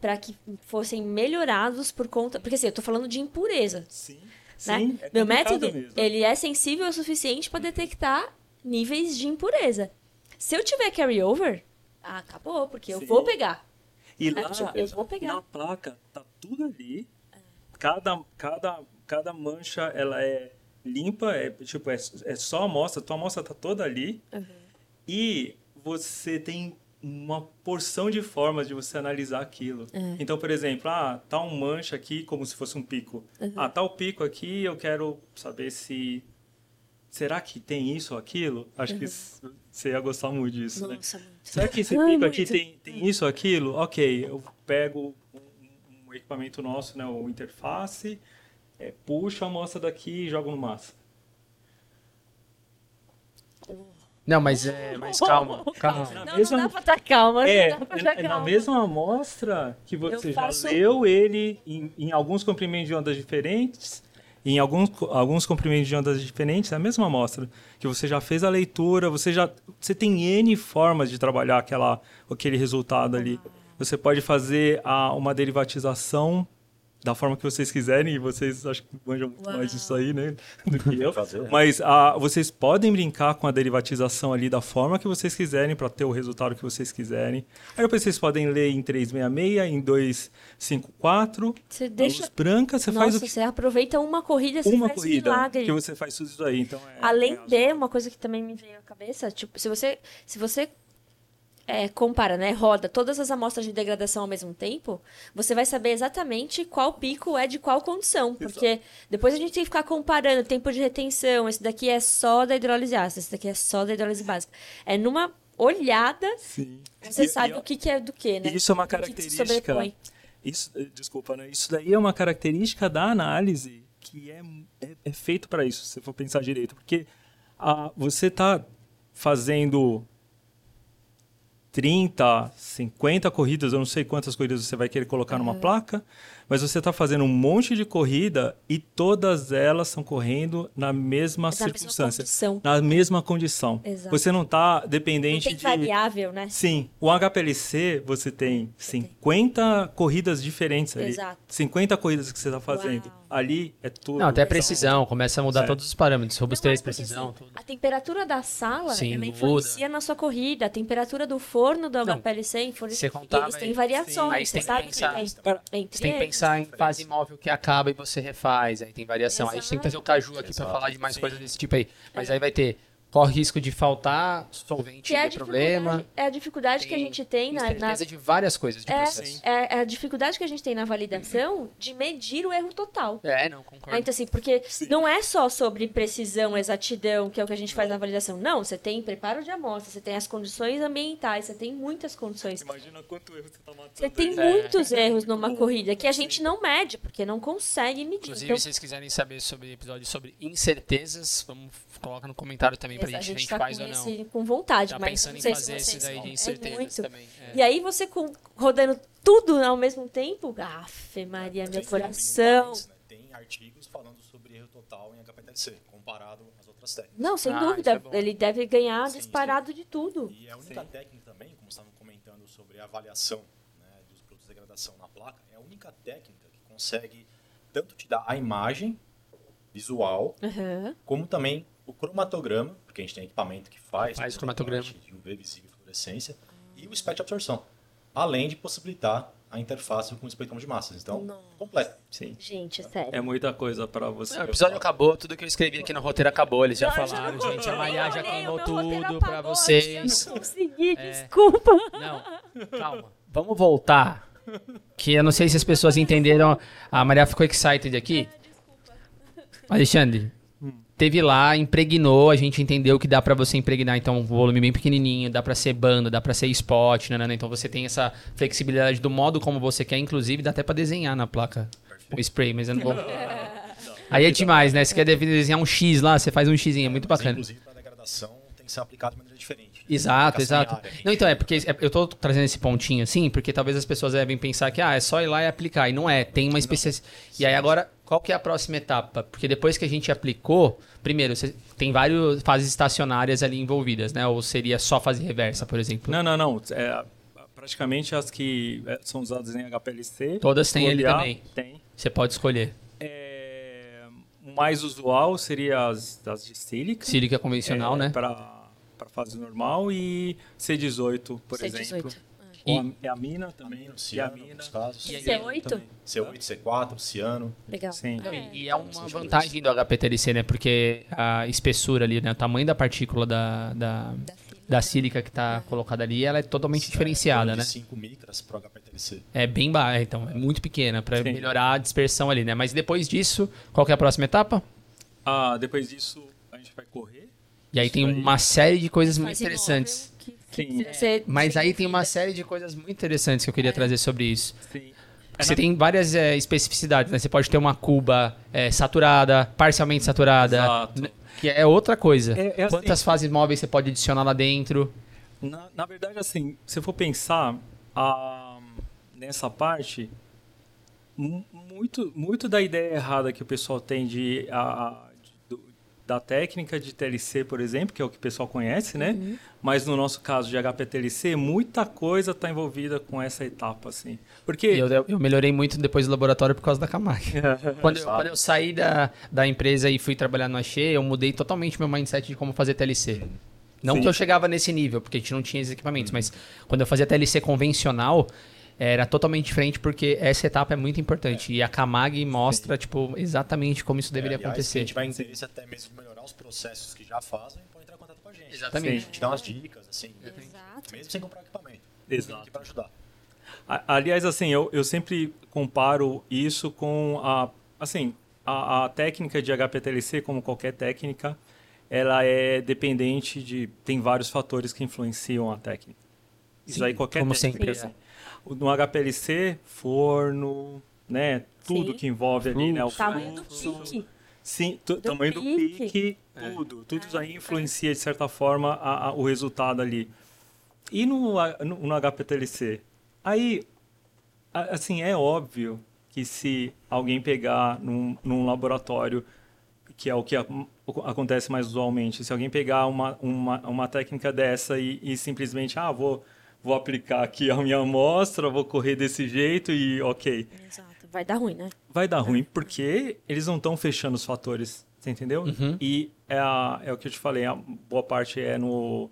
[SPEAKER 2] para que fossem melhorados por conta. Porque assim, eu tô falando de impureza.
[SPEAKER 4] Sim.
[SPEAKER 2] Né?
[SPEAKER 4] Sim,
[SPEAKER 2] é Meu método, mesmo. ele é sensível o suficiente para detectar níveis de impureza. Se eu tiver carryover, ah, acabou, porque Sim. eu vou pegar.
[SPEAKER 4] E lá, eu vou pegar. na placa, tá tudo ali. Cada, cada, cada mancha, ela é limpa, é, tipo, é, é só a amostra, tua amostra tá toda ali. Uhum. E você tem uma porção de formas de você analisar aquilo.
[SPEAKER 2] É.
[SPEAKER 4] Então, por exemplo, ah, tá um mancha aqui como se fosse um pico.
[SPEAKER 2] Uhum.
[SPEAKER 4] Ah, tá o pico aqui, eu quero saber se será que tem isso ou aquilo? Acho que s- você ia gostar muito disso, né?
[SPEAKER 2] Uhum. Nossa, muito.
[SPEAKER 4] Será que esse
[SPEAKER 2] Ai,
[SPEAKER 4] pico aqui tem, tem isso ou aquilo? Ok, eu pego um, um equipamento nosso, né, o interface, é, puxo a amostra daqui e jogo no massa.
[SPEAKER 1] Não, mas, é, mas calma, [laughs] calma.
[SPEAKER 4] Na
[SPEAKER 2] Não,
[SPEAKER 4] mesma-
[SPEAKER 2] não dá pra estar calma.
[SPEAKER 4] É,
[SPEAKER 2] não dá pra
[SPEAKER 4] é, é na mesma amostra que você
[SPEAKER 2] Eu
[SPEAKER 4] já
[SPEAKER 2] faço-
[SPEAKER 4] leu ele em, em alguns comprimentos de ondas diferentes, em alguns, alguns comprimentos de ondas diferentes, é a mesma amostra, que você já fez a leitura, você já você tem N formas de trabalhar aquela, aquele resultado ali. Você pode fazer a, uma derivatização da forma que vocês quiserem, e vocês acho que manjam muito
[SPEAKER 2] Uau.
[SPEAKER 4] mais disso aí, né? Do que eu.
[SPEAKER 3] Fazer.
[SPEAKER 4] Mas ah, vocês podem brincar com a derivatização ali da forma que vocês quiserem para ter o resultado que vocês quiserem. Aí depois vocês podem ler em 366, em 254.
[SPEAKER 2] Você
[SPEAKER 4] A
[SPEAKER 2] deixa.
[SPEAKER 4] branca, você
[SPEAKER 2] Nossa,
[SPEAKER 4] faz o que,
[SPEAKER 2] você aproveita uma corrida, você
[SPEAKER 4] uma
[SPEAKER 2] faz
[SPEAKER 4] corrida
[SPEAKER 2] milagre.
[SPEAKER 4] que você faz tudo isso aí. Então, é,
[SPEAKER 2] Além
[SPEAKER 4] é,
[SPEAKER 2] de, uma coisa que também me veio à cabeça, tipo, se você, se você é, compara, né, roda todas as amostras de degradação ao mesmo tempo, você vai saber exatamente qual pico é de qual condição, porque depois a gente tem que ficar comparando tempo de retenção, esse daqui é só da hidrólise ácida, esse daqui é só da hidrólise básica. É numa olhada,
[SPEAKER 4] Sim.
[SPEAKER 2] você
[SPEAKER 4] E-
[SPEAKER 2] sabe
[SPEAKER 4] e-
[SPEAKER 2] o que, que é do que, né?
[SPEAKER 4] Isso é uma
[SPEAKER 2] se
[SPEAKER 4] característica. Isso, eh, desculpa, né? Isso daí é uma característica da análise que é, é, é feito para isso, se for pensar direito. Porque ah, você está fazendo 30, 50 corridas, eu não sei quantas corridas você vai querer colocar numa placa, mas você está fazendo um monte de corrida e todas elas estão correndo na mesma
[SPEAKER 2] Na mesma
[SPEAKER 4] circunstância,
[SPEAKER 2] condição.
[SPEAKER 4] na mesma condição.
[SPEAKER 2] Exato.
[SPEAKER 4] Você não está
[SPEAKER 2] Não
[SPEAKER 4] dependente
[SPEAKER 2] tem
[SPEAKER 4] de
[SPEAKER 2] variável, né?
[SPEAKER 4] Sim, o HPLC você tem 50 corridas diferentes ali.
[SPEAKER 2] Exato.
[SPEAKER 4] 50 corridas que você está fazendo.
[SPEAKER 2] Uau.
[SPEAKER 4] Ali é tudo.
[SPEAKER 1] Não, até precisão, começa a mudar
[SPEAKER 4] Certo.
[SPEAKER 1] todos os parâmetros,
[SPEAKER 2] Não,
[SPEAKER 1] robustez,
[SPEAKER 2] porque,
[SPEAKER 1] precisão,
[SPEAKER 2] assim,
[SPEAKER 1] tudo.
[SPEAKER 2] A temperatura da sala
[SPEAKER 1] Sim,
[SPEAKER 2] ela
[SPEAKER 1] muda.
[SPEAKER 2] influencia na sua corrida. A temperatura do forno do
[SPEAKER 1] Não,
[SPEAKER 2] HPLC influencia.
[SPEAKER 1] você contava
[SPEAKER 2] eles têm variações.
[SPEAKER 1] Aí
[SPEAKER 2] Você
[SPEAKER 1] tem que
[SPEAKER 2] sabe
[SPEAKER 1] pensar.
[SPEAKER 2] que tem entre
[SPEAKER 1] Você tem que
[SPEAKER 2] eles.
[SPEAKER 1] Pensar em fase imóvel que acaba e você refaz, aí tem variação. Aí a gente tem que trazer o Caju aqui pra
[SPEAKER 3] Exato.
[SPEAKER 1] falar de mais coisas desse tipo aí. Mas aí vai ter, corre risco de faltar solvente
[SPEAKER 2] é
[SPEAKER 1] problema.
[SPEAKER 2] é a dificuldade que a gente tem na, na-
[SPEAKER 1] de várias coisas de
[SPEAKER 2] é,
[SPEAKER 1] processo.
[SPEAKER 2] é, é a dificuldade que a gente tem na validação de medir o erro total.
[SPEAKER 1] É, não, concordo.
[SPEAKER 2] Então, assim, porque não é só sobre precisão, exatidão, que é o que a gente faz na validação. Não, você tem preparo de amostra, você tem as condições ambientais, você tem muitas condições.
[SPEAKER 4] Imagina quanto erro você está matando.
[SPEAKER 2] Você tem
[SPEAKER 1] É.
[SPEAKER 2] muitos erros numa corrida que a gente não mede, porque não consegue medir.
[SPEAKER 1] Inclusive,
[SPEAKER 2] Então,
[SPEAKER 1] se vocês quiserem saber sobre episódio sobre incertezas, vamos coloca no comentário também pra
[SPEAKER 2] a
[SPEAKER 1] gente, a
[SPEAKER 2] gente tá
[SPEAKER 1] faz
[SPEAKER 2] com
[SPEAKER 1] ou não.
[SPEAKER 2] esse com vontade,
[SPEAKER 1] Tá
[SPEAKER 2] mas
[SPEAKER 1] pensando
[SPEAKER 2] não
[SPEAKER 1] em
[SPEAKER 2] sei
[SPEAKER 1] fazer
[SPEAKER 2] se
[SPEAKER 1] esse daí de
[SPEAKER 2] É
[SPEAKER 1] incertezas
[SPEAKER 2] muito.
[SPEAKER 1] também. é.
[SPEAKER 2] E aí você com- rodando tudo ao mesmo tempo, afe Maria, meu coração.
[SPEAKER 3] né? Tem artigos falando sobre erro total em HPLC, comparado às outras técnicas.
[SPEAKER 2] Não, sem
[SPEAKER 1] Ah,
[SPEAKER 2] dúvida,
[SPEAKER 1] é
[SPEAKER 2] ele deve ganhar
[SPEAKER 3] Sim,
[SPEAKER 2] disparado de tudo.
[SPEAKER 3] E a única técnica também, como estavam comentando sobre a avaliação né, dos produtos de degradação na placa, é a única técnica que consegue tanto te dar a imagem visual,
[SPEAKER 2] Aham.
[SPEAKER 3] como também o cromatograma, porque a gente tem equipamento que faz,
[SPEAKER 1] Faz cromatograma.
[SPEAKER 3] de UV visível e fluorescência, e o espectro de absorção, além de possibilitar a interface com o espectrômetro de massas. Então,
[SPEAKER 2] Nossa.
[SPEAKER 3] completo.
[SPEAKER 4] Sim.
[SPEAKER 2] Gente, sério.
[SPEAKER 4] É muita coisa para você.
[SPEAKER 1] Não, o episódio acabou, tudo que eu escrevi aqui no roteiro acabou, eles já
[SPEAKER 2] eu
[SPEAKER 1] falaram, gente. A Maria já queimou tudo pra
[SPEAKER 2] apagou,
[SPEAKER 1] vocês.
[SPEAKER 2] Eu não consegui,
[SPEAKER 1] É.
[SPEAKER 2] desculpa.
[SPEAKER 1] Não, calma. Vamos voltar. Que eu não sei se as pessoas entenderam. A Maria ficou excited aqui. Alexandre, teve lá, impregnou, a gente entendeu que dá pra você impregnar, então, um volume bem pequenininho, dá pra ser banda, dá pra ser spot, né, né, então você tem essa flexibilidade do modo como você quer, inclusive dá até pra desenhar na placa o spray, mas eu não vou... [laughs] Aí é demais, né, você quer desenhar um X lá, você faz um X, é muito bacana.
[SPEAKER 3] Inclusive, para degradação, tem que ser aplicado de maneira diferente.
[SPEAKER 1] Exato,
[SPEAKER 3] Aplicação em
[SPEAKER 1] exato.
[SPEAKER 3] área,
[SPEAKER 1] Não, então é porque é- eu tô trazendo esse pontinho assim, porque talvez as pessoas devem pensar que ah, é só ir lá e aplicar. E não é, tem uma espécie. E aí agora, qual que é a próxima etapa? Porque depois que a gente aplicou, primeiro, você tem várias fases estacionárias ali envolvidas, né? Ou seria só fase reversa, por exemplo?
[SPEAKER 4] Não, não, não. É, praticamente as que é, são usadas em HPLC.
[SPEAKER 1] Todas têm ali
[SPEAKER 4] Olear,
[SPEAKER 1] também.
[SPEAKER 4] Tem.
[SPEAKER 1] Você pode escolher.
[SPEAKER 4] É, o mais usual seria as, as de sílica.
[SPEAKER 1] Sílica convencional,
[SPEAKER 4] é,
[SPEAKER 1] né?
[SPEAKER 4] Para fase normal e C18, por
[SPEAKER 2] C18.
[SPEAKER 4] exemplo.
[SPEAKER 1] E-
[SPEAKER 4] a, é a mina também. E a
[SPEAKER 3] ciano,
[SPEAKER 4] mina.
[SPEAKER 3] casos.
[SPEAKER 1] E aí-
[SPEAKER 2] C8?
[SPEAKER 4] também.
[SPEAKER 3] C8, C4, ciano.
[SPEAKER 2] Legal.
[SPEAKER 4] Sim.
[SPEAKER 1] E é uma vantagem do HPTLC, né? Porque a espessura ali, né? O tamanho da partícula da, da, da sílica que está colocada ali, ela é totalmente diferenciada, né?
[SPEAKER 3] 5 micras para o HPLC.
[SPEAKER 1] É bem baixa, então é muito pequena para melhorar a dispersão ali, né? Mas depois disso, qual é a próxima etapa?
[SPEAKER 4] Ah, depois disso a gente vai correr.
[SPEAKER 1] E aí
[SPEAKER 4] Isso
[SPEAKER 1] tem
[SPEAKER 4] aí.
[SPEAKER 1] uma série de coisas muito
[SPEAKER 2] Faz
[SPEAKER 1] interessantes.
[SPEAKER 2] imóvel,
[SPEAKER 4] Sim.
[SPEAKER 2] você-
[SPEAKER 1] Mas aí tem uma série de coisas muito interessantes que eu queria trazer sobre isso.
[SPEAKER 4] Sim.
[SPEAKER 1] Você tem várias é, especificidades, né? Você pode ter uma cuba é, saturada, parcialmente saturada,
[SPEAKER 4] Exato.
[SPEAKER 1] que é outra coisa.
[SPEAKER 4] É- é assim-
[SPEAKER 1] Quantas fases móveis você pode adicionar lá dentro?
[SPEAKER 4] Na, na verdade, assim, se for pensar a, nessa parte, mu- muito, muito da ideia errada que o pessoal tem de, a, da técnica de TLC, por exemplo, que é o que o pessoal conhece, né? Mas no nosso caso de HPTLC, muita coisa está envolvida com essa etapa, assim. Porque...
[SPEAKER 1] Eu, eu melhorei muito depois do laboratório por causa da Kamaki. [laughs] [laughs] quando, eu, quando eu saí da, da empresa e fui trabalhar no Axê, eu mudei totalmente meu mindset de como fazer TLC. Não
[SPEAKER 4] Sim.
[SPEAKER 1] que eu chegava nesse nível, porque a gente não tinha esses equipamentos, mas quando eu fazia TLC convencional, era totalmente diferente, porque essa etapa é muito importante. E a Kamag mostra, tipo, exatamente como isso deveria
[SPEAKER 3] É, aliás,
[SPEAKER 1] acontecer.
[SPEAKER 3] A gente vai interesse até mesmo melhorar os processos que já fazem, pode entrar em contato com a gente.
[SPEAKER 1] Exatamente.
[SPEAKER 3] A gente dá umas dicas, assim,
[SPEAKER 2] Exato.
[SPEAKER 3] mesmo sem comprar equipamento.
[SPEAKER 4] Exato.
[SPEAKER 3] Aqui para ajudar.
[SPEAKER 4] Aliás, assim, eu, eu sempre comparo isso com a, assim, a, a técnica de HPTLC, como qualquer técnica, ela é dependente de, tem vários fatores que influenciam a técnica. Isso
[SPEAKER 1] Sim,
[SPEAKER 4] aí qualquer
[SPEAKER 1] como
[SPEAKER 4] técnica.
[SPEAKER 1] sempre,
[SPEAKER 4] assim. No HPLC, forno, né, tudo
[SPEAKER 2] Sim.
[SPEAKER 4] que envolve ali, né, o
[SPEAKER 2] Tamanho do pique.
[SPEAKER 4] Sim,
[SPEAKER 2] Do
[SPEAKER 4] tamanho do
[SPEAKER 2] pique.
[SPEAKER 4] pique, tudo. Tudo isso aí influencia, de certa forma, a- a- o resultado ali. E no, no, no HPTLC? Aí, assim, é óbvio que se alguém pegar num, num laboratório, que é o que a- acontece mais usualmente, se alguém pegar uma, uma, uma técnica dessa e, e simplesmente, ah, vou, vou aplicar aqui a minha amostra, vou correr desse jeito e ok
[SPEAKER 2] Exato. Vai dar ruim, né?
[SPEAKER 4] vai dar ruim porque eles não estão fechando os fatores, você entendeu? E é, a- é o que eu te falei, a boa parte é no,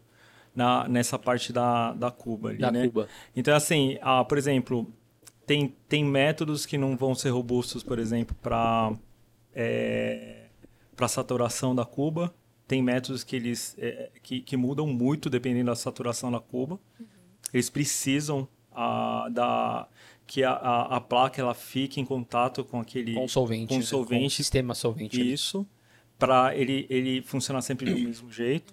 [SPEAKER 4] na, nessa parte da, da Cuba ali,
[SPEAKER 1] Da
[SPEAKER 4] né?
[SPEAKER 1] Cuba.
[SPEAKER 4] Então, assim, ah, por exemplo, tem, tem métodos que não vão ser robustos, por exemplo, para para saturação da Cuba. Tem métodos que eles é, que, que mudam muito dependendo da saturação da Cuba. Eles precisam ah, da que a, a, a placa ela fique em contato com aquele
[SPEAKER 1] Com solvente.
[SPEAKER 4] com
[SPEAKER 1] né?
[SPEAKER 4] solvente
[SPEAKER 1] Com sistema solvente.
[SPEAKER 4] isso, para ele, ele funcionar sempre do mesmo jeito.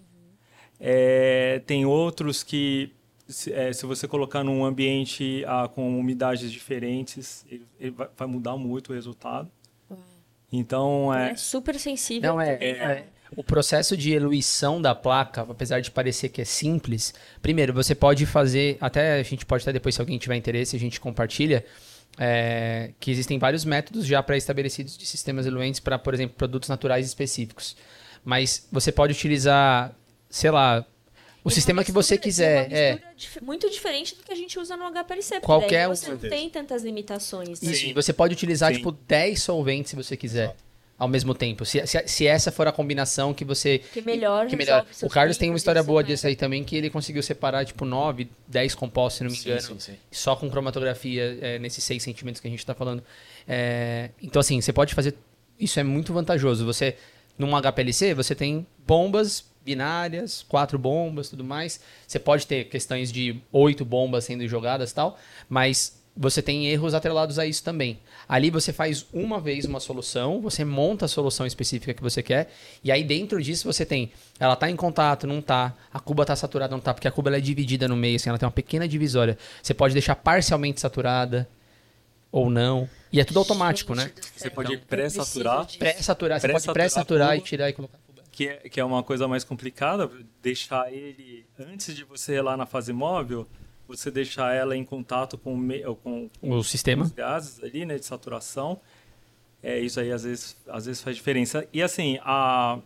[SPEAKER 4] É, tem outros que, se, é, se você colocar num ambiente ah, com umidades diferentes, ele, ele vai, vai mudar muito o resultado. Então,
[SPEAKER 2] É,
[SPEAKER 4] é,
[SPEAKER 2] super sensível.
[SPEAKER 1] Não, é, é-
[SPEAKER 2] né?
[SPEAKER 1] O processo de eluição da placa, apesar de parecer que é simples, primeiro, você pode fazer, até a gente pode até depois, se alguém tiver interesse, a gente compartilha, é, que existem vários métodos já pré-estabelecidos de sistemas eluentes para, por exemplo, produtos naturais específicos. Mas você pode utilizar, sei lá, o
[SPEAKER 2] E
[SPEAKER 1] sistema
[SPEAKER 2] uma
[SPEAKER 1] que você
[SPEAKER 2] mistura-
[SPEAKER 1] quiser.
[SPEAKER 2] uma
[SPEAKER 1] É,
[SPEAKER 2] mistura dif- muito diferente do que a gente usa no HPLC. porque
[SPEAKER 1] Qualquer
[SPEAKER 2] daí
[SPEAKER 1] um.
[SPEAKER 2] você não tem tantas limitações. né?
[SPEAKER 1] Isso, você pode utilizar,
[SPEAKER 4] Sim.
[SPEAKER 1] tipo, 10 solventes se você quiser. Ao mesmo tempo. Se, se, se essa for a combinação que você.
[SPEAKER 2] Que melhor
[SPEAKER 1] que melhor. O Carlos tem uma história boa
[SPEAKER 2] é-
[SPEAKER 1] disso aí também, que ele conseguiu separar, tipo, 9, 10 compostos, se não me
[SPEAKER 3] Sim,
[SPEAKER 1] engano.
[SPEAKER 3] sim, sim.
[SPEAKER 1] Só com cromatografia, é, nesses 6 centímetros que a gente está falando. É, então, assim, você pode fazer. Isso é muito vantajoso. Você, num HPLC, você tem bombas binárias, quatro bombas, tudo mais. Você pode ter questões de oito bombas sendo jogadas e tal, mas você tem erros atrelados a isso também. Ali você faz uma vez uma solução, você monta a solução específica que você quer, e aí dentro disso você tem, ela tá em contato, não tá, a cuba tá saturada, não tá, porque a cuba ela é dividida no meio, assim, ela tem uma pequena divisória. Você pode deixar parcialmente saturada ou não, e é tudo automático,
[SPEAKER 2] Gente
[SPEAKER 1] né?
[SPEAKER 4] Você pode
[SPEAKER 2] eu
[SPEAKER 4] pré-saturar.
[SPEAKER 1] Pré-saturar, você pode
[SPEAKER 4] Pré-saturar
[SPEAKER 1] e tirar e colocar a cuba.
[SPEAKER 4] que é, que é uma coisa mais complicada, deixar ele, antes de você ir lá na fase móvel, você deixar ela em contato com, me- com, com
[SPEAKER 1] O sistema.
[SPEAKER 4] os gases ali, né, de saturação. É, isso aí às vezes, às vezes faz diferença. E assim, a,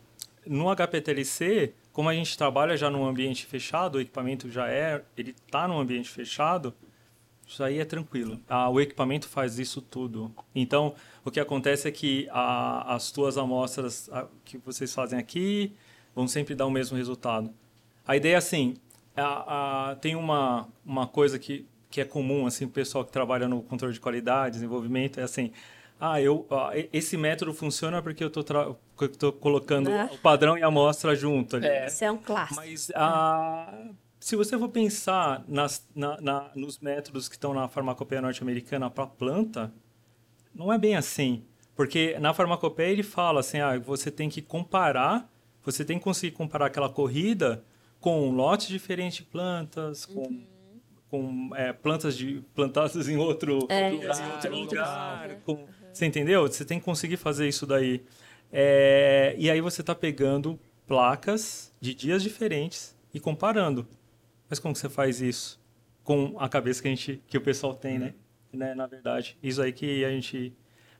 [SPEAKER 4] no HPTLC, como a gente trabalha já num ambiente fechado, o equipamento já é, ele está num ambiente fechado, isso aí é tranquilo. Ah, o equipamento faz isso tudo. Então, o que acontece é que a, as tuas amostras a, que vocês fazem aqui vão sempre dar o mesmo resultado. A ideia é assim, a- a- tem uma, uma coisa que, que é comum assim, o pessoal que trabalha no controle de qualidade, desenvolvimento, é assim, ah, eu, ah, esse método funciona porque eu estou colocando
[SPEAKER 2] Ah.
[SPEAKER 4] o padrão e a amostra junto ali.
[SPEAKER 2] Isso é um clássico.
[SPEAKER 4] Mas ah, se você for pensar nas, na- na- nos métodos que estão na farmacopeia norte-americana para planta, não é bem assim. Porque na farmacopeia ele fala assim, ah, você tem que comparar, você tem que conseguir comparar aquela corrida com lotes diferentes de plantas, com, com é, plantas de, plantadas em outro
[SPEAKER 2] É,
[SPEAKER 4] lugar,
[SPEAKER 2] em
[SPEAKER 4] outro lugar,
[SPEAKER 2] lugar.
[SPEAKER 4] com- você entendeu? Você tem que conseguir fazer isso daí. É, e aí você está pegando placas de dias diferentes e comparando. Mas como você faz isso? Com a cabeça que, a gente, que o pessoal tem, né? né? Na verdade. Isso aí que a gente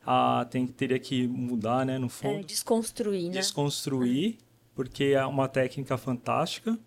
[SPEAKER 4] ah, tem, teria que mudar, né? No
[SPEAKER 2] É,
[SPEAKER 4] fundo.
[SPEAKER 2] desconstruir, né?
[SPEAKER 4] Desconstruir, porque é uma técnica fantástica.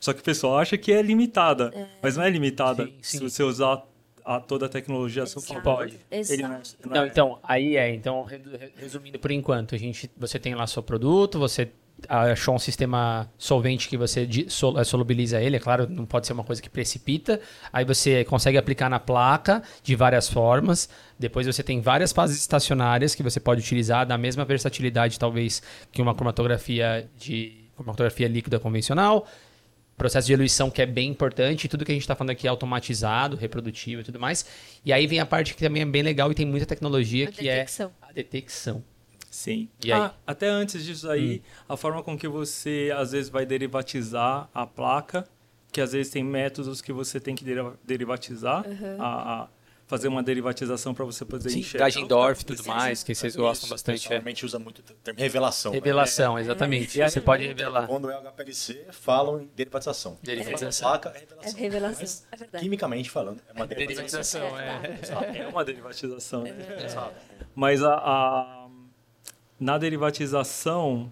[SPEAKER 4] Só que o pessoal acha que é limitada. Mas não é limitada.
[SPEAKER 1] Sim,
[SPEAKER 4] Se
[SPEAKER 1] sim.
[SPEAKER 4] você usar a, toda a tecnologia a seu
[SPEAKER 2] Exato.
[SPEAKER 4] favor.
[SPEAKER 1] pode.
[SPEAKER 4] Ele não é- não
[SPEAKER 1] Não,
[SPEAKER 4] é-
[SPEAKER 1] então, aí é. Então, re- re- resumindo por enquanto, a gente, você tem lá seu produto, você achou um sistema solvente que você eh, solubiliza ele, é claro, não pode ser uma coisa que precipita. Aí você consegue aplicar na placa de várias formas. Depois você tem várias fases estacionárias que você pode utilizar, da mesma versatilidade, talvez, que uma cromatografia de cromatografia líquida convencional. Processo de eluição que é bem importante, tudo que a gente está falando aqui é automatizado, reprodutivo e tudo mais. E aí vem a parte que também é bem legal e tem muita tecnologia,
[SPEAKER 2] A
[SPEAKER 1] que
[SPEAKER 2] detecção.
[SPEAKER 1] é a detecção.
[SPEAKER 4] Sim.
[SPEAKER 1] E aí?
[SPEAKER 4] Ah, até antes disso aí, a forma com que você às vezes vai derivatizar a placa, que às vezes tem métodos que você tem que deriva- derivatizar, a, a fazer uma derivatização para você poder
[SPEAKER 1] Sim,
[SPEAKER 4] enxergar.
[SPEAKER 1] Gagendorf e tudo mais, que vocês gostam
[SPEAKER 3] Isso,
[SPEAKER 1] bastante.
[SPEAKER 3] pessoal
[SPEAKER 1] É.
[SPEAKER 3] Normalmente usa muito o termo revelação. né?
[SPEAKER 1] Revelação, exatamente.
[SPEAKER 4] E aí-
[SPEAKER 1] Você pode revelar.
[SPEAKER 3] Quando é HPLC, falam em derivatização.
[SPEAKER 1] Derivatização.
[SPEAKER 3] Placa é revelação.
[SPEAKER 2] É revelação,
[SPEAKER 3] Mas,
[SPEAKER 2] é verdade.
[SPEAKER 3] quimicamente falando, é uma derivatização.
[SPEAKER 1] Derivatização, é.
[SPEAKER 4] É uma derivatização, né? Mas a, a- na derivatização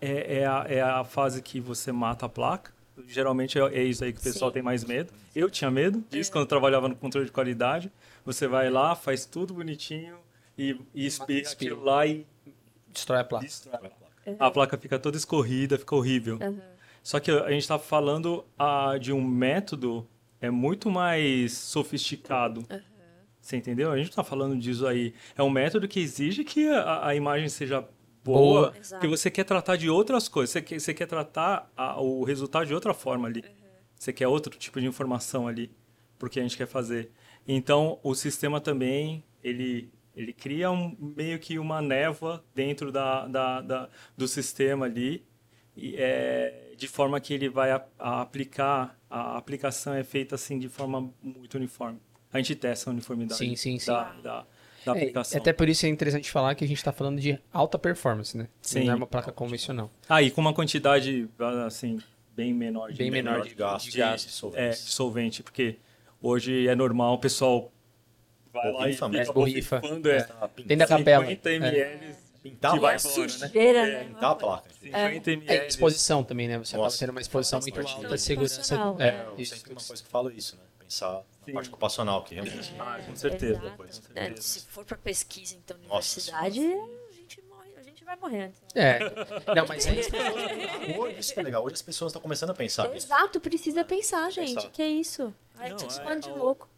[SPEAKER 4] é, é a, é a fase que você mata a placa. Geralmente é, é isso aí que o pessoal
[SPEAKER 2] Sim.
[SPEAKER 4] tem mais medo. Eu tinha medo disso quando eu trabalhava no controle de qualidade. Você vai lá, faz tudo bonitinho e, e espirra aquilo lá e
[SPEAKER 1] Destrói a placa.
[SPEAKER 4] destrói a placa. A placa fica toda escorrida, fica horrível. Só que a gente está falando ah, de um método é muito mais sofisticado. Você entendeu? A gente está falando disso aí. É um método que exige que a, a imagem seja boa, que você quer tratar de outras coisas. Você quer, você quer tratar a- o resultado de outra forma ali. Você quer outro tipo de informação ali, porque a gente quer fazer. Então, o sistema também, ele, ele cria um, meio que uma névoa dentro da, da, da- do sistema ali, e, é, de forma que ele vai a- a aplicar, a aplicação é feita assim de forma muito uniforme. A gente testa a uniformidade
[SPEAKER 1] Sim, sim, sim.
[SPEAKER 4] Da, da, da
[SPEAKER 1] É,
[SPEAKER 4] aplicação.
[SPEAKER 1] até por isso é interessante falar que a gente está falando de alta performance, né?
[SPEAKER 4] Sim.
[SPEAKER 1] Não é uma placa convencional.
[SPEAKER 4] Ah, e com uma quantidade, assim, bem menor de,
[SPEAKER 1] Bem menor
[SPEAKER 3] de gasto,
[SPEAKER 1] de gasto.
[SPEAKER 3] de solvência.
[SPEAKER 4] é, de solvente, porque hoje é normal o pessoal vai lá e
[SPEAKER 3] Borrifa
[SPEAKER 4] fica
[SPEAKER 3] mesmo.
[SPEAKER 1] Borrifa.
[SPEAKER 4] borrifando, é,
[SPEAKER 3] pintando-
[SPEAKER 1] Tem da capela.
[SPEAKER 4] 50
[SPEAKER 1] É.
[SPEAKER 4] ml,
[SPEAKER 3] Pintar
[SPEAKER 4] que
[SPEAKER 3] a
[SPEAKER 4] vai
[SPEAKER 3] placa.
[SPEAKER 4] embora, né?
[SPEAKER 2] Sujeira, né?
[SPEAKER 3] Pintar a placa.
[SPEAKER 4] 50 ml.
[SPEAKER 1] É, exposição também, né? Você acaba
[SPEAKER 3] Nossa.
[SPEAKER 1] tendo uma exposição muito alta de segurança. É,
[SPEAKER 2] é.
[SPEAKER 3] Eu
[SPEAKER 1] isso.
[SPEAKER 3] sempre uma coisa que eu falo isso, né? Pensar parte ocupacional, que realmente
[SPEAKER 4] Ah, com certeza.
[SPEAKER 2] Exato.
[SPEAKER 3] Depois.
[SPEAKER 2] É, se for para pesquisa, então,
[SPEAKER 3] Nossa
[SPEAKER 2] universidade, a gente, morre, a gente vai morrer antes.
[SPEAKER 1] É. Não, mas é isso.
[SPEAKER 3] Hoje isso é legal. Hoje as pessoas estão começando a pensar.
[SPEAKER 2] Exato, precisa pensar, gente.
[SPEAKER 3] Pensar.
[SPEAKER 2] Que isso? Ai,
[SPEAKER 4] Não, é-
[SPEAKER 2] de
[SPEAKER 4] é
[SPEAKER 2] louco.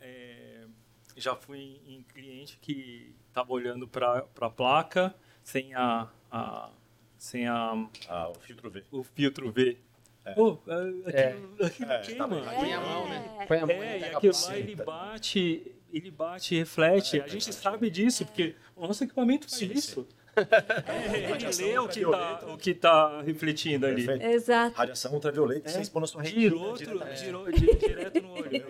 [SPEAKER 4] É, já fui em cliente que estava olhando para a placa sem a, a sem a,
[SPEAKER 3] Ah, o filtro V.
[SPEAKER 4] o filtro V. Pô, é, aquilo, aquilo
[SPEAKER 3] É,
[SPEAKER 4] queima.
[SPEAKER 3] tá.
[SPEAKER 1] Põe a mão, né? Põe a mão.
[SPEAKER 4] É, e
[SPEAKER 1] pega a
[SPEAKER 4] aquilo lá ele bate, ele bate e reflete. a gente sabe disso, porque o nosso equipamento faz
[SPEAKER 3] Sim,
[SPEAKER 4] isso. [laughs] É, ele lê o que, tá, o que tá refletindo ali.
[SPEAKER 3] Perfeito.
[SPEAKER 2] Exato.
[SPEAKER 3] Radiação ultravioleta que você expõe na sua retina.
[SPEAKER 4] Girou, girou di- direto no olho. [laughs]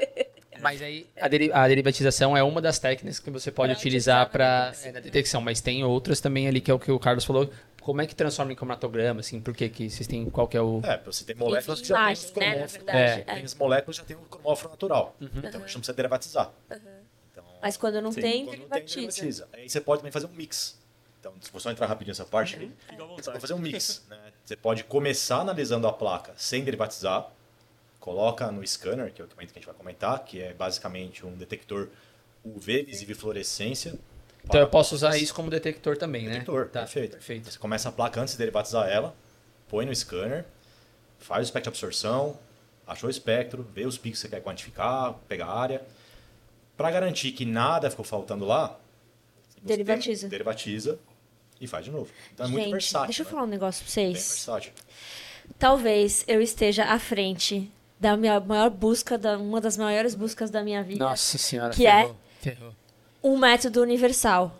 [SPEAKER 4] [laughs]
[SPEAKER 1] Mas aí a, deri- a derivatização é uma das técnicas que você pode utilizar para na detecção, mas tem outras também ali que é o que o Carlos falou. Como é que transforma em cromatograma, assim? Por que que vocês têm qual que é o
[SPEAKER 3] É, você tem moléculas que já
[SPEAKER 2] Imagem,
[SPEAKER 3] tem
[SPEAKER 2] né,
[SPEAKER 3] os
[SPEAKER 2] verdade.
[SPEAKER 1] É.
[SPEAKER 2] É.
[SPEAKER 3] Tem as moléculas já tem o cromóforo natural. Então a gente não precisa derivatizar. Então,
[SPEAKER 2] Mas quando não
[SPEAKER 4] Sim,
[SPEAKER 2] tem,
[SPEAKER 3] quando não tem,
[SPEAKER 2] derivatiza.
[SPEAKER 3] derivatiza. Aí você pode também fazer um mix. Então, se for só entrar rapidinho nessa parte aqui,
[SPEAKER 4] Fica à
[SPEAKER 3] você pode fazer um mix. Né? Você pode começar analisando a placa sem derivatizar, coloca no scanner, que é o equipamento que a gente vai comentar, que é basicamente um detector UV, visível fluorescência.
[SPEAKER 1] Então eu posso usar isso como detector também, né?
[SPEAKER 3] Detector,
[SPEAKER 1] Tá,
[SPEAKER 3] perfeito.
[SPEAKER 1] perfeito.
[SPEAKER 3] Você começa a placa antes de derivatizar ela, põe no scanner, faz o espectro de absorção, achou o espectro, vê os picos que você quer quantificar, pega a área, para garantir que nada ficou faltando lá, você
[SPEAKER 2] Derivatiza.
[SPEAKER 3] tem- derivatiza e faz de novo. Então é
[SPEAKER 2] Gente,
[SPEAKER 3] muito versátil.
[SPEAKER 2] deixa eu
[SPEAKER 3] né?
[SPEAKER 2] falar um negócio pra
[SPEAKER 3] Bem
[SPEAKER 2] vocês.
[SPEAKER 3] versátil.
[SPEAKER 2] Talvez eu esteja à frente da minha maior busca, da, uma das maiores buscas da minha vida.
[SPEAKER 1] Nossa senhora.
[SPEAKER 2] Que é-
[SPEAKER 1] ferrou, ferrou.
[SPEAKER 2] Um método universal.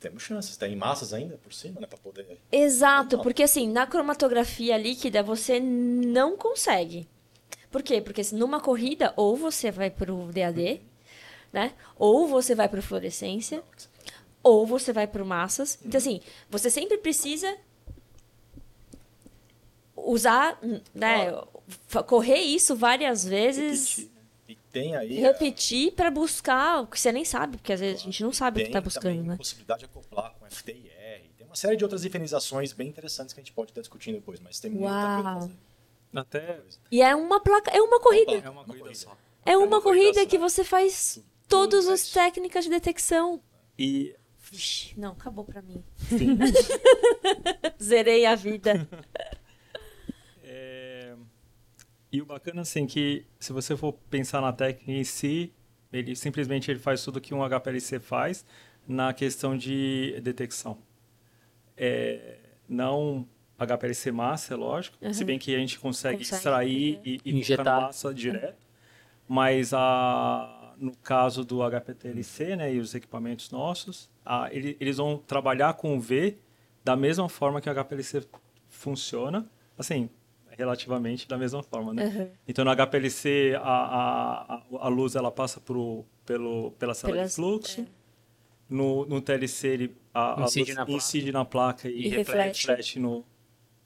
[SPEAKER 3] Temos chances. Tem massas ainda por cima, né? Pra poder.
[SPEAKER 2] Exato,
[SPEAKER 3] Não.
[SPEAKER 2] porque assim, na cromatografia líquida você não consegue. Por quê? Porque se numa corrida, ou você vai pro DAD, né? Ou você vai pro fluorescência, ou você vai pro massas. Então, assim, você sempre precisa usar, né? fa- Correr isso várias vezes.
[SPEAKER 3] Repetir. E tem aí.
[SPEAKER 2] Repetir para buscar o que você nem sabe, porque às vezes a gente não sabe o que tá buscando, né?
[SPEAKER 3] a possibilidade de acoplar com FTIR. Tem uma série de outras diferenciações bem interessantes que a gente pode estar discutindo depois, mas tem muita coisa
[SPEAKER 2] Uau.
[SPEAKER 3] fazer.
[SPEAKER 4] Até
[SPEAKER 2] E é uma placa, é uma corrida.
[SPEAKER 4] é uma corrida só.
[SPEAKER 2] É uma corrida que você faz
[SPEAKER 3] Tudo
[SPEAKER 2] todas as
[SPEAKER 3] faz.
[SPEAKER 2] técnicas de detecção.
[SPEAKER 4] E
[SPEAKER 2] Vixe, não, acabou pra mim. [laughs] Zerei a vida. [laughs]
[SPEAKER 4] É, E o bacana, assim, que se você for pensar na técnica em si, ele simplesmente ele faz tudo que um HPLC faz na questão de detecção. É, não HPLC massa, é lógico, se bem que a gente consegue,
[SPEAKER 2] Consegue,
[SPEAKER 4] extrair
[SPEAKER 2] uhum.
[SPEAKER 4] e, e
[SPEAKER 1] Injetar.
[SPEAKER 4] massa direto, mas a, no caso do HPLC né, e os equipamentos nossos, a, ele- eles vão trabalhar com o V da mesma forma que o HPLC funciona, assim, relativamente da mesma forma, né?
[SPEAKER 2] Uhum.
[SPEAKER 4] Então, no HPLC, a, a, a, a luz ela passa pro, pelo, pela célula
[SPEAKER 2] Pelas-
[SPEAKER 4] de fluxo. No, no TLC, ele, a, a
[SPEAKER 1] Incide
[SPEAKER 4] luz
[SPEAKER 1] na placa.
[SPEAKER 4] incide na placa e,
[SPEAKER 2] E reflete.
[SPEAKER 4] reflete no...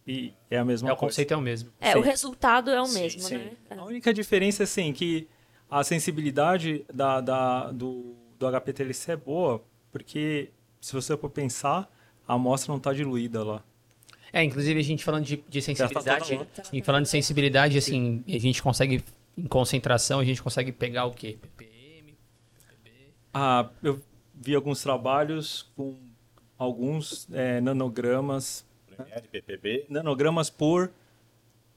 [SPEAKER 4] E é a mesma
[SPEAKER 1] É, o
[SPEAKER 4] coisa.
[SPEAKER 1] conceito é o mesmo.
[SPEAKER 2] É,
[SPEAKER 4] Sim.
[SPEAKER 2] o resultado é o
[SPEAKER 3] Sim,
[SPEAKER 2] mesmo,
[SPEAKER 4] Sim.
[SPEAKER 2] né?
[SPEAKER 4] A única diferença é assim, que a sensibilidade da, da, do, do HPTLC é boa, porque se você for pensar, a amostra não está diluída lá.
[SPEAKER 1] É, inclusive a gente falando de, de sensibilidade,
[SPEAKER 4] toda lá.
[SPEAKER 1] e falando de sensibilidade, assim, a gente consegue, em concentração, a gente consegue pegar o quê? ppm?
[SPEAKER 4] Ah, eu vi alguns trabalhos com alguns é, nanogramas,
[SPEAKER 3] PPB.
[SPEAKER 4] nanogramas por,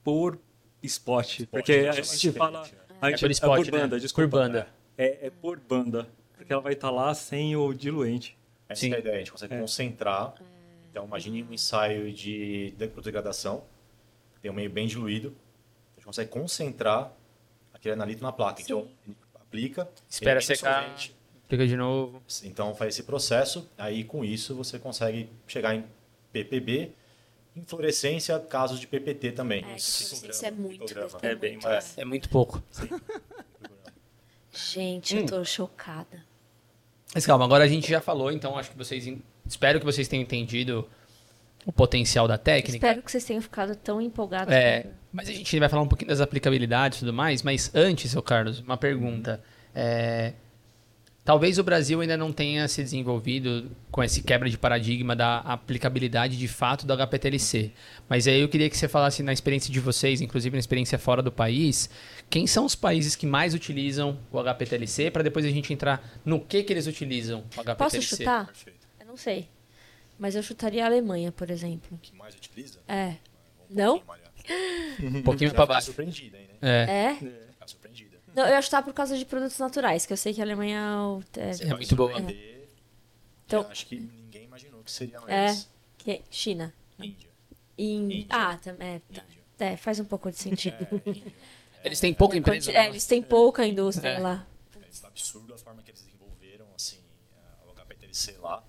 [SPEAKER 4] por spot, porque
[SPEAKER 3] né?
[SPEAKER 4] a gente fala... a
[SPEAKER 1] É
[SPEAKER 4] gente-
[SPEAKER 1] por spot,
[SPEAKER 4] por
[SPEAKER 1] né?
[SPEAKER 4] banda,
[SPEAKER 1] Por
[SPEAKER 4] desculpa.
[SPEAKER 1] banda.
[SPEAKER 4] É, é por banda, porque ela vai estar lá sem o diluente.
[SPEAKER 3] Essa
[SPEAKER 1] Sim.
[SPEAKER 3] é a ideia, a gente consegue
[SPEAKER 4] É.
[SPEAKER 3] concentrar. Então, imagine um ensaio de degradação, tem um meio bem diluído, a gente consegue concentrar aquele analito na placa. Então, aplica,
[SPEAKER 1] Espera secar.
[SPEAKER 3] solvente,
[SPEAKER 1] Clica de novo.
[SPEAKER 3] Então, faz esse processo, aí com isso você consegue chegar em PPB, em fluorescência, casos de PPT também.
[SPEAKER 2] É, fluorescência é muito.
[SPEAKER 4] É bem
[SPEAKER 2] muito,
[SPEAKER 4] mais.
[SPEAKER 1] É muito pouco.
[SPEAKER 2] Gente,
[SPEAKER 1] Hum.
[SPEAKER 2] eu tô chocada.
[SPEAKER 1] Mas calma, agora a gente já falou, então acho que vocês. Espero que vocês tenham entendido o potencial da técnica.
[SPEAKER 2] Espero que vocês tenham ficado tão empolgados.
[SPEAKER 1] É, mas a gente vai falar um pouquinho das aplicabilidades e tudo mais, mas antes, seu Carlos, uma pergunta. É, talvez o Brasil ainda não tenha se desenvolvido com esse quebra de paradigma da aplicabilidade de fato do HPTLC. Mas aí eu queria que você falasse na experiência de vocês, inclusive na experiência fora do país, quem são os países que mais utilizam o HPTLC, para depois a gente entrar no que, que eles utilizam o HPTLC.
[SPEAKER 2] Posso chutar?
[SPEAKER 3] Perfeito.
[SPEAKER 2] Sei. Mas eu chutaria a Alemanha, por exemplo.
[SPEAKER 3] O que mais utiliza?
[SPEAKER 2] É.
[SPEAKER 3] Um
[SPEAKER 2] Não?
[SPEAKER 1] Um pouquinho
[SPEAKER 3] ficar
[SPEAKER 1] baixo.
[SPEAKER 3] surpreendida, hein, né?
[SPEAKER 1] É,
[SPEAKER 2] É?
[SPEAKER 3] Ficar surpreendida.
[SPEAKER 2] Não, eu ia chutar por causa de produtos naturais, que eu sei que a Alemanha é o- é,
[SPEAKER 3] Você
[SPEAKER 1] É
[SPEAKER 3] vai
[SPEAKER 1] muito boa.
[SPEAKER 3] surpreender,
[SPEAKER 2] Então-
[SPEAKER 3] Acho que ninguém imaginou que seria
[SPEAKER 2] É.
[SPEAKER 3] mais
[SPEAKER 2] que- China.
[SPEAKER 3] Índia.
[SPEAKER 2] In...
[SPEAKER 3] Índia.
[SPEAKER 2] Ah, também. É, tá.
[SPEAKER 3] Índia.
[SPEAKER 2] É, faz um pouco de sentido. [laughs]
[SPEAKER 3] É,
[SPEAKER 1] eles têm pouca empresa.
[SPEAKER 2] É, eles têm pouca indústria
[SPEAKER 1] É.
[SPEAKER 2] lá.
[SPEAKER 3] É absurdo a forma que eles desenvolveram assim, a- o HPTLC lá.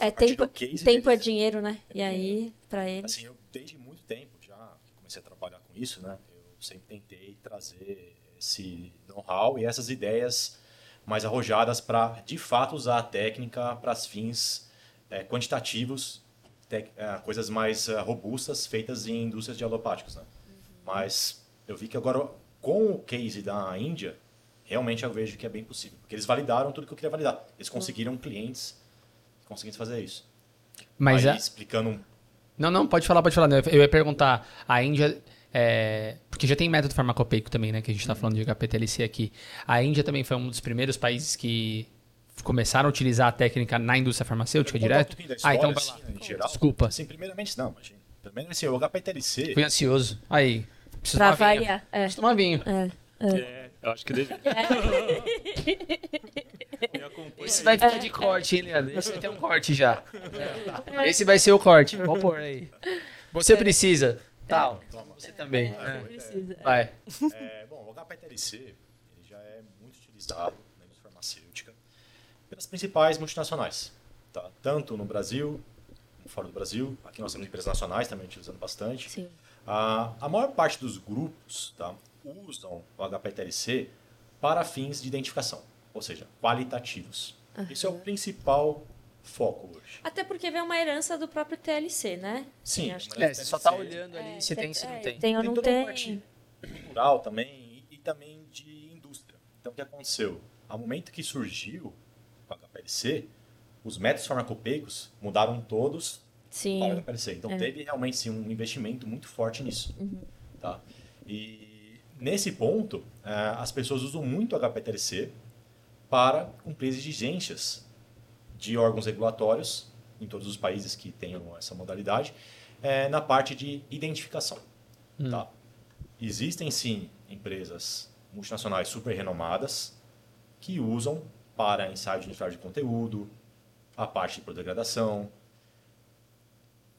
[SPEAKER 2] É, tempo, tempo é dinheiro, né? E aí, pra eles.
[SPEAKER 3] Assim, eu desde muito tempo já comecei a trabalhar com isso, né? Eu sempre tentei trazer esse know-how e essas ideias mais arrojadas para, de fato, usar a técnica para fins eh, quantitativos, tec- eh, coisas mais eh, robustas feitas em indústrias de alopáticos, né? Mas eu vi que agora, com o case da Índia, realmente eu vejo que é bem possível. Porque eles validaram tudo que eu queria validar. Eles conseguiram clientes que conseguiram fazer isso.
[SPEAKER 1] Mas
[SPEAKER 3] Aí,
[SPEAKER 1] a-
[SPEAKER 3] explicando um
[SPEAKER 1] Não, não, pode falar, pode falar. Eu ia perguntar, a Índia. é, porque já tem método farmacopeico também, né? Que a gente está falando de HPTLC aqui. A Índia também foi um dos primeiros países que começaram a utilizar a técnica na indústria farmacêutica direto.
[SPEAKER 3] Um da
[SPEAKER 1] ah, então
[SPEAKER 3] história,
[SPEAKER 1] vai lá.
[SPEAKER 3] assim, em geral.
[SPEAKER 1] Desculpa.
[SPEAKER 3] Assim, primeiramente, não, imagina. Primeiro, assim, o HPTLC,
[SPEAKER 1] Fui ansioso. Aí. Preciso
[SPEAKER 2] Pra
[SPEAKER 1] tomar vinho.
[SPEAKER 2] variar. É.
[SPEAKER 1] Preciso tomar vinho.
[SPEAKER 2] É.
[SPEAKER 4] É, Eu acho que deve. [laughs] [laughs]
[SPEAKER 1] Esse vai ficar de corte, hein, Leandro? Esse vai ter um corte já. Esse vai ser o corte. Vamos pôr aí. Você precisa. Tal. Você também. É.
[SPEAKER 2] Precisa.
[SPEAKER 1] Vai.
[SPEAKER 3] É, bom, o ele já é muito utilizado na indústria farmacêutica pelas principais multinacionais, tá? tanto no Brasil como fora do Brasil. Aqui nós temos empresas nacionais também utilizando bastante.
[SPEAKER 2] Sim.
[SPEAKER 3] A, a maior parte dos grupos tá, usam o HPLC para fins de identificação, ou seja, qualitativos. Isso é o principal foco hoje.
[SPEAKER 2] Até porque vem uma herança do próprio TLC, né?
[SPEAKER 3] Sim,
[SPEAKER 2] acho
[SPEAKER 3] mas
[SPEAKER 1] É, você só tá
[SPEAKER 3] TLC
[SPEAKER 1] olhando ali
[SPEAKER 2] É,
[SPEAKER 1] se tem, se
[SPEAKER 2] é,
[SPEAKER 1] não tem.
[SPEAKER 2] Tem ou
[SPEAKER 3] Tem
[SPEAKER 2] não
[SPEAKER 3] toda uma
[SPEAKER 2] tem.
[SPEAKER 3] parte cultural também e, e também de indústria. Então, o que aconteceu? Ao momento que surgiu o HPLC, os métodos farmacopeicos mudaram todos para o
[SPEAKER 2] Sim.
[SPEAKER 3] HPLC. Então,
[SPEAKER 2] É.
[SPEAKER 3] teve realmente sim, um investimento muito forte nisso. Tá? E nesse ponto, eh, as pessoas usam muito o HPLC para cumprir exigências de órgãos regulatórios em todos os países que tenham essa modalidade, eh, na parte de identificação. Tá? Existem sim empresas multinacionais super renomadas que usam para ensaio de unificado de conteúdo, a parte de biodegradação,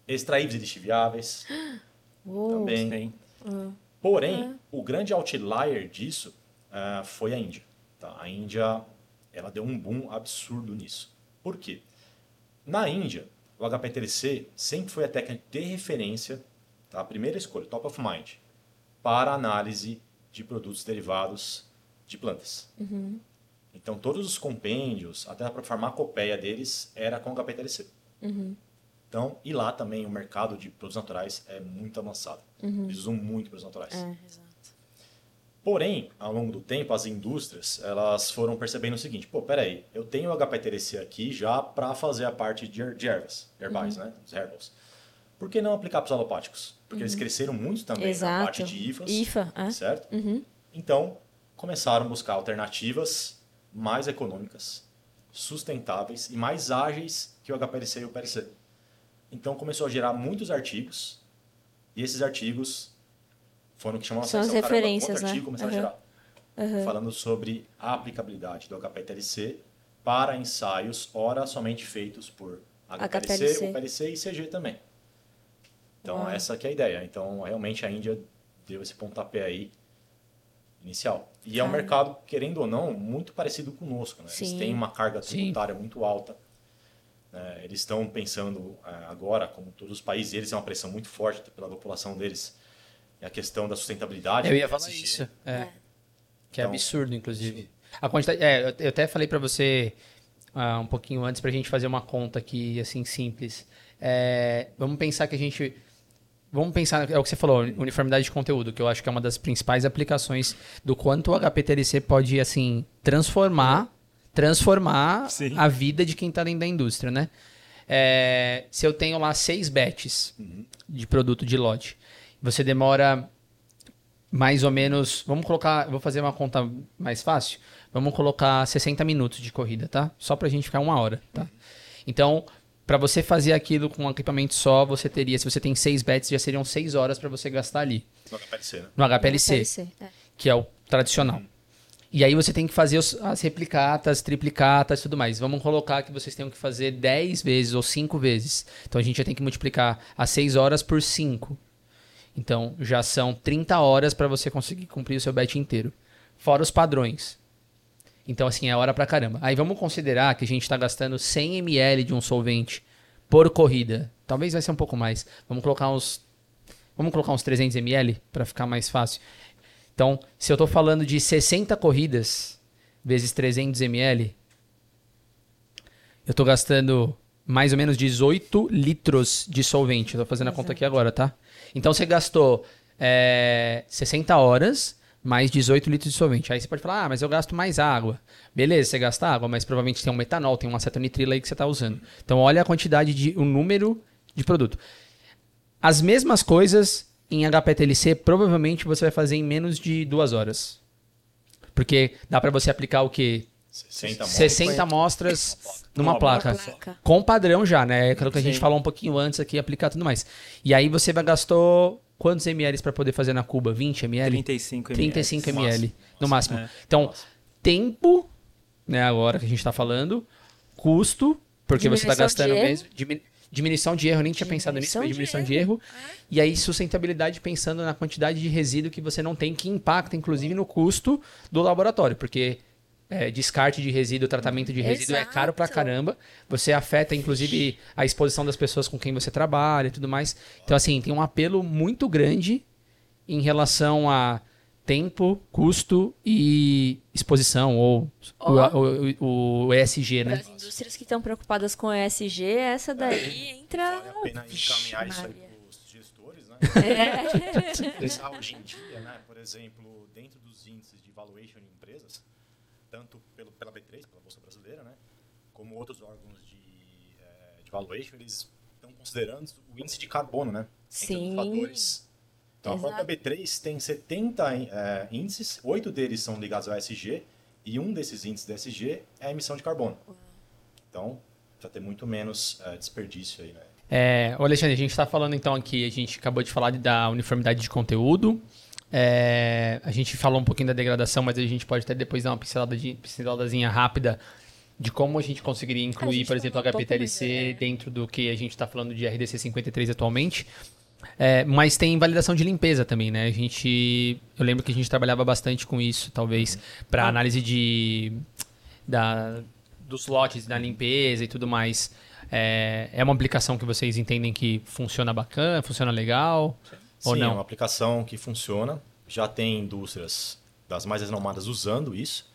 [SPEAKER 3] extraíveis e lixiviáveis [gasps] também.
[SPEAKER 4] Tem.
[SPEAKER 3] Porém, o grande outlier disso ah, foi a Índia. tá? A Índia ela deu um boom absurdo nisso. Por quê? Na Índia, o HPLC sempre foi a técnica de referência, tá? a primeira escolha, top of mind, para análise de produtos derivados de plantas. Então, todos os compêndios, até a farmacopeia deles, era com HPLC. Então, e lá também o mercado de produtos naturais é muito avançado. Eles usam muito produtos naturais.
[SPEAKER 2] É, exato.
[SPEAKER 3] Porém, ao longo do tempo, as indústrias elas foram percebendo o seguinte: pô, peraí, eu tenho o HPLC aqui já para fazer a parte de, er- de ervas, herbais, né? Os herbals. Por que não aplicar para os alopáticos? Porque eles cresceram muito também na
[SPEAKER 2] Exato.
[SPEAKER 3] parte de IFAs,
[SPEAKER 2] IFA, é.
[SPEAKER 3] certo? Então, começaram a buscar alternativas mais econômicas, sustentáveis e mais ágeis que o HPLC e o PLC. Então, começou a gerar muitos artigos e esses artigos foram que chamam a
[SPEAKER 2] São as
[SPEAKER 3] atenção. Caramba,
[SPEAKER 2] referências, né?
[SPEAKER 3] começaram a gerar? Falando sobre a aplicabilidade do HPLC para ensaios, ora somente feitos por HPLC. UPLC e CG também. Então,
[SPEAKER 2] Uau.
[SPEAKER 3] essa que é a ideia. Então, realmente, a Índia deu esse pontapé aí inicial. E é um
[SPEAKER 2] Cara.
[SPEAKER 3] mercado, querendo ou não, muito parecido conosco. Né? Eles
[SPEAKER 2] Sim.
[SPEAKER 3] têm uma carga
[SPEAKER 1] Sim.
[SPEAKER 3] tributária muito alta. né? Eles estão pensando eh, agora, como todos os países, eles têm uma pressão muito forte pela população deles. E a questão da sustentabilidade.
[SPEAKER 1] Eu ia falar isso. É. Que é
[SPEAKER 3] Então,
[SPEAKER 1] absurdo, inclusive. A quantidade. É, eu- até falei pra você ah, um pouquinho antes pra gente fazer uma conta aqui, assim, simples. É, vamos pensar que a gente. Vamos pensar, é o que você falou, uniformidade de conteúdo, que eu acho que é uma das principais aplicações do quanto o HPTLC pode, assim, transformar, transformar
[SPEAKER 4] Sim.
[SPEAKER 1] a vida de quem tá dentro da indústria, né? É, se eu tenho lá seis batches de produto de lote, você demora mais ou menos. Vamos colocar. Vou fazer uma conta mais fácil. Vamos colocar 60 minutos de corrida, tá? Só pra gente ficar uma hora, tá? Então, pra você fazer aquilo com um equipamento só, você teria. Se você tem seis bets, já seriam seis horas pra você gastar ali.
[SPEAKER 3] No HPLC, né?
[SPEAKER 1] No HPLC,
[SPEAKER 2] HPLC, é.
[SPEAKER 1] que é o tradicional. E aí você tem que fazer os- as replicatas, triplicatas e tudo mais. Vamos colocar que vocês tenham que fazer 10 vezes ou 5 vezes. Então a gente já tem que multiplicar as 6 horas por 5. Então já são 30 horas para você conseguir cumprir o seu bet inteiro. Fora os padrões. Então assim, é hora pra caramba. Aí vamos considerar que a gente está gastando 100 ml de um solvente por corrida. Talvez vai ser um pouco mais. Vamos colocar uns Vamos colocar uns 300 ml para ficar mais fácil. Então, se eu estou falando de 60 corridas vezes 300 ml, eu estou gastando mais ou menos 18 litros de solvente. Estou fazendo a conta aqui agora, tá? Então, você gastou é, 60 horas mais 18 litros de solvente. Aí você pode falar, ah, mas eu gasto mais água. Beleza, você gasta água, mas provavelmente tem um metanol, tem um acetonitrilo aí que você está usando. Então, olha a quantidade de, o número de produto. As mesmas coisas em HPTLC, provavelmente você vai fazer em menos de duas horas. Porque dá para você aplicar o quê?
[SPEAKER 3] 60
[SPEAKER 1] 60 amostras numa
[SPEAKER 4] Numa
[SPEAKER 1] placa.
[SPEAKER 2] placa.
[SPEAKER 1] Com padrão já, né? Aquilo que a gente
[SPEAKER 4] Sim.
[SPEAKER 1] falou um pouquinho antes aqui, aplicar tudo mais. E aí você vai gastou quantos ml para poder fazer na cuba? 20 ml?
[SPEAKER 4] 35 ml.
[SPEAKER 1] 35 ml, no máximo.
[SPEAKER 4] É.
[SPEAKER 1] Então, tempo, né, agora que a gente está falando, custo, porque você está
[SPEAKER 2] Diminuição
[SPEAKER 1] gastando
[SPEAKER 2] de erro.
[SPEAKER 1] mesmo. diminu- Diminuição de erro, eu nem tinha pensado nisso,
[SPEAKER 2] Diminuição
[SPEAKER 1] mas
[SPEAKER 2] de
[SPEAKER 1] diminuição de erro. E aí, sustentabilidade pensando na quantidade de resíduo que você não tem, que impacta, inclusive, no custo do laboratório. Porque é, descarte de resíduo, tratamento de resíduo é caro pra
[SPEAKER 2] Exato.
[SPEAKER 1] caramba. Você afeta, inclusive, a exposição das pessoas com quem você trabalha e tudo mais. Então, assim, tem um apelo muito grande em relação a tempo, custo e exposição, ou o,
[SPEAKER 2] Ó.
[SPEAKER 1] o- o- o ESG,
[SPEAKER 2] Para
[SPEAKER 1] né?
[SPEAKER 2] as indústrias que estão preocupadas com o ESG, essa daí entra.
[SPEAKER 3] Vale a pena encaminhar isso aí
[SPEAKER 2] Maria.
[SPEAKER 3] para os gestores, né? [laughs]
[SPEAKER 2] É.
[SPEAKER 3] Pensar hoje em dia, né? Por exemplo, dentro dos índices de valuation em empresas, tanto pelo, pela B3, pela Bolsa Brasileira, né? Como outros órgãos de, eh, de valuation, eles estão considerando o índice de carbono, né?
[SPEAKER 2] Sim.
[SPEAKER 3] fatores. Então,
[SPEAKER 2] Exato.
[SPEAKER 3] a própria B3 tem 70 eh, índices, oito deles são ligados ao SG, e um desses índices do SG é a emissão de carbono. Então, já tem muito menos eh, desperdício aí, né?
[SPEAKER 1] É, Alexandre, a gente está falando então aqui, a gente acabou de falar de- da uniformidade de conteúdo. É, a gente falou um pouquinho da degradação, mas a gente pode até depois dar uma pincelada de, pinceladazinha rápida de como a gente conseguiria incluir,
[SPEAKER 2] gente
[SPEAKER 1] por exemplo, o
[SPEAKER 2] falou um pouco,
[SPEAKER 1] HPTLC
[SPEAKER 2] é-
[SPEAKER 1] dentro do que a gente está falando de RDC 53 atualmente. É, mas tem validação de limpeza também, né? A gente, eu lembro que a gente trabalhava bastante com isso, talvez, para análise de da, dos lotes da limpeza e tudo mais. É, é uma aplicação que vocês entendem que funciona bacana, funciona legal? Ou
[SPEAKER 3] Sim, é
[SPEAKER 1] não?
[SPEAKER 3] uma aplicação que funciona. Já tem indústrias das mais renomadas usando isso,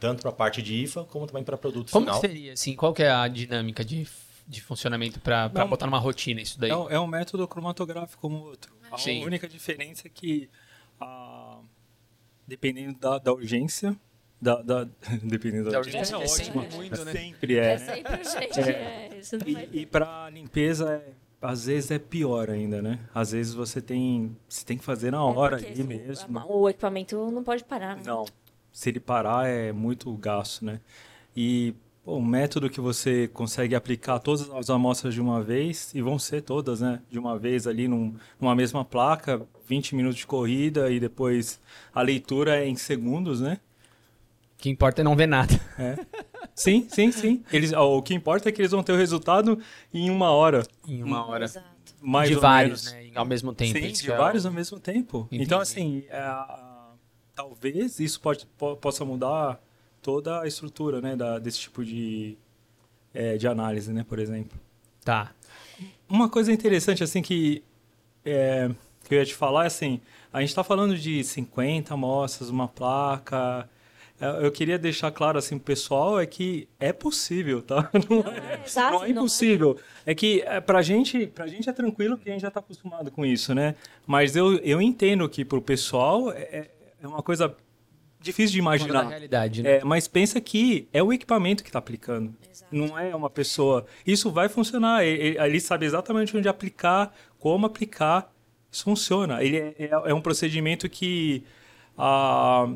[SPEAKER 3] tanto para a parte de IFA como também para produto
[SPEAKER 1] Como
[SPEAKER 3] final.
[SPEAKER 1] que seria, assim, qual que é a dinâmica de, de funcionamento para botar numa rotina isso daí?
[SPEAKER 4] É, um- é um método cromatográfico como outro. A
[SPEAKER 1] Sim.
[SPEAKER 4] única diferença é que, ah, dependendo da, da urgência, da, da- [laughs] dependendo da,
[SPEAKER 1] Da
[SPEAKER 4] urgência,
[SPEAKER 1] urgência,
[SPEAKER 4] é
[SPEAKER 1] sempre
[SPEAKER 4] ótimo.
[SPEAKER 1] muito, né?
[SPEAKER 4] Sempre é,
[SPEAKER 2] É sempre gente. É. Vai
[SPEAKER 4] E, e para limpeza, é- às vezes é pior ainda, né? Às vezes você tem, você tem que fazer na hora
[SPEAKER 2] É
[SPEAKER 4] ali
[SPEAKER 2] o-
[SPEAKER 4] mesmo.
[SPEAKER 2] O equipamento não pode parar. né?
[SPEAKER 4] Não. Se ele parar é muito gasto, né? E pô, um método que você consegue aplicar todas as amostras de uma vez, e vão ser todas, né? De uma vez ali num- numa mesma placa, 20 minutos de corrida e depois a leitura é em segundos, né?
[SPEAKER 1] O que importa é não ver nada.
[SPEAKER 4] Sim, sim, sim. Eles, ó, o que importa é que eles vão ter o resultado em uma hora,
[SPEAKER 1] Em uma hora.
[SPEAKER 2] Exato.
[SPEAKER 4] mais
[SPEAKER 1] de
[SPEAKER 4] ou
[SPEAKER 1] vários,
[SPEAKER 4] menos.
[SPEAKER 1] né? Ao mesmo tempo.
[SPEAKER 4] Sim, de
[SPEAKER 1] é o-
[SPEAKER 4] vários ao mesmo tempo.
[SPEAKER 1] Entendi.
[SPEAKER 4] Então, assim, é, a- talvez isso pode, po- possa mudar toda a estrutura né, da, desse tipo de, é, de análise, né, por exemplo.
[SPEAKER 1] Tá.
[SPEAKER 4] Uma coisa interessante, assim, que, é, que eu ia te falar, é assim, a gente está falando de 50 amostras, uma placa... É, Eu queria deixar claro, assim, pro pessoal, é que é possível, tá? [laughs] Não é, não é
[SPEAKER 2] não é.
[SPEAKER 4] impossível. É que é, pra, gente, pra gente é tranquilo porque a gente já tá acostumado com isso, né? Mas eu, eu entendo que pro pessoal é, é uma coisa difícil de imaginar.
[SPEAKER 1] realidade, né?
[SPEAKER 4] É, mas pensa que é o equipamento que está aplicando. Não é uma pessoa. Isso vai funcionar. Ele, ele sabe exatamente onde aplicar, como aplicar. Isso funciona. Ele é, é- é um procedimento que ah,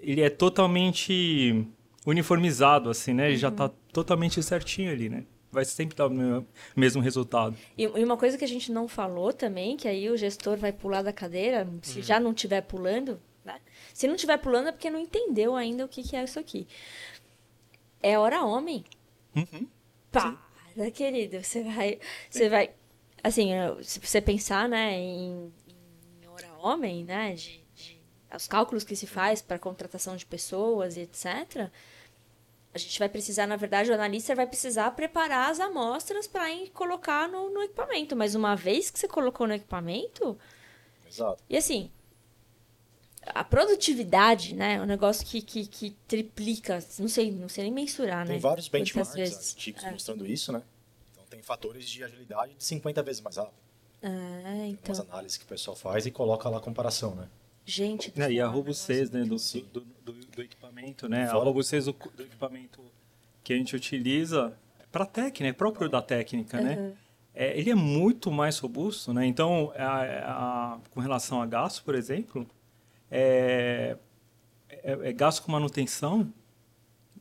[SPEAKER 4] ele é totalmente uniformizado, assim, né? Ele já está totalmente certinho ali, né? Vai sempre dar o me- mesmo resultado.
[SPEAKER 2] E, e uma coisa que a gente não falou também, que aí o gestor vai pular da cadeira, se
[SPEAKER 1] Uhum.
[SPEAKER 2] já não estiver pulando, né? se não estiver pulando é porque não entendeu ainda o que, que é isso aqui. É hora homem.
[SPEAKER 4] Uhum.
[SPEAKER 2] Para, querido, você vai, você vai, assim, se você pensar, né, em, em hora homem, né, de, de- os cálculos que se faz para contratação de pessoas e etc. A gente vai precisar, na verdade, o analista vai precisar preparar as amostras para colocar no, no equipamento. Mas uma vez que você colocou no equipamento,
[SPEAKER 3] Exato.
[SPEAKER 2] e assim, a produtividade, né? É um negócio que, que, que triplica, não sei, não sei nem mensurar, né?
[SPEAKER 3] Tem vários benchmarks
[SPEAKER 2] vezes.
[SPEAKER 3] artigos
[SPEAKER 2] É.
[SPEAKER 3] mostrando isso, né? Então tem fatores de agilidade de 50 vezes mais rápido.
[SPEAKER 2] Ah,
[SPEAKER 3] Tem
[SPEAKER 2] então,
[SPEAKER 3] umas análises que o pessoal faz e coloca lá a comparação, né?
[SPEAKER 2] gente. do
[SPEAKER 4] É, e a robustez né, do,
[SPEAKER 3] Sim.
[SPEAKER 4] do, do, do equipamento, né? A robustez do, do equipamento que a gente utiliza para técnica, é próprio da técnica, né? É, ele é muito mais robusto, né? Então, a- a- com relação a gasto, por exemplo, é, é, é gasto com manutenção,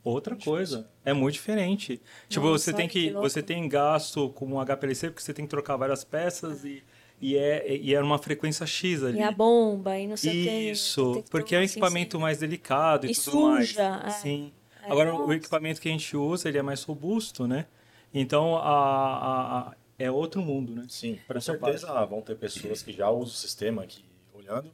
[SPEAKER 4] outra coisa. É muito diferente. Tipo,
[SPEAKER 2] Nossa,
[SPEAKER 4] você tem
[SPEAKER 2] que
[SPEAKER 4] que, você tem gasto com um HPLC porque você tem que trocar várias peças e, e é, e é uma frequência X ali.
[SPEAKER 2] E a bomba, e não sei o quê.
[SPEAKER 4] Isso, porque é um equipamento
[SPEAKER 2] sensível.
[SPEAKER 4] mais delicado e,
[SPEAKER 2] E
[SPEAKER 4] tudo
[SPEAKER 2] suja,
[SPEAKER 4] mais.
[SPEAKER 2] é.
[SPEAKER 4] Sim.
[SPEAKER 2] É,
[SPEAKER 4] Agora, o
[SPEAKER 2] nossa.
[SPEAKER 4] equipamento que a gente usa, ele é mais robusto, né? Então, a, a- a- é outro mundo, né?
[SPEAKER 3] Sim, com
[SPEAKER 4] essa
[SPEAKER 3] certeza vão ter pessoas que já usam o sistema aqui olhando.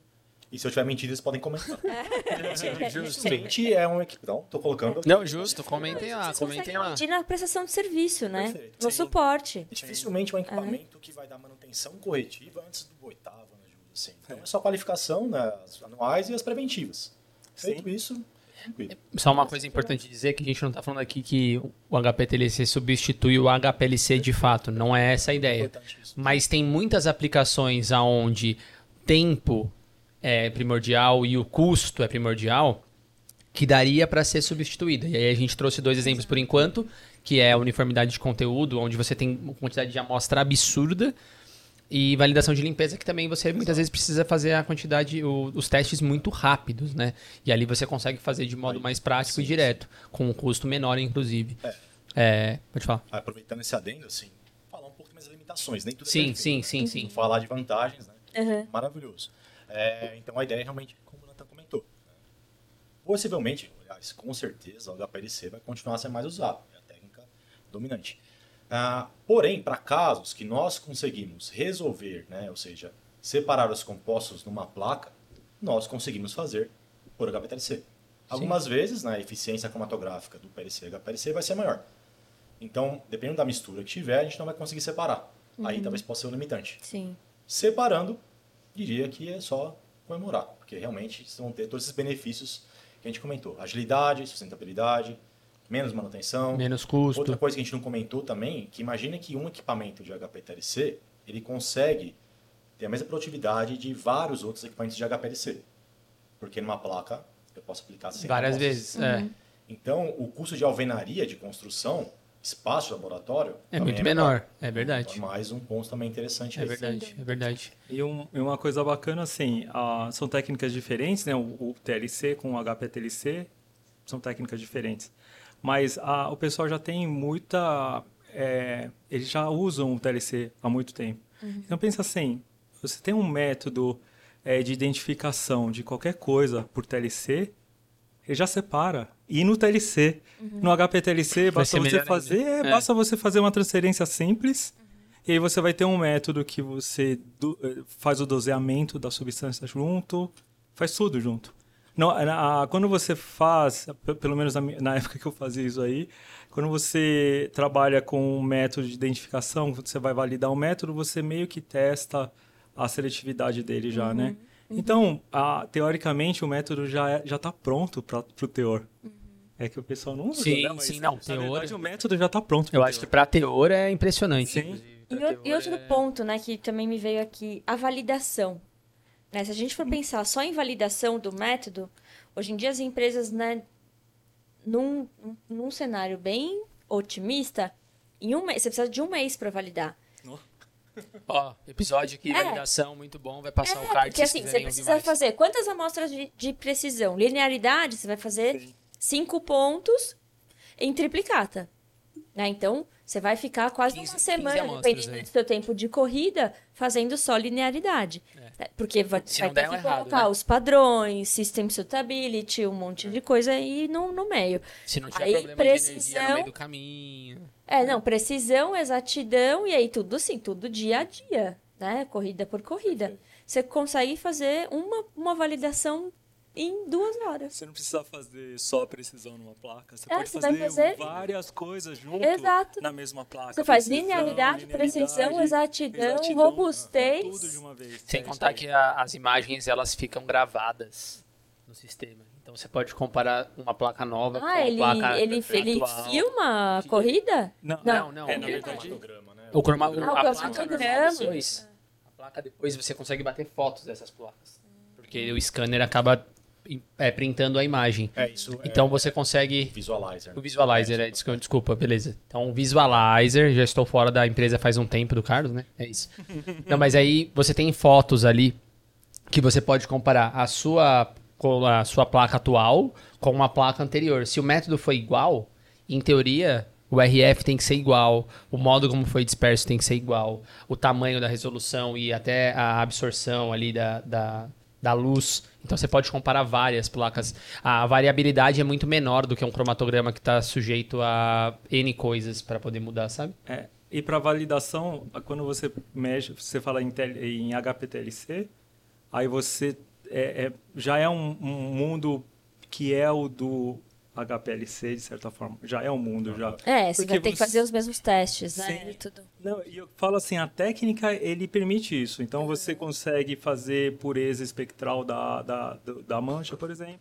[SPEAKER 3] E se eu tiver mentido, eles podem comentar. [laughs] Dificilmente é um equipe. Não, tô colocando.
[SPEAKER 1] Não, justo, comentem lá,
[SPEAKER 2] Vocês
[SPEAKER 1] comentem lá.
[SPEAKER 2] na prestação de serviço, né?
[SPEAKER 3] Perfeito,
[SPEAKER 2] No
[SPEAKER 3] sim.
[SPEAKER 2] suporte.
[SPEAKER 3] Dificilmente é um equipamento que vai dar manutenção corretiva antes do oitavo, né, Júlio? Assim. Então é só qualificação, né, as anuais e as preventivas. Feito isso, tranquilo.
[SPEAKER 1] Só uma coisa importante dizer que a gente não está falando aqui que o HPTLC substitui o HPLC de fato, não é essa a ideia. Mas tem muitas aplicações aonde tempo é primordial e o custo é primordial que daria para ser substituída. E aí a gente trouxe dois exemplos por enquanto, que é a uniformidade de conteúdo, onde você tem uma quantidade de amostra absurda, e validação de limpeza, que também você muitas vezes precisa fazer a quantidade, o- os testes muito rápidos, né? E ali você consegue fazer de modo mais prático e direto, com um custo menor, inclusive. É, pode falar.
[SPEAKER 3] Aproveitando esse adendo, assim, falar um pouco mais das limitações. Nem tudo é
[SPEAKER 1] Sim,
[SPEAKER 3] perfeito,
[SPEAKER 1] sim,
[SPEAKER 3] né?
[SPEAKER 1] sim, sim.
[SPEAKER 3] Falar de vantagens, né?
[SPEAKER 2] Uhum.
[SPEAKER 3] Maravilhoso. É, então a ideia é realmente, como o Nathan comentou, né? possivelmente, aliás, com certeza, o HPLC vai continuar a ser mais usado, é a técnica dominante. Ah, porém, para casos que nós conseguimos resolver, né, ou seja, separar os compostos numa placa, nós conseguimos fazer por HPLC. Algumas vezes, né, a eficiência cromatográfica do PLC e HPLC vai ser maior. Então, dependendo da mistura que tiver, a gente não vai conseguir separar. Aí talvez possa ser um limitante.
[SPEAKER 2] Sim.
[SPEAKER 3] Separando, diria que é só comemorar, porque realmente vocês vão ter todos esses benefícios que a gente comentou: agilidade, sustentabilidade, menos manutenção.
[SPEAKER 1] Menos custo.
[SPEAKER 3] Outra coisa que a gente não comentou também, que imagina que um equipamento de HPLC, ele consegue ter a mesma produtividade de vários outros equipamentos de HPLC. Porque numa placa eu posso aplicar 100
[SPEAKER 1] Várias vezes. É.
[SPEAKER 3] Então, o custo de alvenaria de construção, espaço de laboratório,
[SPEAKER 1] É muito menor. É verdade.
[SPEAKER 3] Então, mais um ponto também interessante
[SPEAKER 1] É
[SPEAKER 3] aí.
[SPEAKER 1] verdade, é verdade.
[SPEAKER 4] E, um- e uma coisa bacana, assim, ah, são técnicas diferentes, né? O, o TLC com o HPTLC são técnicas diferentes. Mas ah, o pessoal já tem muita... é, eles já usam o TLC há muito tempo. Então, pensa assim, você tem um método é, de identificação de qualquer coisa por TLC, ele já separa. E no TLC, no HPTLC, basta você fazer,
[SPEAKER 1] É.
[SPEAKER 4] basta você fazer uma transferência simples e aí você vai ter um método que você do- eh, faz o doseamento da substância junto, faz tudo junto. Não, na- a- quando você faz, pe- pelo menos na, na [laughs] época que eu fazia isso aí, quando você trabalha com um método de identificação, você vai validar um método, você meio que testa a seletividade dele já, né? Então, a- teoricamente, o método já já está pronto para o teor. É que o pessoal não usa,
[SPEAKER 1] Sim,
[SPEAKER 4] né? Mas,
[SPEAKER 1] sim, não,
[SPEAKER 4] Na
[SPEAKER 1] teor-
[SPEAKER 4] verdade, o método já está pronto. pro
[SPEAKER 1] Eu acho que
[SPEAKER 4] teor.
[SPEAKER 1] pra teor é impressionante.
[SPEAKER 4] Sim.
[SPEAKER 2] E, e
[SPEAKER 1] teor
[SPEAKER 2] outro
[SPEAKER 1] é-
[SPEAKER 2] ponto, né, que também me veio aqui, a validação. Né, se a gente for pensar só em validação do método, hoje em dia as empresas, né, num, num cenário bem otimista, em um mês, você precisa de um mês para validar. [laughs]
[SPEAKER 1] Ó, episódio aqui,
[SPEAKER 2] É.
[SPEAKER 1] validação, muito bom. Vai passar o
[SPEAKER 2] É,
[SPEAKER 1] card
[SPEAKER 2] porque
[SPEAKER 1] se
[SPEAKER 2] assim, você precisa fazer quantas amostras de, de precisão? Linearidade, você vai fazer
[SPEAKER 4] Sim.
[SPEAKER 2] cinco pontos em triplicata. Né? Então, você vai ficar quase
[SPEAKER 1] 15
[SPEAKER 2] uma semana, dependendo
[SPEAKER 1] aí.
[SPEAKER 2] do seu tempo de corrida, fazendo só linearidade. Né? Porque vai, vai ter
[SPEAKER 1] der,
[SPEAKER 2] que
[SPEAKER 1] é errado,
[SPEAKER 2] colocar
[SPEAKER 1] né?
[SPEAKER 2] os padrões, system suitability, um monte de coisa aí no, no meio.
[SPEAKER 1] Se não tiver
[SPEAKER 2] Aí,
[SPEAKER 1] problema de energia no
[SPEAKER 2] precisão-
[SPEAKER 1] meio do caminho.
[SPEAKER 2] É, não, precisão, exatidão e aí tudo assim, tudo dia a dia, né? Corrida por corrida. Você consegue fazer uma, uma validação em duas horas.
[SPEAKER 4] Você não precisa fazer só precisão numa placa. Você
[SPEAKER 2] É,
[SPEAKER 4] pode
[SPEAKER 2] você
[SPEAKER 4] fazer,
[SPEAKER 2] fazer-
[SPEAKER 4] várias coisas junto
[SPEAKER 2] Exato.
[SPEAKER 4] na mesma placa.
[SPEAKER 2] Você faz
[SPEAKER 4] Precisão,
[SPEAKER 2] linearidade, precisão,
[SPEAKER 4] linearidade,
[SPEAKER 2] exatidão, robustez.
[SPEAKER 4] Tudo de uma vez.
[SPEAKER 1] Sem
[SPEAKER 4] É
[SPEAKER 1] contar que a- as imagens elas ficam gravadas no sistema. Então você pode comparar uma placa nova com
[SPEAKER 2] Ah,
[SPEAKER 1] uma
[SPEAKER 2] ele,
[SPEAKER 1] placa
[SPEAKER 2] ele, ele filma a corrida?
[SPEAKER 4] Não,
[SPEAKER 1] Não, não.
[SPEAKER 4] É,
[SPEAKER 1] ele-
[SPEAKER 4] verdade,
[SPEAKER 3] Cromatograma, né?
[SPEAKER 1] O croma,
[SPEAKER 2] Ah, o
[SPEAKER 1] a placa
[SPEAKER 2] cromatograma.
[SPEAKER 1] depois, a placa depois você consegue bater fotos dessas placas. Porque o scanner acaba é, printando a imagem.
[SPEAKER 3] É isso.
[SPEAKER 1] Então
[SPEAKER 3] é,
[SPEAKER 1] você consegue
[SPEAKER 3] visualizer.
[SPEAKER 1] O Visualizer, é, desculpa, desculpa, beleza. Então, o Visualizer, já estou fora da empresa faz um tempo do Carlos, né? É isso. [laughs] Não, mas aí você tem fotos ali que você pode comparar a sua, a sua placa atual com uma placa anterior. Se o método foi igual, em teoria, O RF tem que ser igual, o modo como foi disperso tem que ser igual, o tamanho da resolução e até a absorção ali da, da, da luz. Então você pode comparar várias placas. A variabilidade é muito menor do que um cromatograma que está sujeito a N coisas para poder mudar, sabe?
[SPEAKER 4] É, e para validação, quando você mexe, você fala em, em HPTLC, aí você é, é, já é um, um mundo que é o do HPLC, de certa forma. Já é um mundo, já.
[SPEAKER 2] É, você Porque vai ter você... que fazer os mesmos testes, né?
[SPEAKER 4] Sim. Tudo. Não, e eu falo assim, a técnica, ele permite isso. Então, uhum. você consegue fazer pureza espectral da, da, da mancha, por exemplo.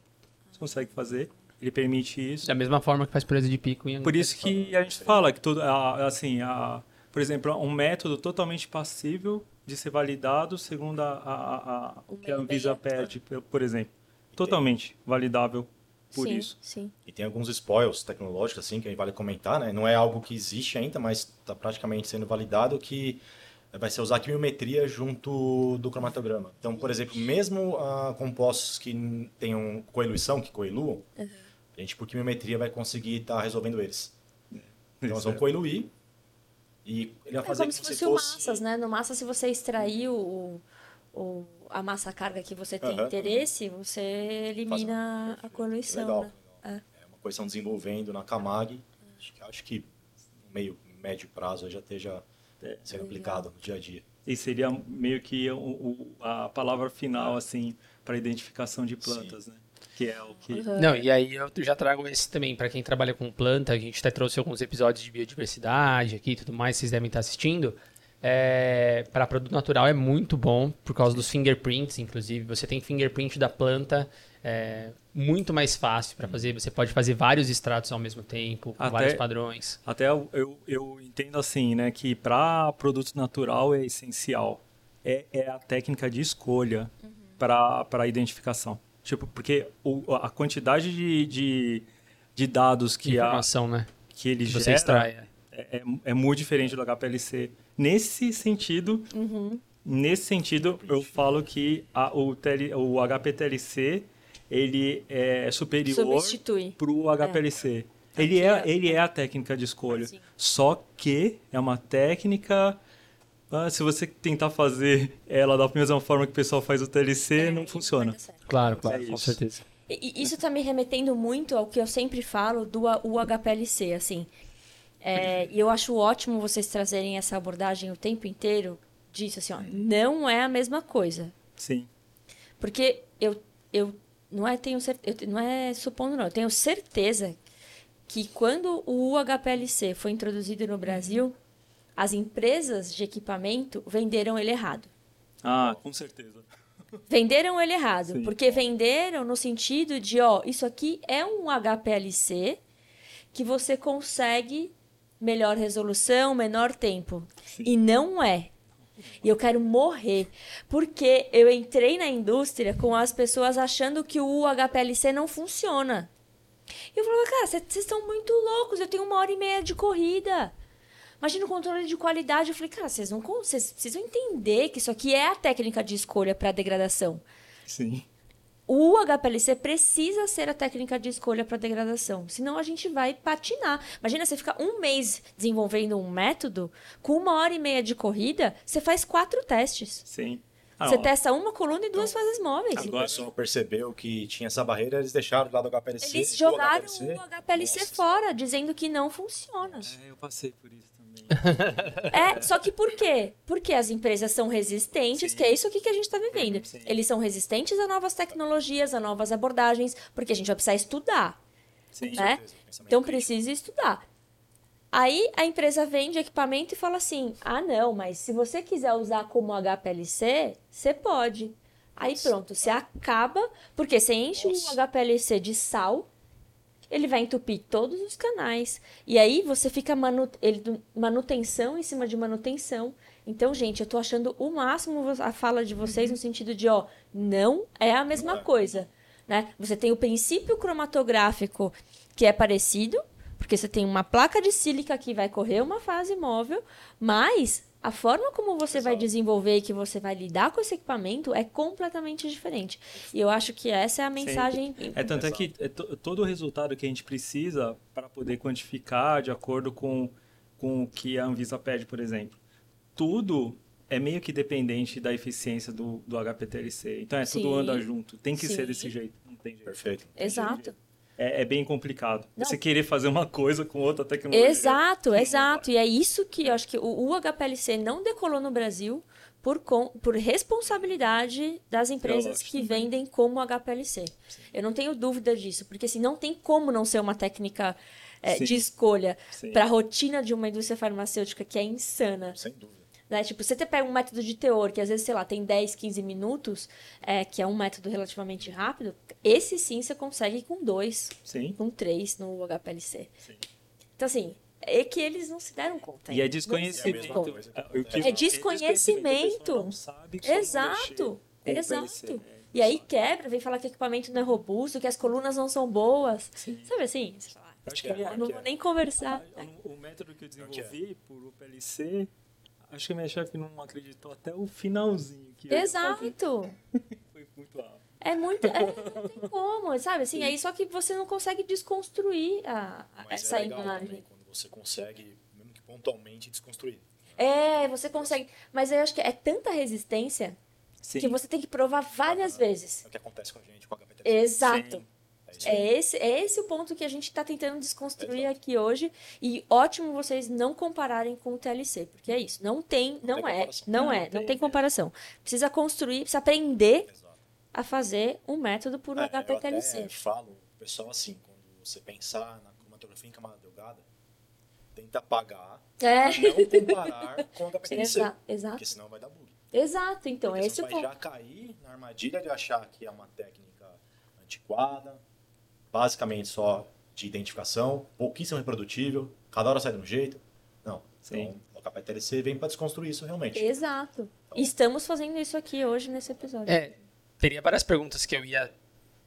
[SPEAKER 4] Você consegue fazer. Ele permite isso.
[SPEAKER 1] Da mesma forma que faz pureza de pico. Em
[SPEAKER 4] por isso que a gente fala que, todo, assim, a, por exemplo, um método totalmente passível de ser validado segundo a, a, a, a que a Anvisa pede, por exemplo. Totalmente validável por
[SPEAKER 2] sim,
[SPEAKER 4] isso.
[SPEAKER 2] Sim.
[SPEAKER 3] E tem alguns spoils tecnológicos assim que a vale comentar, né? Não é algo que existe ainda, mas está praticamente sendo validado que vai ser usar quimiometria junto do cromatograma. Então, por exemplo, mesmo uh, compostos que tenham coeluição, que coeluam, uhum. a gente por quimiometria vai conseguir estar tá resolvendo eles. Então, nós vamos coeluir e ele vai
[SPEAKER 2] é
[SPEAKER 3] fazer
[SPEAKER 2] como se fosse, fosse o massas, né? No massa, se você extrair o, o a massa carga que você tem uhum. interesse, você elimina a coluição. Legal. Né?
[SPEAKER 3] É. é. uma coisa desenvolvendo na Camag. Acho que, acho que no meio médio prazo já esteja é. sendo aplicado no dia a dia.
[SPEAKER 4] E seria meio que o, o a palavra final assim para identificação de plantas, Sim. né? Que é o que.
[SPEAKER 1] Uhum. Não, e aí eu já trago esse também para quem trabalha com planta. A gente até trouxe alguns episódios de biodiversidade aqui e tudo mais, vocês devem estar assistindo é, para produto natural é muito bom por causa dos fingerprints, inclusive. Você tem fingerprint da planta é, muito mais fácil para fazer. Você pode fazer vários extratos ao mesmo tempo, com até, vários padrões.
[SPEAKER 4] Até eu, eu, eu entendo assim, né, que para produto natural é essencial. É, é a técnica de escolha uhum. para a identificação. Tipo, porque o, a quantidade de, de, de dados que,
[SPEAKER 1] Informação, a, né?
[SPEAKER 4] que ele que gera extrai, é, é, é muito diferente do HPLC. Nesse sentido, uhum. nesse sentido, eu falo que a, o, tele, o HPTLC ele é superior para o HPLC. É. Ele é, ele é a técnica de escolha. Só que é uma técnica. Ah, se você tentar fazer ela da mesma forma que o pessoal faz o TLC, é, não funciona.
[SPEAKER 1] Claro, claro, é com certeza.
[SPEAKER 2] E isso está me remetendo muito ao que eu sempre falo do UHPLC, assim. É, e eu acho ótimo vocês trazerem essa abordagem o tempo inteiro disso, assim, ó, não é a mesma coisa.
[SPEAKER 4] Sim.
[SPEAKER 2] Porque eu, eu não é tenho eu, não é supondo não, eu tenho certeza que quando o UHPLC foi introduzido no Brasil, as empresas de equipamento venderam ele errado.
[SPEAKER 4] Ah, com certeza. [laughs]
[SPEAKER 2] Venderam ele errado, Sim. porque venderam no sentido de, ó, isso aqui é um HPLC que você consegue melhor resolução, menor tempo. Sim. E não é. E eu quero morrer. Porque eu entrei na indústria com as pessoas achando que o HPLC não funciona. E eu falava, cara, vocês estão muito loucos, eu tenho uma hora e meia de corrida. Imagina o controle de qualidade. Eu falei, cara, vocês não vocês precisam entender que isso aqui é a técnica de escolha para degradação.
[SPEAKER 4] Sim
[SPEAKER 2] o HPLC precisa ser a técnica de escolha para degradação, senão a gente vai patinar. Imagina você ficar um mês desenvolvendo um método, com uma hora e meia de corrida, você faz quatro testes.
[SPEAKER 4] Sim.
[SPEAKER 2] Ah, você testa uma coluna e duas então, fases móveis.
[SPEAKER 3] Agora o pessoal percebeu que tinha essa barreira, eles deixaram lá do HPLC.
[SPEAKER 2] Eles jogaram o HPLC, o HPLC fora, dizendo que não funciona.
[SPEAKER 4] É, eu passei por isso.
[SPEAKER 2] É, só que por quê? Porque as empresas são resistentes, sim. que é isso aqui que a gente está vivendo. Sim. Eles são resistentes a novas tecnologias, a novas abordagens, porque a gente vai precisar estudar. Sim, né? Então precisa estudar. Aí a empresa vende equipamento e fala assim: ah, não, mas se você quiser usar como HPLC, você pode. Aí pronto, você acaba, porque você enche o HPLC de sal, ele vai entupir todos os canais. E aí você fica manu ele, manutenção em cima de manutenção. Então, gente, eu tô achando o máximo a fala de vocês no sentido de, ó, não é a mesma coisa. Né? Você tem o princípio cromatográfico que é parecido, porque você tem uma placa de sílica que vai correr uma fase móvel, mas a forma como você vai desenvolver e que você vai lidar com esse equipamento é completamente diferente. E eu acho que essa é a mensagem.
[SPEAKER 4] É tanto é que é todo o resultado que a gente precisa para poder quantificar de acordo com, com o que a Anvisa pede, por exemplo. Tudo é meio que dependente da eficiência do, do HPTLC. Então é Sim. tudo anda junto. Tem que Sim. ser desse jeito. Não tem jeito.
[SPEAKER 3] Perfeito.
[SPEAKER 2] Exato
[SPEAKER 4] é, é bem complicado. Não. Você querer fazer uma coisa com outra tecnologia.
[SPEAKER 2] Exato, exato. E é isso que eu acho que o, HPLC não decolou no Brasil por, com, por responsabilidade das empresas que também. vendem como HPLC. Sim. Eu não tenho dúvida disso, porque assim, não tem como não ser uma técnica é, de escolha para a rotina de uma indústria farmacêutica que é insana.
[SPEAKER 3] Sem dúvida.
[SPEAKER 2] Né? Tipo, você pega um método de teor, que às vezes, sei lá, tem 10, 15 minutos, é, que é um método relativamente rápido, esse sim você consegue com dois,
[SPEAKER 4] sim.
[SPEAKER 2] com três no HPLC. Sim. Então, assim, é que eles não se deram conta.
[SPEAKER 4] E é desconhecimento.
[SPEAKER 2] É, é desconhecimento. Exato. Exato. É, e aí quebra, vem falar que o equipamento não é robusto, que as colunas não são boas. Sim. Sabe assim? Você fala, acho que é, não vou nem conversar.
[SPEAKER 4] O método que eu desenvolvi por UPLC Acho que a minha chefe não acreditou até o finalzinho. Que
[SPEAKER 2] Exato. [laughs]
[SPEAKER 4] Foi muito alto.
[SPEAKER 2] É muito. É, [laughs] não tem como, sabe? Assim, aí só que você não consegue desconstruir a, a essa
[SPEAKER 3] é imagem. Também, quando você consegue, mesmo que pontualmente, desconstruir.
[SPEAKER 2] É, você consegue. Mas eu acho que é tanta resistência Sim. que você tem que provar várias ah, vezes.
[SPEAKER 3] É o que acontece com a gente, com a.
[SPEAKER 2] Exato. Sim. É esse, é esse o ponto que a gente está tentando desconstruir Exato. aqui hoje. E ótimo vocês não compararem com o TLC, porque é isso. Não tem, não, não é, não, não, é, não tem, tem comparação. Precisa construir, precisa aprender Exato. a fazer um método por é, HPTLC.
[SPEAKER 3] Eu falo, pessoal, assim, quando você pensar na cromatografia em camada delgada, tenta apagar
[SPEAKER 2] é.
[SPEAKER 3] não comparar [laughs] com o HPTLC.
[SPEAKER 2] Exato, exato.
[SPEAKER 3] Porque senão vai dar bug.
[SPEAKER 2] Exato, então,
[SPEAKER 3] porque
[SPEAKER 2] é esse
[SPEAKER 3] o ponto. Você vai já cair na armadilha de achar que é uma técnica antiquada, basicamente só de identificação, pouquíssimo reprodutível, cada hora sai de um jeito. Não. Sim. Então, o KPTLC vem para desconstruir isso realmente.
[SPEAKER 2] Exato. Então, Estamos fazendo isso aqui hoje nesse episódio.
[SPEAKER 1] É, teria várias perguntas que eu ia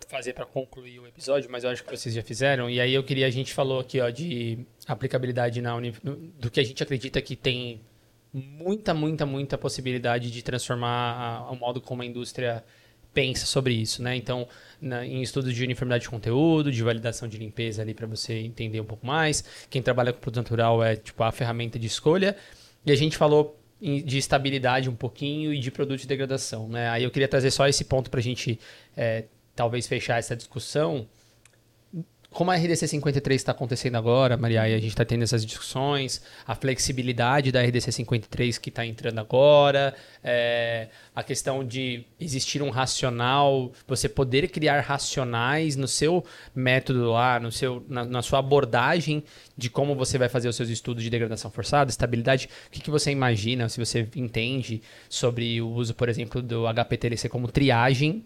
[SPEAKER 1] fazer para concluir o episódio, mas eu acho que vocês já fizeram. E aí eu queria, a gente falou aqui ó, de aplicabilidade na uni, do que a gente acredita que tem muita, muita, muita possibilidade de transformar o modo como a indústria pensa sobre isso, né? Então, na, em estudos de uniformidade de conteúdo, de validação de limpeza ali para você entender um pouco mais. Quem trabalha com produto natural é tipo a ferramenta de escolha. E a gente falou de estabilidade um pouquinho e de produto de degradação, né? Aí eu queria trazer só esse ponto para a gente é, talvez fechar essa discussão como a RDC 53 está acontecendo agora, Maria, e a gente está tendo essas discussões, a flexibilidade da RDC 53 que está entrando agora, é, a questão de existir um racional, você poder criar racionais no seu método lá, no seu, na, na sua abordagem de como você vai fazer os seus estudos de degradação forçada, estabilidade, o que, que você imagina, se você entende sobre o uso, por exemplo, do HPTLC como triagem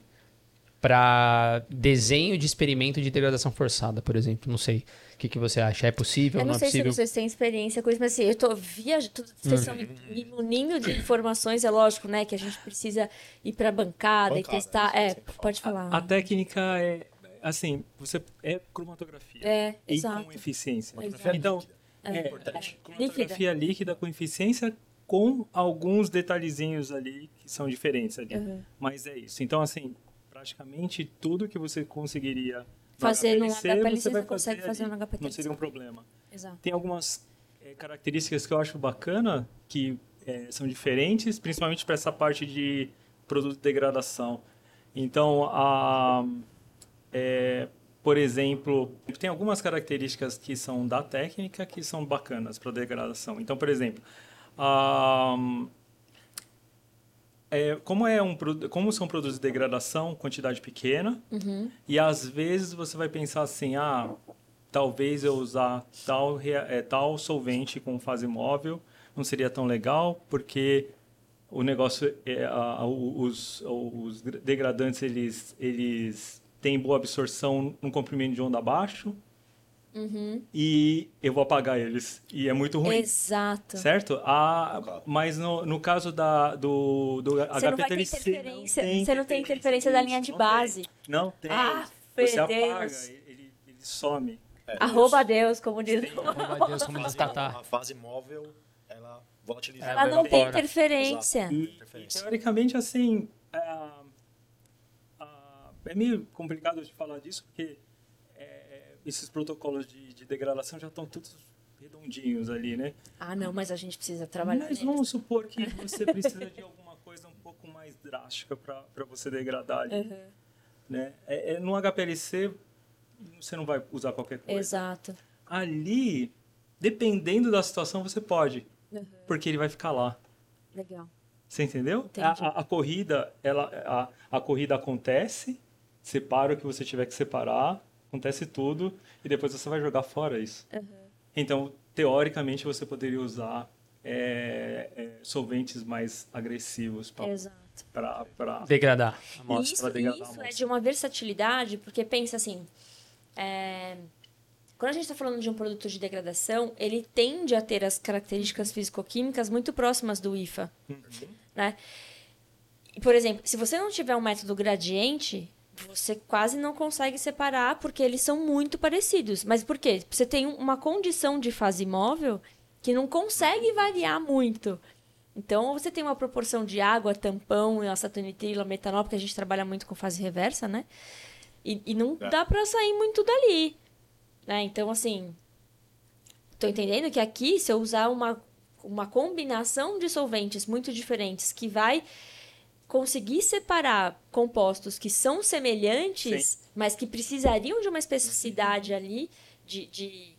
[SPEAKER 1] para desenho de experimento de degradação forçada, por exemplo. Não sei. O que, que você acha? É possível?
[SPEAKER 2] Eu não,
[SPEAKER 1] não
[SPEAKER 2] sei
[SPEAKER 1] é possível?
[SPEAKER 2] se vocês têm experiência com isso, mas assim, eu tô viajando. Vocês estão uhum. um ninho de informações, é lógico, né? Que a gente precisa ir para bancada, bancada e testar. É, pode falar.
[SPEAKER 4] A, a, técnica é. Assim, você é cromatografia.
[SPEAKER 2] É,
[SPEAKER 4] e
[SPEAKER 2] exato.
[SPEAKER 4] com eficiência. Exato. Então, é, é, importante. cromatografia líquida. líquida com eficiência com alguns detalhezinhos ali que são diferentes ali. Uhum. Mas é isso. Então, assim, praticamente tudo que você conseguiria
[SPEAKER 2] fazer no HPLC, você, você consegue fazer, no HPLC.
[SPEAKER 4] Não seria um problema.
[SPEAKER 2] Exato.
[SPEAKER 4] Tem algumas é, características que eu acho bacana, que é, são diferentes, principalmente para essa parte de produto de degradação. Então, a, é, por exemplo, tem algumas características que são da técnica que são bacanas para degradação. Então, por exemplo, a, é, como, é um, como são produtos de degradação, quantidade pequena,
[SPEAKER 2] uhum.
[SPEAKER 4] e às vezes você vai pensar assim, ah, talvez eu usar tal, é, tal solvente com fase móvel não seria tão legal, porque o negócio, é, a, os, os degradantes, eles, eles têm boa absorção no comprimento de onda baixo,
[SPEAKER 2] Uhum.
[SPEAKER 4] E eu vou apagar eles. E é muito ruim.
[SPEAKER 2] Exato.
[SPEAKER 4] Certo? Ah, mas no, no caso da, do, do
[SPEAKER 2] você HPTLC... Não interferência, não você não tem interferência da linha de
[SPEAKER 4] não
[SPEAKER 2] base.
[SPEAKER 4] Tem. Não tem.
[SPEAKER 2] Ah,
[SPEAKER 4] você
[SPEAKER 2] Deus.
[SPEAKER 4] apaga, ele, ele some.
[SPEAKER 2] É, Arroba Deus, como diz.
[SPEAKER 1] Arroba Deus, como diz
[SPEAKER 3] A fase móvel ela volatiliza.
[SPEAKER 2] Ela não tem interferência.
[SPEAKER 4] E, teoricamente, assim, é, é meio complicado de falar disso, porque esses protocolos de, de degradação já estão todos redondinhos ali, né?
[SPEAKER 2] Ah, não, mas a gente precisa trabalhar.
[SPEAKER 4] Mas vamos supor que você precisa de alguma coisa um pouco mais drástica para você degradar ali. Uhum. Né? É, é, no HPLC, você não vai usar qualquer coisa.
[SPEAKER 2] Exato.
[SPEAKER 4] Ali, dependendo da situação, você pode. Uhum. Porque ele vai ficar lá.
[SPEAKER 2] Legal.
[SPEAKER 4] Você entendeu? A, a, a, corrida, ela, a, a corrida acontece, separa o que você tiver que separar, acontece tudo, e depois você vai jogar fora isso. Uhum. Então, teoricamente, você poderia usar é, é, solventes mais agressivos para
[SPEAKER 1] degradar
[SPEAKER 2] a amostra. Isso, degradar isso é de uma versatilidade, porque pensa assim, é, quando a gente está falando de um produto de degradação, ele tende a ter as características físico-químicas muito próximas do IFA. Uhum. Né? Por exemplo, se você não tiver um método gradiente, você quase não consegue separar porque eles são muito parecidos. Mas por quê? Você tem uma condição de fase móvel que não consegue variar muito. Então, você tem uma proporção de água, tampão, acetonitrila, metanol, porque a gente trabalha muito com fase reversa, né? E, e não é. dá para sair muito dali. Né? Então, assim, tô entendendo que aqui, se eu usar uma, uma combinação de solventes muito diferentes que vai conseguir separar compostos que são semelhantes, Sim. mas que precisariam de uma especificidade ali de, de,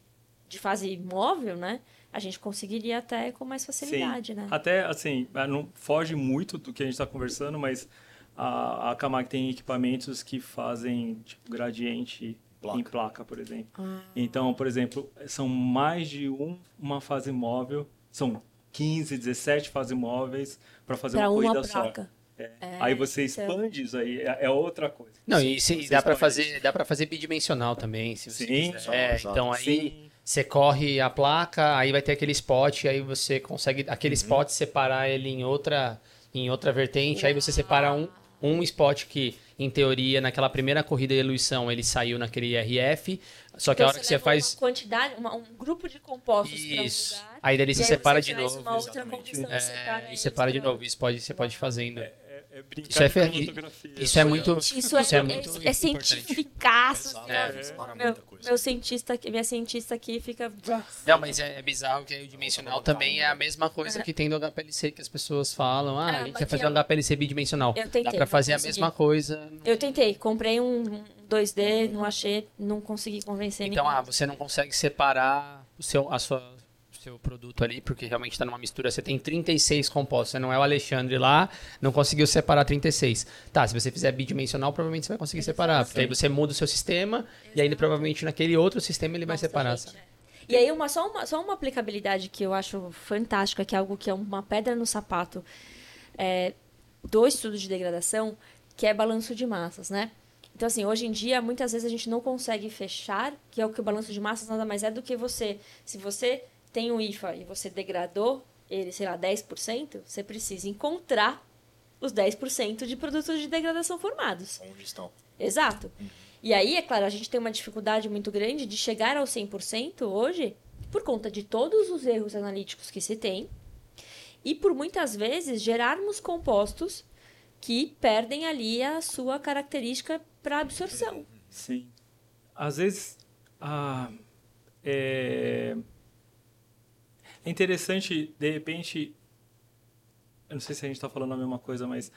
[SPEAKER 2] de fase móvel, né? A gente conseguiria até com mais facilidade,
[SPEAKER 4] Sim.
[SPEAKER 2] né?
[SPEAKER 4] Até, assim, é, não foge muito do que a gente está conversando, mas a, a Camac tem equipamentos que fazem tipo, gradiente placa. em placa, por exemplo. Ah. Então, por exemplo, são mais de um, uma fase móvel, são 15, 17 fases móveis para fazer pra uma corrida uma placa. só. É. É, aí você então. expande isso aí, é, é, outra coisa.
[SPEAKER 1] Não, e se, dá para fazer, dá para fazer bidimensional também, se você Sim, quiser. Só, então aí Sim. você corre a placa, aí vai ter aquele spot, aí você consegue aquele uhum. spot separar ele em outra em outra vertente, Uau. aí você separa um um spot que em teoria naquela primeira corrida de eluição ele saiu naquele RF, só que então, a hora que você faz
[SPEAKER 2] uma quantidade, uma, um grupo de compostos
[SPEAKER 1] Isso. Um lugar, aí dele se separa de novo. Uma outra é, e separa de novo. Isso pode você pode ir fazendo. É é brincar isso é fer... Isso é muito.
[SPEAKER 2] Isso, isso é, é, muito é, é cientificaço. É. Meu, meu cientista, minha cientista aqui fica.
[SPEAKER 1] Não, mas é, bizarro que o dimensional também é a mesma coisa que tem do HPLC que as pessoas falam. Ah, a gente quer fazer um HPLC bidimensional. Eu tentei, Dá pra fazer a mesma coisa.
[SPEAKER 2] Eu tentei, comprei um 2D, não achei, não consegui convencer
[SPEAKER 1] então, ninguém. Então, ah, você não consegue separar o seu, a sua seu produto ali, porque realmente está numa mistura. Você tem 36 compostos, você não é o Alexandre lá, não conseguiu separar 36. Tá, se você fizer bidimensional, provavelmente você vai conseguir separar, porque aí você muda o seu sistema Exato. e aí provavelmente naquele outro sistema ele vai Nossa, separar. Gente, é.
[SPEAKER 2] E aí uma só, uma só uma aplicabilidade que eu acho fantástica, que é algo que é uma pedra no sapato é, do estudo de degradação, que é balanço de massas, né? Então, assim, hoje em dia, muitas vezes a gente não consegue fechar, que é o que o balanço de massas nada mais é do que você. Se você tem um IFA e você degradou ele, sei lá, 10%, você precisa encontrar os 10% de produtos de degradação formados.
[SPEAKER 3] Onde estão?
[SPEAKER 2] Exato. Uhum. E aí, é claro, a gente tem uma dificuldade muito grande de chegar ao 100% hoje por conta de todos os erros analíticos que se tem e por muitas vezes gerarmos compostos que perdem ali a sua característica para absorção.
[SPEAKER 4] Sim. Às vezes, ah, é, é interessante, de repente, eu não sei se a gente está falando a mesma coisa, mas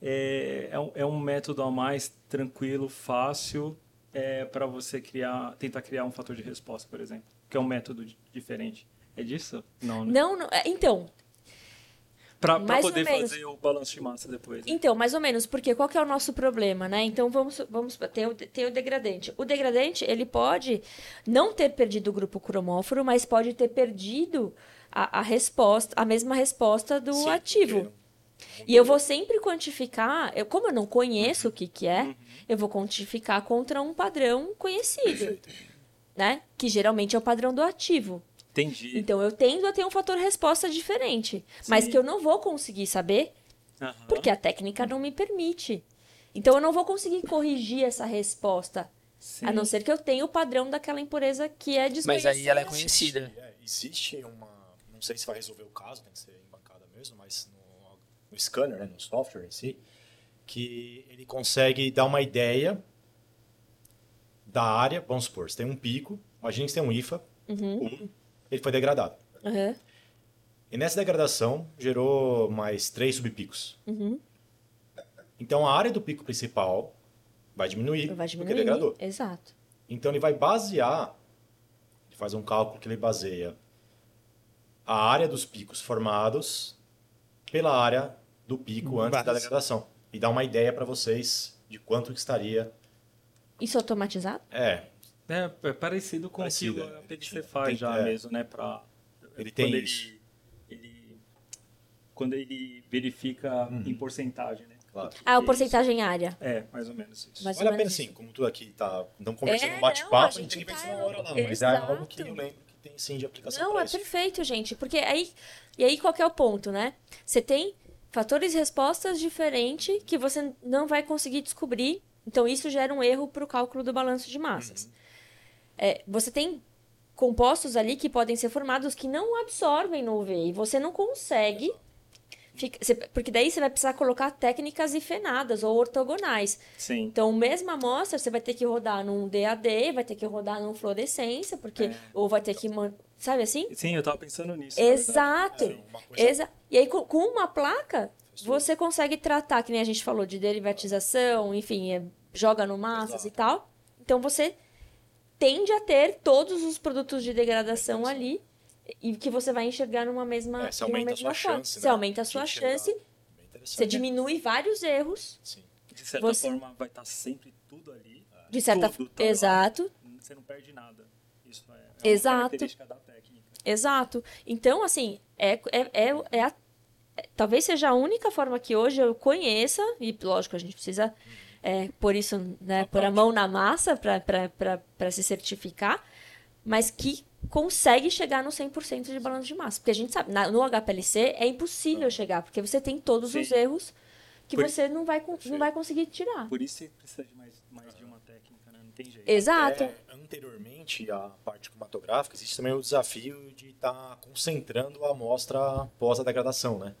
[SPEAKER 4] é, é, um, é um método a mais tranquilo, fácil, é, para você criar, tentar criar um fator de resposta, por exemplo, que é um método diferente. É disso?
[SPEAKER 2] Não, né? Não, não é, então,
[SPEAKER 4] para poder fazer o balanço de massa depois. Né?
[SPEAKER 2] Então, mais ou menos, porque qual que é o nosso problema, né? Então, vamos, vamos tem, o, tem o degradante. O degradante, ele pode não ter perdido o grupo cromóforo, mas pode ter perdido a, a resposta, a mesma resposta do Sim, ativo. E eu vou sempre quantificar, eu, como eu não conheço o que, que é, uhum. eu vou quantificar contra um padrão conhecido. Né? Que geralmente é o padrão do ativo.
[SPEAKER 4] Entendi.
[SPEAKER 2] Então eu tendo a ter um fator resposta diferente, Sim. mas que eu não vou conseguir saber, uhum. porque a técnica não me permite. Então eu não vou conseguir corrigir essa resposta, Sim. a não ser que eu tenha o padrão daquela impureza que é desconhecida.
[SPEAKER 1] Mas aí ela é conhecida.
[SPEAKER 3] É, existe uma, não sei se vai resolver o caso, tem que ser em bancada mesmo, mas no, no scanner, né, no software em si, que ele consegue dar uma ideia da área, vamos supor, você tem um pico, imagine que você tem um IFA, um, ele foi degradado.
[SPEAKER 2] Aham.
[SPEAKER 3] E nessa degradação gerou mais três subpicos.
[SPEAKER 2] Uhum.
[SPEAKER 3] Então a área do pico principal vai diminuir,
[SPEAKER 2] Vai
[SPEAKER 3] porque
[SPEAKER 2] diminuir.
[SPEAKER 3] degradou.
[SPEAKER 2] Exato.
[SPEAKER 3] Então ele vai basear, ele faz um cálculo que ele baseia a área dos picos formados pela área do pico antes da
[SPEAKER 1] Base.
[SPEAKER 3] degradação. E dá uma ideia para vocês de quanto que estaria.
[SPEAKER 2] Isso automatizado?
[SPEAKER 3] É,
[SPEAKER 4] É, é parecido com
[SPEAKER 3] Parecido,
[SPEAKER 4] o que
[SPEAKER 3] é.
[SPEAKER 4] o PDC
[SPEAKER 3] Tem-
[SPEAKER 4] faz
[SPEAKER 3] tem-
[SPEAKER 4] já
[SPEAKER 3] é.
[SPEAKER 4] mesmo, né? Pra,
[SPEAKER 3] Ele tem
[SPEAKER 4] quando
[SPEAKER 3] isso.
[SPEAKER 4] Ele, ele- quando ele verifica
[SPEAKER 3] Uhum.
[SPEAKER 4] em porcentagem, né?
[SPEAKER 3] claro.
[SPEAKER 2] Ah, o
[SPEAKER 4] Isso.
[SPEAKER 2] porcentagem área.
[SPEAKER 4] É, mais ou menos isso.
[SPEAKER 2] Mais
[SPEAKER 3] Vale a pena sim, como tu aqui tá não conversando
[SPEAKER 2] É,
[SPEAKER 3] bate-papo,
[SPEAKER 2] não, a
[SPEAKER 3] gente tem que
[SPEAKER 2] tá-
[SPEAKER 3] uma hora lá, mas é
[SPEAKER 2] Exato.
[SPEAKER 3] algo que eu lembro que tem sim de aplicação
[SPEAKER 2] Não, é
[SPEAKER 3] isso.
[SPEAKER 2] perfeito, gente. Porque aí. E aí, qual que é o ponto, né? Você tem fatores e respostas diferentes que você não vai conseguir descobrir. Então, isso gera um erro para o cálculo do balanço de massas.
[SPEAKER 3] Uhum.
[SPEAKER 2] É, você tem compostos ali que podem ser formados que não absorvem no UV. E você não consegue. fica- porque daí você vai precisar colocar técnicas ifenadas ou ortogonais.
[SPEAKER 4] Sim.
[SPEAKER 2] Então, mesma amostra, você vai ter que rodar num DAD, vai ter que rodar num fluorescência, porque.
[SPEAKER 4] É.
[SPEAKER 2] Ou vai ter que. Sabe assim?
[SPEAKER 4] Sim, eu tava pensando nisso.
[SPEAKER 2] Exato.
[SPEAKER 3] É, coisa-
[SPEAKER 2] Exa e aí, com, com uma placa, você consegue tratar, que nem a gente falou, de derivatização, enfim, é, joga no massas
[SPEAKER 3] Exato.
[SPEAKER 2] e tal. Então, você tende a ter todos os produtos de degradação ali e que você vai enxergar numa mesma,
[SPEAKER 3] É, você aumenta a sua
[SPEAKER 2] forma.
[SPEAKER 3] chance,
[SPEAKER 2] Você
[SPEAKER 3] né,
[SPEAKER 2] aumenta a sua chance, você diminui vários erros.
[SPEAKER 3] Sim.
[SPEAKER 4] De certa
[SPEAKER 2] Você-
[SPEAKER 4] forma, vai estar sempre tudo ali.
[SPEAKER 2] De certa forma.
[SPEAKER 4] tá lá.
[SPEAKER 2] Exato.
[SPEAKER 4] Você não perde nada. Isso é, é uma
[SPEAKER 2] Exato.
[SPEAKER 4] característica da técnica.
[SPEAKER 2] Exato. Então, assim, é, é, é, é a- é- talvez seja a única forma que hoje eu conheça, e lógico, a gente precisa é, pôr isso, né, pôr a mão na massa para se certificar, mas que consegue chegar no 100% de balanço de massa. Porque a gente sabe, na- no HPLC é impossível chegar, porque você tem todos os
[SPEAKER 4] Sim.
[SPEAKER 2] erros que
[SPEAKER 4] Por-
[SPEAKER 2] você não vai, não vai conseguir tirar.
[SPEAKER 4] Por isso você precisa de mais, mais de uma técnica, né? Não tem jeito.
[SPEAKER 2] Exato.
[SPEAKER 3] É, anteriormente, a parte cromatográfica, existe também o desafio de estar concentrando a amostra pós a degradação, né?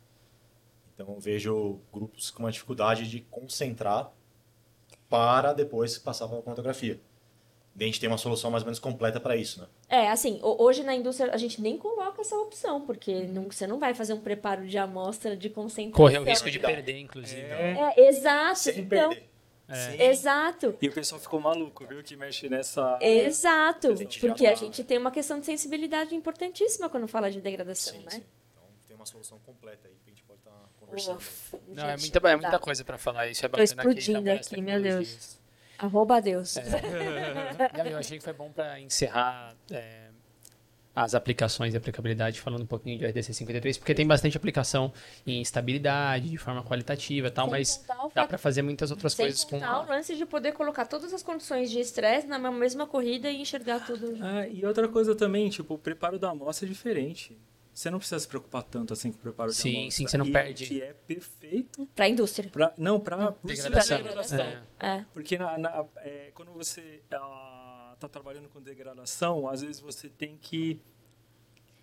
[SPEAKER 3] Então, eu vejo grupos com uma dificuldade de concentrar para depois passar para a cromatografia. E a gente tem uma solução mais ou menos completa para isso, né?
[SPEAKER 2] É, assim, ho- hoje na indústria a gente nem coloca essa opção, porque não- você não vai fazer um preparo de amostra de concentração.
[SPEAKER 1] Correr o risco de perder, inclusive.
[SPEAKER 2] É, exato.
[SPEAKER 3] Sem
[SPEAKER 2] então,
[SPEAKER 3] perder. Sim.
[SPEAKER 2] exato.
[SPEAKER 4] E o pessoal ficou maluco, viu? Que mexe nessa.
[SPEAKER 2] Exato.
[SPEAKER 3] A gente já
[SPEAKER 2] Porque a
[SPEAKER 3] tá-
[SPEAKER 2] gente tem uma questão de sensibilidade importantíssima quando fala de degradação,
[SPEAKER 3] Sim,
[SPEAKER 2] né?
[SPEAKER 3] sim. Então, tem uma solução completa aí gente
[SPEAKER 1] Não, é muita, é
[SPEAKER 2] tá.
[SPEAKER 1] muita coisa pra falar. Isso é
[SPEAKER 2] Tô
[SPEAKER 1] bacana
[SPEAKER 2] explodindo
[SPEAKER 1] das
[SPEAKER 2] aqui, meu Deus. Arroba Deus.
[SPEAKER 1] Não, eu achei que foi bom para encerrar é, as aplicações e aplicabilidade falando um pouquinho de RDC 53, porque tem bastante aplicação em estabilidade, de forma qualitativa e tal,
[SPEAKER 2] Sem
[SPEAKER 1] mas dá para fazer muitas outras
[SPEAKER 2] Sem
[SPEAKER 1] coisas com
[SPEAKER 2] o lance de poder colocar todas as condições de estresse na mesma corrida e enxergar tudo.
[SPEAKER 4] Ah, e outra coisa também, tipo, o preparo da amostra é diferente. Você não precisa se preocupar tanto assim com o preparo
[SPEAKER 1] Sim,
[SPEAKER 4] da amostra.
[SPEAKER 1] sim, você não
[SPEAKER 4] E
[SPEAKER 1] perde.
[SPEAKER 4] Que é perfeito
[SPEAKER 2] Pra indústria.
[SPEAKER 4] pra. Não, pra.
[SPEAKER 1] degradação.
[SPEAKER 2] degradação.
[SPEAKER 1] É.
[SPEAKER 2] É.
[SPEAKER 4] Porque na, na- é, quando você está trabalhando com degradação, às vezes você tem que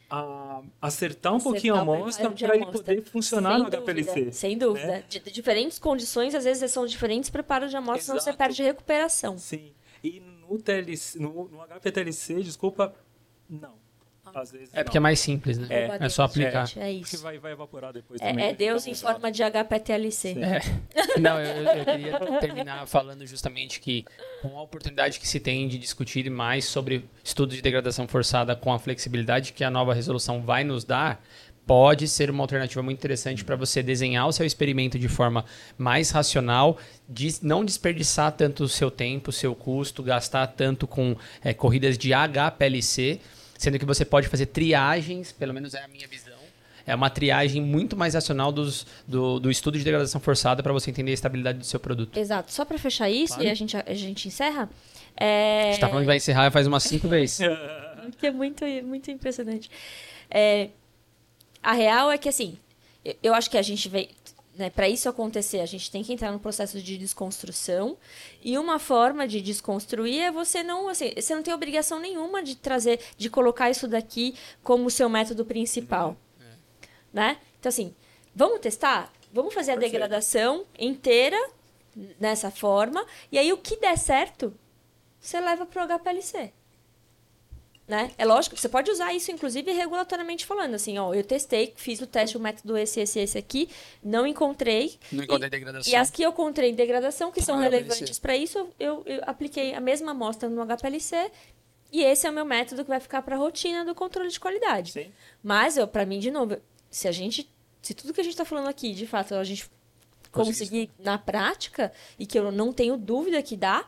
[SPEAKER 4] ah, acertar um pouquinho a
[SPEAKER 2] Acertar
[SPEAKER 4] amostra
[SPEAKER 2] de
[SPEAKER 4] para ele poder funcionar
[SPEAKER 2] Sem
[SPEAKER 4] no
[SPEAKER 2] dúvida,
[SPEAKER 4] HPLC.
[SPEAKER 2] Sem dúvida.
[SPEAKER 4] né?
[SPEAKER 2] De, de diferentes condições, às vezes são diferentes preparos de amostra, senão você perde recuperação.
[SPEAKER 4] Sim. E no, TLC, no, no HPTLC, desculpa, não. Às vezes
[SPEAKER 1] É porque é
[SPEAKER 4] não.
[SPEAKER 1] mais simples, né?
[SPEAKER 4] É.
[SPEAKER 1] É, só aplicar.
[SPEAKER 2] É
[SPEAKER 4] Porque
[SPEAKER 2] isso.
[SPEAKER 4] vai, vai evaporar depois também.
[SPEAKER 2] É, é Deus em forma de HPTLC.
[SPEAKER 1] É. [laughs] Não, eu, eu queria terminar falando justamente que com a oportunidade que se tem de discutir mais sobre estudos de degradação forçada com a flexibilidade que a nova resolução vai nos dar, pode ser uma alternativa muito interessante para você desenhar o seu experimento de forma mais racional, de não desperdiçar tanto o seu tempo, o seu custo, gastar tanto com é, corridas de HPLC, sendo que você pode fazer triagens, pelo menos é a minha visão, é uma triagem muito mais racional dos, do, do estudo de degradação forçada para você entender a estabilidade do seu produto.
[SPEAKER 2] Exato. Só pra fechar isso,
[SPEAKER 1] Claro.
[SPEAKER 2] e a gente, a gente encerra. É...
[SPEAKER 1] A gente tá falando que vai encerrar faz umas cinco vezes. [laughs]
[SPEAKER 2] que é muito, muito impressionante. É, a real é que, assim, eu- acho que a gente veio. Né, para isso acontecer, a gente tem que entrar no processo de desconstrução. E uma forma de desconstruir é você não, assim, você não tem obrigação nenhuma de trazer, de colocar isso daqui como seu método principal,
[SPEAKER 1] Uhum.
[SPEAKER 2] Né? Então assim, vamos testar, vamos fazer a
[SPEAKER 3] Perfeito.
[SPEAKER 2] degradação inteira nessa forma. E aí o que der certo, você leva para o HPLC. Né? É lógico você pode usar isso, inclusive, regulatoriamente falando. Assim, ó, eu testei, fiz o teste, o método esse, esse, esse aqui, não encontrei.
[SPEAKER 1] Não encontrei degradação.
[SPEAKER 2] E as que eu encontrei em degradação, que são
[SPEAKER 1] No
[SPEAKER 2] relevantes para isso, eu, eu- eu apliquei a mesma amostra no HPLC. E esse é o meu método que vai ficar para a rotina do controle de qualidade.
[SPEAKER 4] Sim.
[SPEAKER 2] Mas, para mim, de novo, se a gente. Se tudo que a gente está falando aqui, de fato, a gente conseguir na prática, e que eu não tenho dúvida que dá,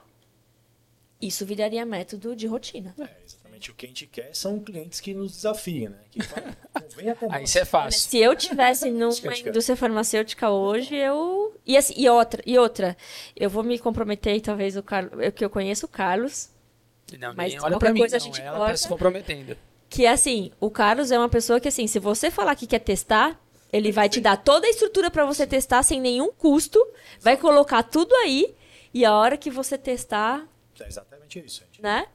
[SPEAKER 2] isso viraria método de rotina.
[SPEAKER 3] É, exatamente o que a gente quer são clientes que nos desafiem, né? Que falam, "Pô, vem até [laughs]
[SPEAKER 1] Aí
[SPEAKER 3] nós."
[SPEAKER 1] isso é fácil.
[SPEAKER 2] Se eu tivesse [laughs] numa
[SPEAKER 3] Esquece,
[SPEAKER 2] indústria farmacêutica hoje, eu. E, assim, e outra, e outra, eu vou me comprometer, talvez o Carlos. Eu, que eu conheço o Carlos,
[SPEAKER 1] Não,
[SPEAKER 2] Mas
[SPEAKER 1] olha pra mim,
[SPEAKER 2] coisa a
[SPEAKER 1] não,
[SPEAKER 2] gente
[SPEAKER 1] ela tá se comprometendo.
[SPEAKER 2] que é assim, o Carlos é uma pessoa que, assim, se você falar que quer testar, ele vai te dar toda a estrutura para você testar sem nenhum custo, vai colocar tudo aí, e a hora que você testar,
[SPEAKER 3] É exatamente isso, gente.
[SPEAKER 2] né?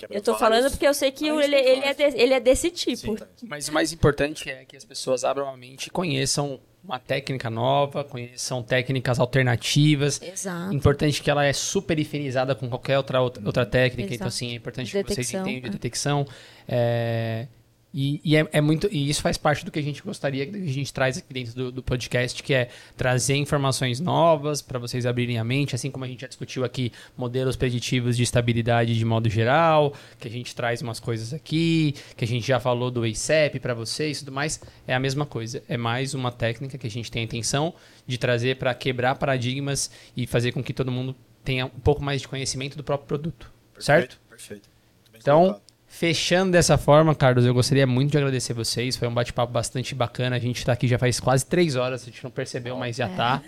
[SPEAKER 3] Quebra
[SPEAKER 2] Eu tô
[SPEAKER 3] vários-
[SPEAKER 2] falando porque eu sei que
[SPEAKER 3] Ah,
[SPEAKER 2] ele, ele, é de- ele é desse tipo. [laughs]
[SPEAKER 3] Sim, tá.
[SPEAKER 1] Mas o mais importante é que as pessoas abram a mente e conheçam uma técnica nova, conheçam técnicas alternativas.
[SPEAKER 2] Exato.
[SPEAKER 1] Importante que ela é superifinizada com qualquer outra, outra, outra técnica. Então,
[SPEAKER 2] Exato.
[SPEAKER 1] assim, é importante
[SPEAKER 2] De
[SPEAKER 1] que vocês
[SPEAKER 2] detecção,
[SPEAKER 1] entendam de
[SPEAKER 2] é.
[SPEAKER 1] detecção. É, E, e é, é muito, e isso faz parte do que a gente gostaria, que a gente traz aqui dentro do, do podcast, que é trazer informações novas para vocês abrirem a mente, assim como a gente já discutiu aqui modelos preditivos de estabilidade de modo geral, que a gente traz umas coisas aqui, que a gente já falou do ACEP para vocês e tudo mais. É a mesma coisa. É mais uma técnica que a gente tem a intenção de trazer para quebrar paradigmas e fazer com que todo mundo tenha um pouco mais de conhecimento do próprio produto. Certo?
[SPEAKER 3] Perfeito. Muito bem
[SPEAKER 1] Então,
[SPEAKER 3] colocado.
[SPEAKER 1] Fechando dessa forma, Carlos, eu gostaria muito de agradecer vocês. Foi um bate-papo bastante bacana. A gente tá aqui já faz quase três horas, a gente não percebeu, mas já tá.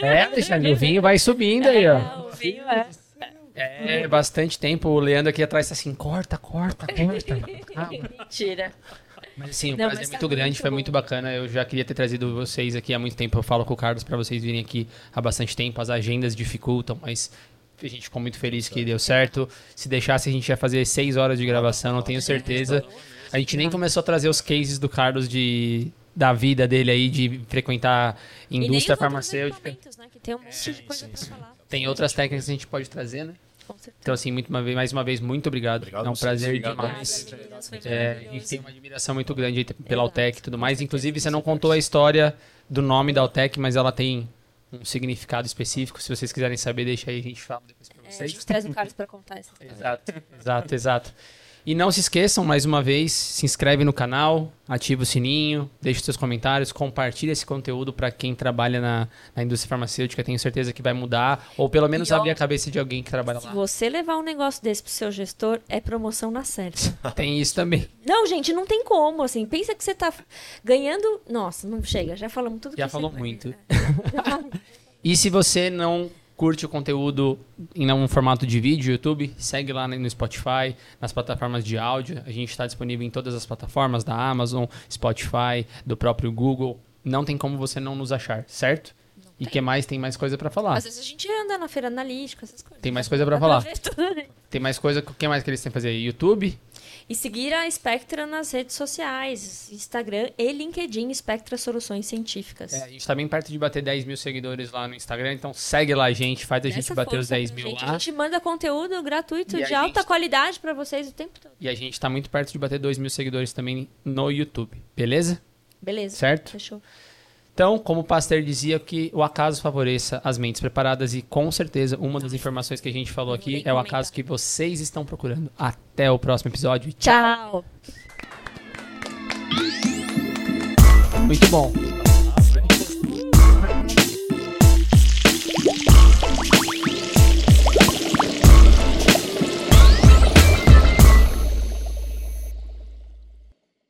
[SPEAKER 1] É, Alexandre, o vinho vai subindo aí, ó.
[SPEAKER 2] Ah, o vinho é.
[SPEAKER 1] É, bastante tempo. O Leandro aqui atrás tá assim, corta, corta, corta. Calma.
[SPEAKER 2] Mentira.
[SPEAKER 1] Mas assim, o
[SPEAKER 2] Não,
[SPEAKER 1] prazer é
[SPEAKER 2] tá
[SPEAKER 1] muito grande,
[SPEAKER 2] muito
[SPEAKER 1] foi muito bacana. Eu já queria ter trazido vocês aqui há muito tempo. Eu falo com o Carlos para vocês virem aqui há bastante tempo. As agendas dificultam, mas a gente ficou muito feliz que deu certo. Se deixasse, a gente ia fazer seis horas de gravação, não tenho certeza. A gente nem começou a trazer os cases do Carlos de da vida dele aí, de frequentar indústria farmacêutica.
[SPEAKER 2] Né, tem um monte de coisa pra falar.
[SPEAKER 1] Tem outras técnicas que a gente pode trazer, né?
[SPEAKER 2] Com certeza.
[SPEAKER 1] Então, assim, muito uma vez, mais uma vez, muito obrigado.
[SPEAKER 3] Obrigado
[SPEAKER 1] é um prazer
[SPEAKER 3] Obrigado.
[SPEAKER 1] demais. É, a gente tem uma admiração muito grande pela. Altec e tudo mais. Inclusive, você não contou a história do nome da Altec, mas ela tem um significado específico. Se vocês quiserem saber, deixa aí, a gente fala depois pra
[SPEAKER 2] É, a
[SPEAKER 1] vocês.
[SPEAKER 2] gente traz o Carlos pra contar essa [laughs] história.
[SPEAKER 1] Exato, exato, exato. E não se esqueçam, mais uma vez, se inscreve no canal, ativa o sininho, deixa os seus comentários, compartilha esse conteúdo para quem trabalha na, na indústria farmacêutica. Tenho certeza que vai mudar, ou pelo menos
[SPEAKER 2] E, ó,
[SPEAKER 1] abrir a cabeça de alguém que trabalha
[SPEAKER 2] Se
[SPEAKER 1] lá.
[SPEAKER 2] você levar um negócio desse pro seu gestor, é promoção na certa. [laughs]
[SPEAKER 1] Tem isso também.
[SPEAKER 2] não, gente, não tem como, assim. Pensa que você tá ganhando... Nossa, não chega, já falamos tudo
[SPEAKER 1] Já
[SPEAKER 2] que
[SPEAKER 1] falou
[SPEAKER 2] você...
[SPEAKER 1] muito. [laughs] E se você não curte o conteúdo em um formato de vídeo, YouTube, segue lá no Spotify, nas plataformas de áudio. A gente está disponível em todas as plataformas da Amazon, Spotify, do próprio Google. Não tem como você não nos achar, certo? E que mais? Tem mais coisa para falar.
[SPEAKER 2] Às vezes a gente anda na feira analítica, essas coisas.
[SPEAKER 1] Tem mais coisa
[SPEAKER 2] Dá
[SPEAKER 1] falar. Tem mais coisa. O que mais que eles têm que fazer? YouTube?
[SPEAKER 2] E seguir a Spectra nas redes sociais, Instagram e LinkedIn, Spectra Soluções Científicas.
[SPEAKER 1] É, a gente tá bem perto de bater 10 mil seguidores lá no Instagram, então segue lá a gente, faz a gente
[SPEAKER 2] Essa
[SPEAKER 1] bater os
[SPEAKER 2] força
[SPEAKER 1] 10
[SPEAKER 2] pra
[SPEAKER 1] mil
[SPEAKER 2] gente.
[SPEAKER 1] lá.
[SPEAKER 2] A gente manda conteúdo gratuito
[SPEAKER 1] E
[SPEAKER 2] de alta
[SPEAKER 1] gente-
[SPEAKER 2] qualidade pra vocês o tempo todo.
[SPEAKER 1] E a gente tá muito perto de bater 2 mil seguidores também no YouTube, beleza?
[SPEAKER 2] Beleza.
[SPEAKER 1] Certo?
[SPEAKER 2] Fechou.
[SPEAKER 1] Então, como o Pasteur dizia, que o acaso favoreça as mentes preparadas e com certeza uma das informações que a gente falou aqui é o acaso que vocês estão procurando. Até o próximo episódio.
[SPEAKER 2] Tchau.
[SPEAKER 1] Muito bom.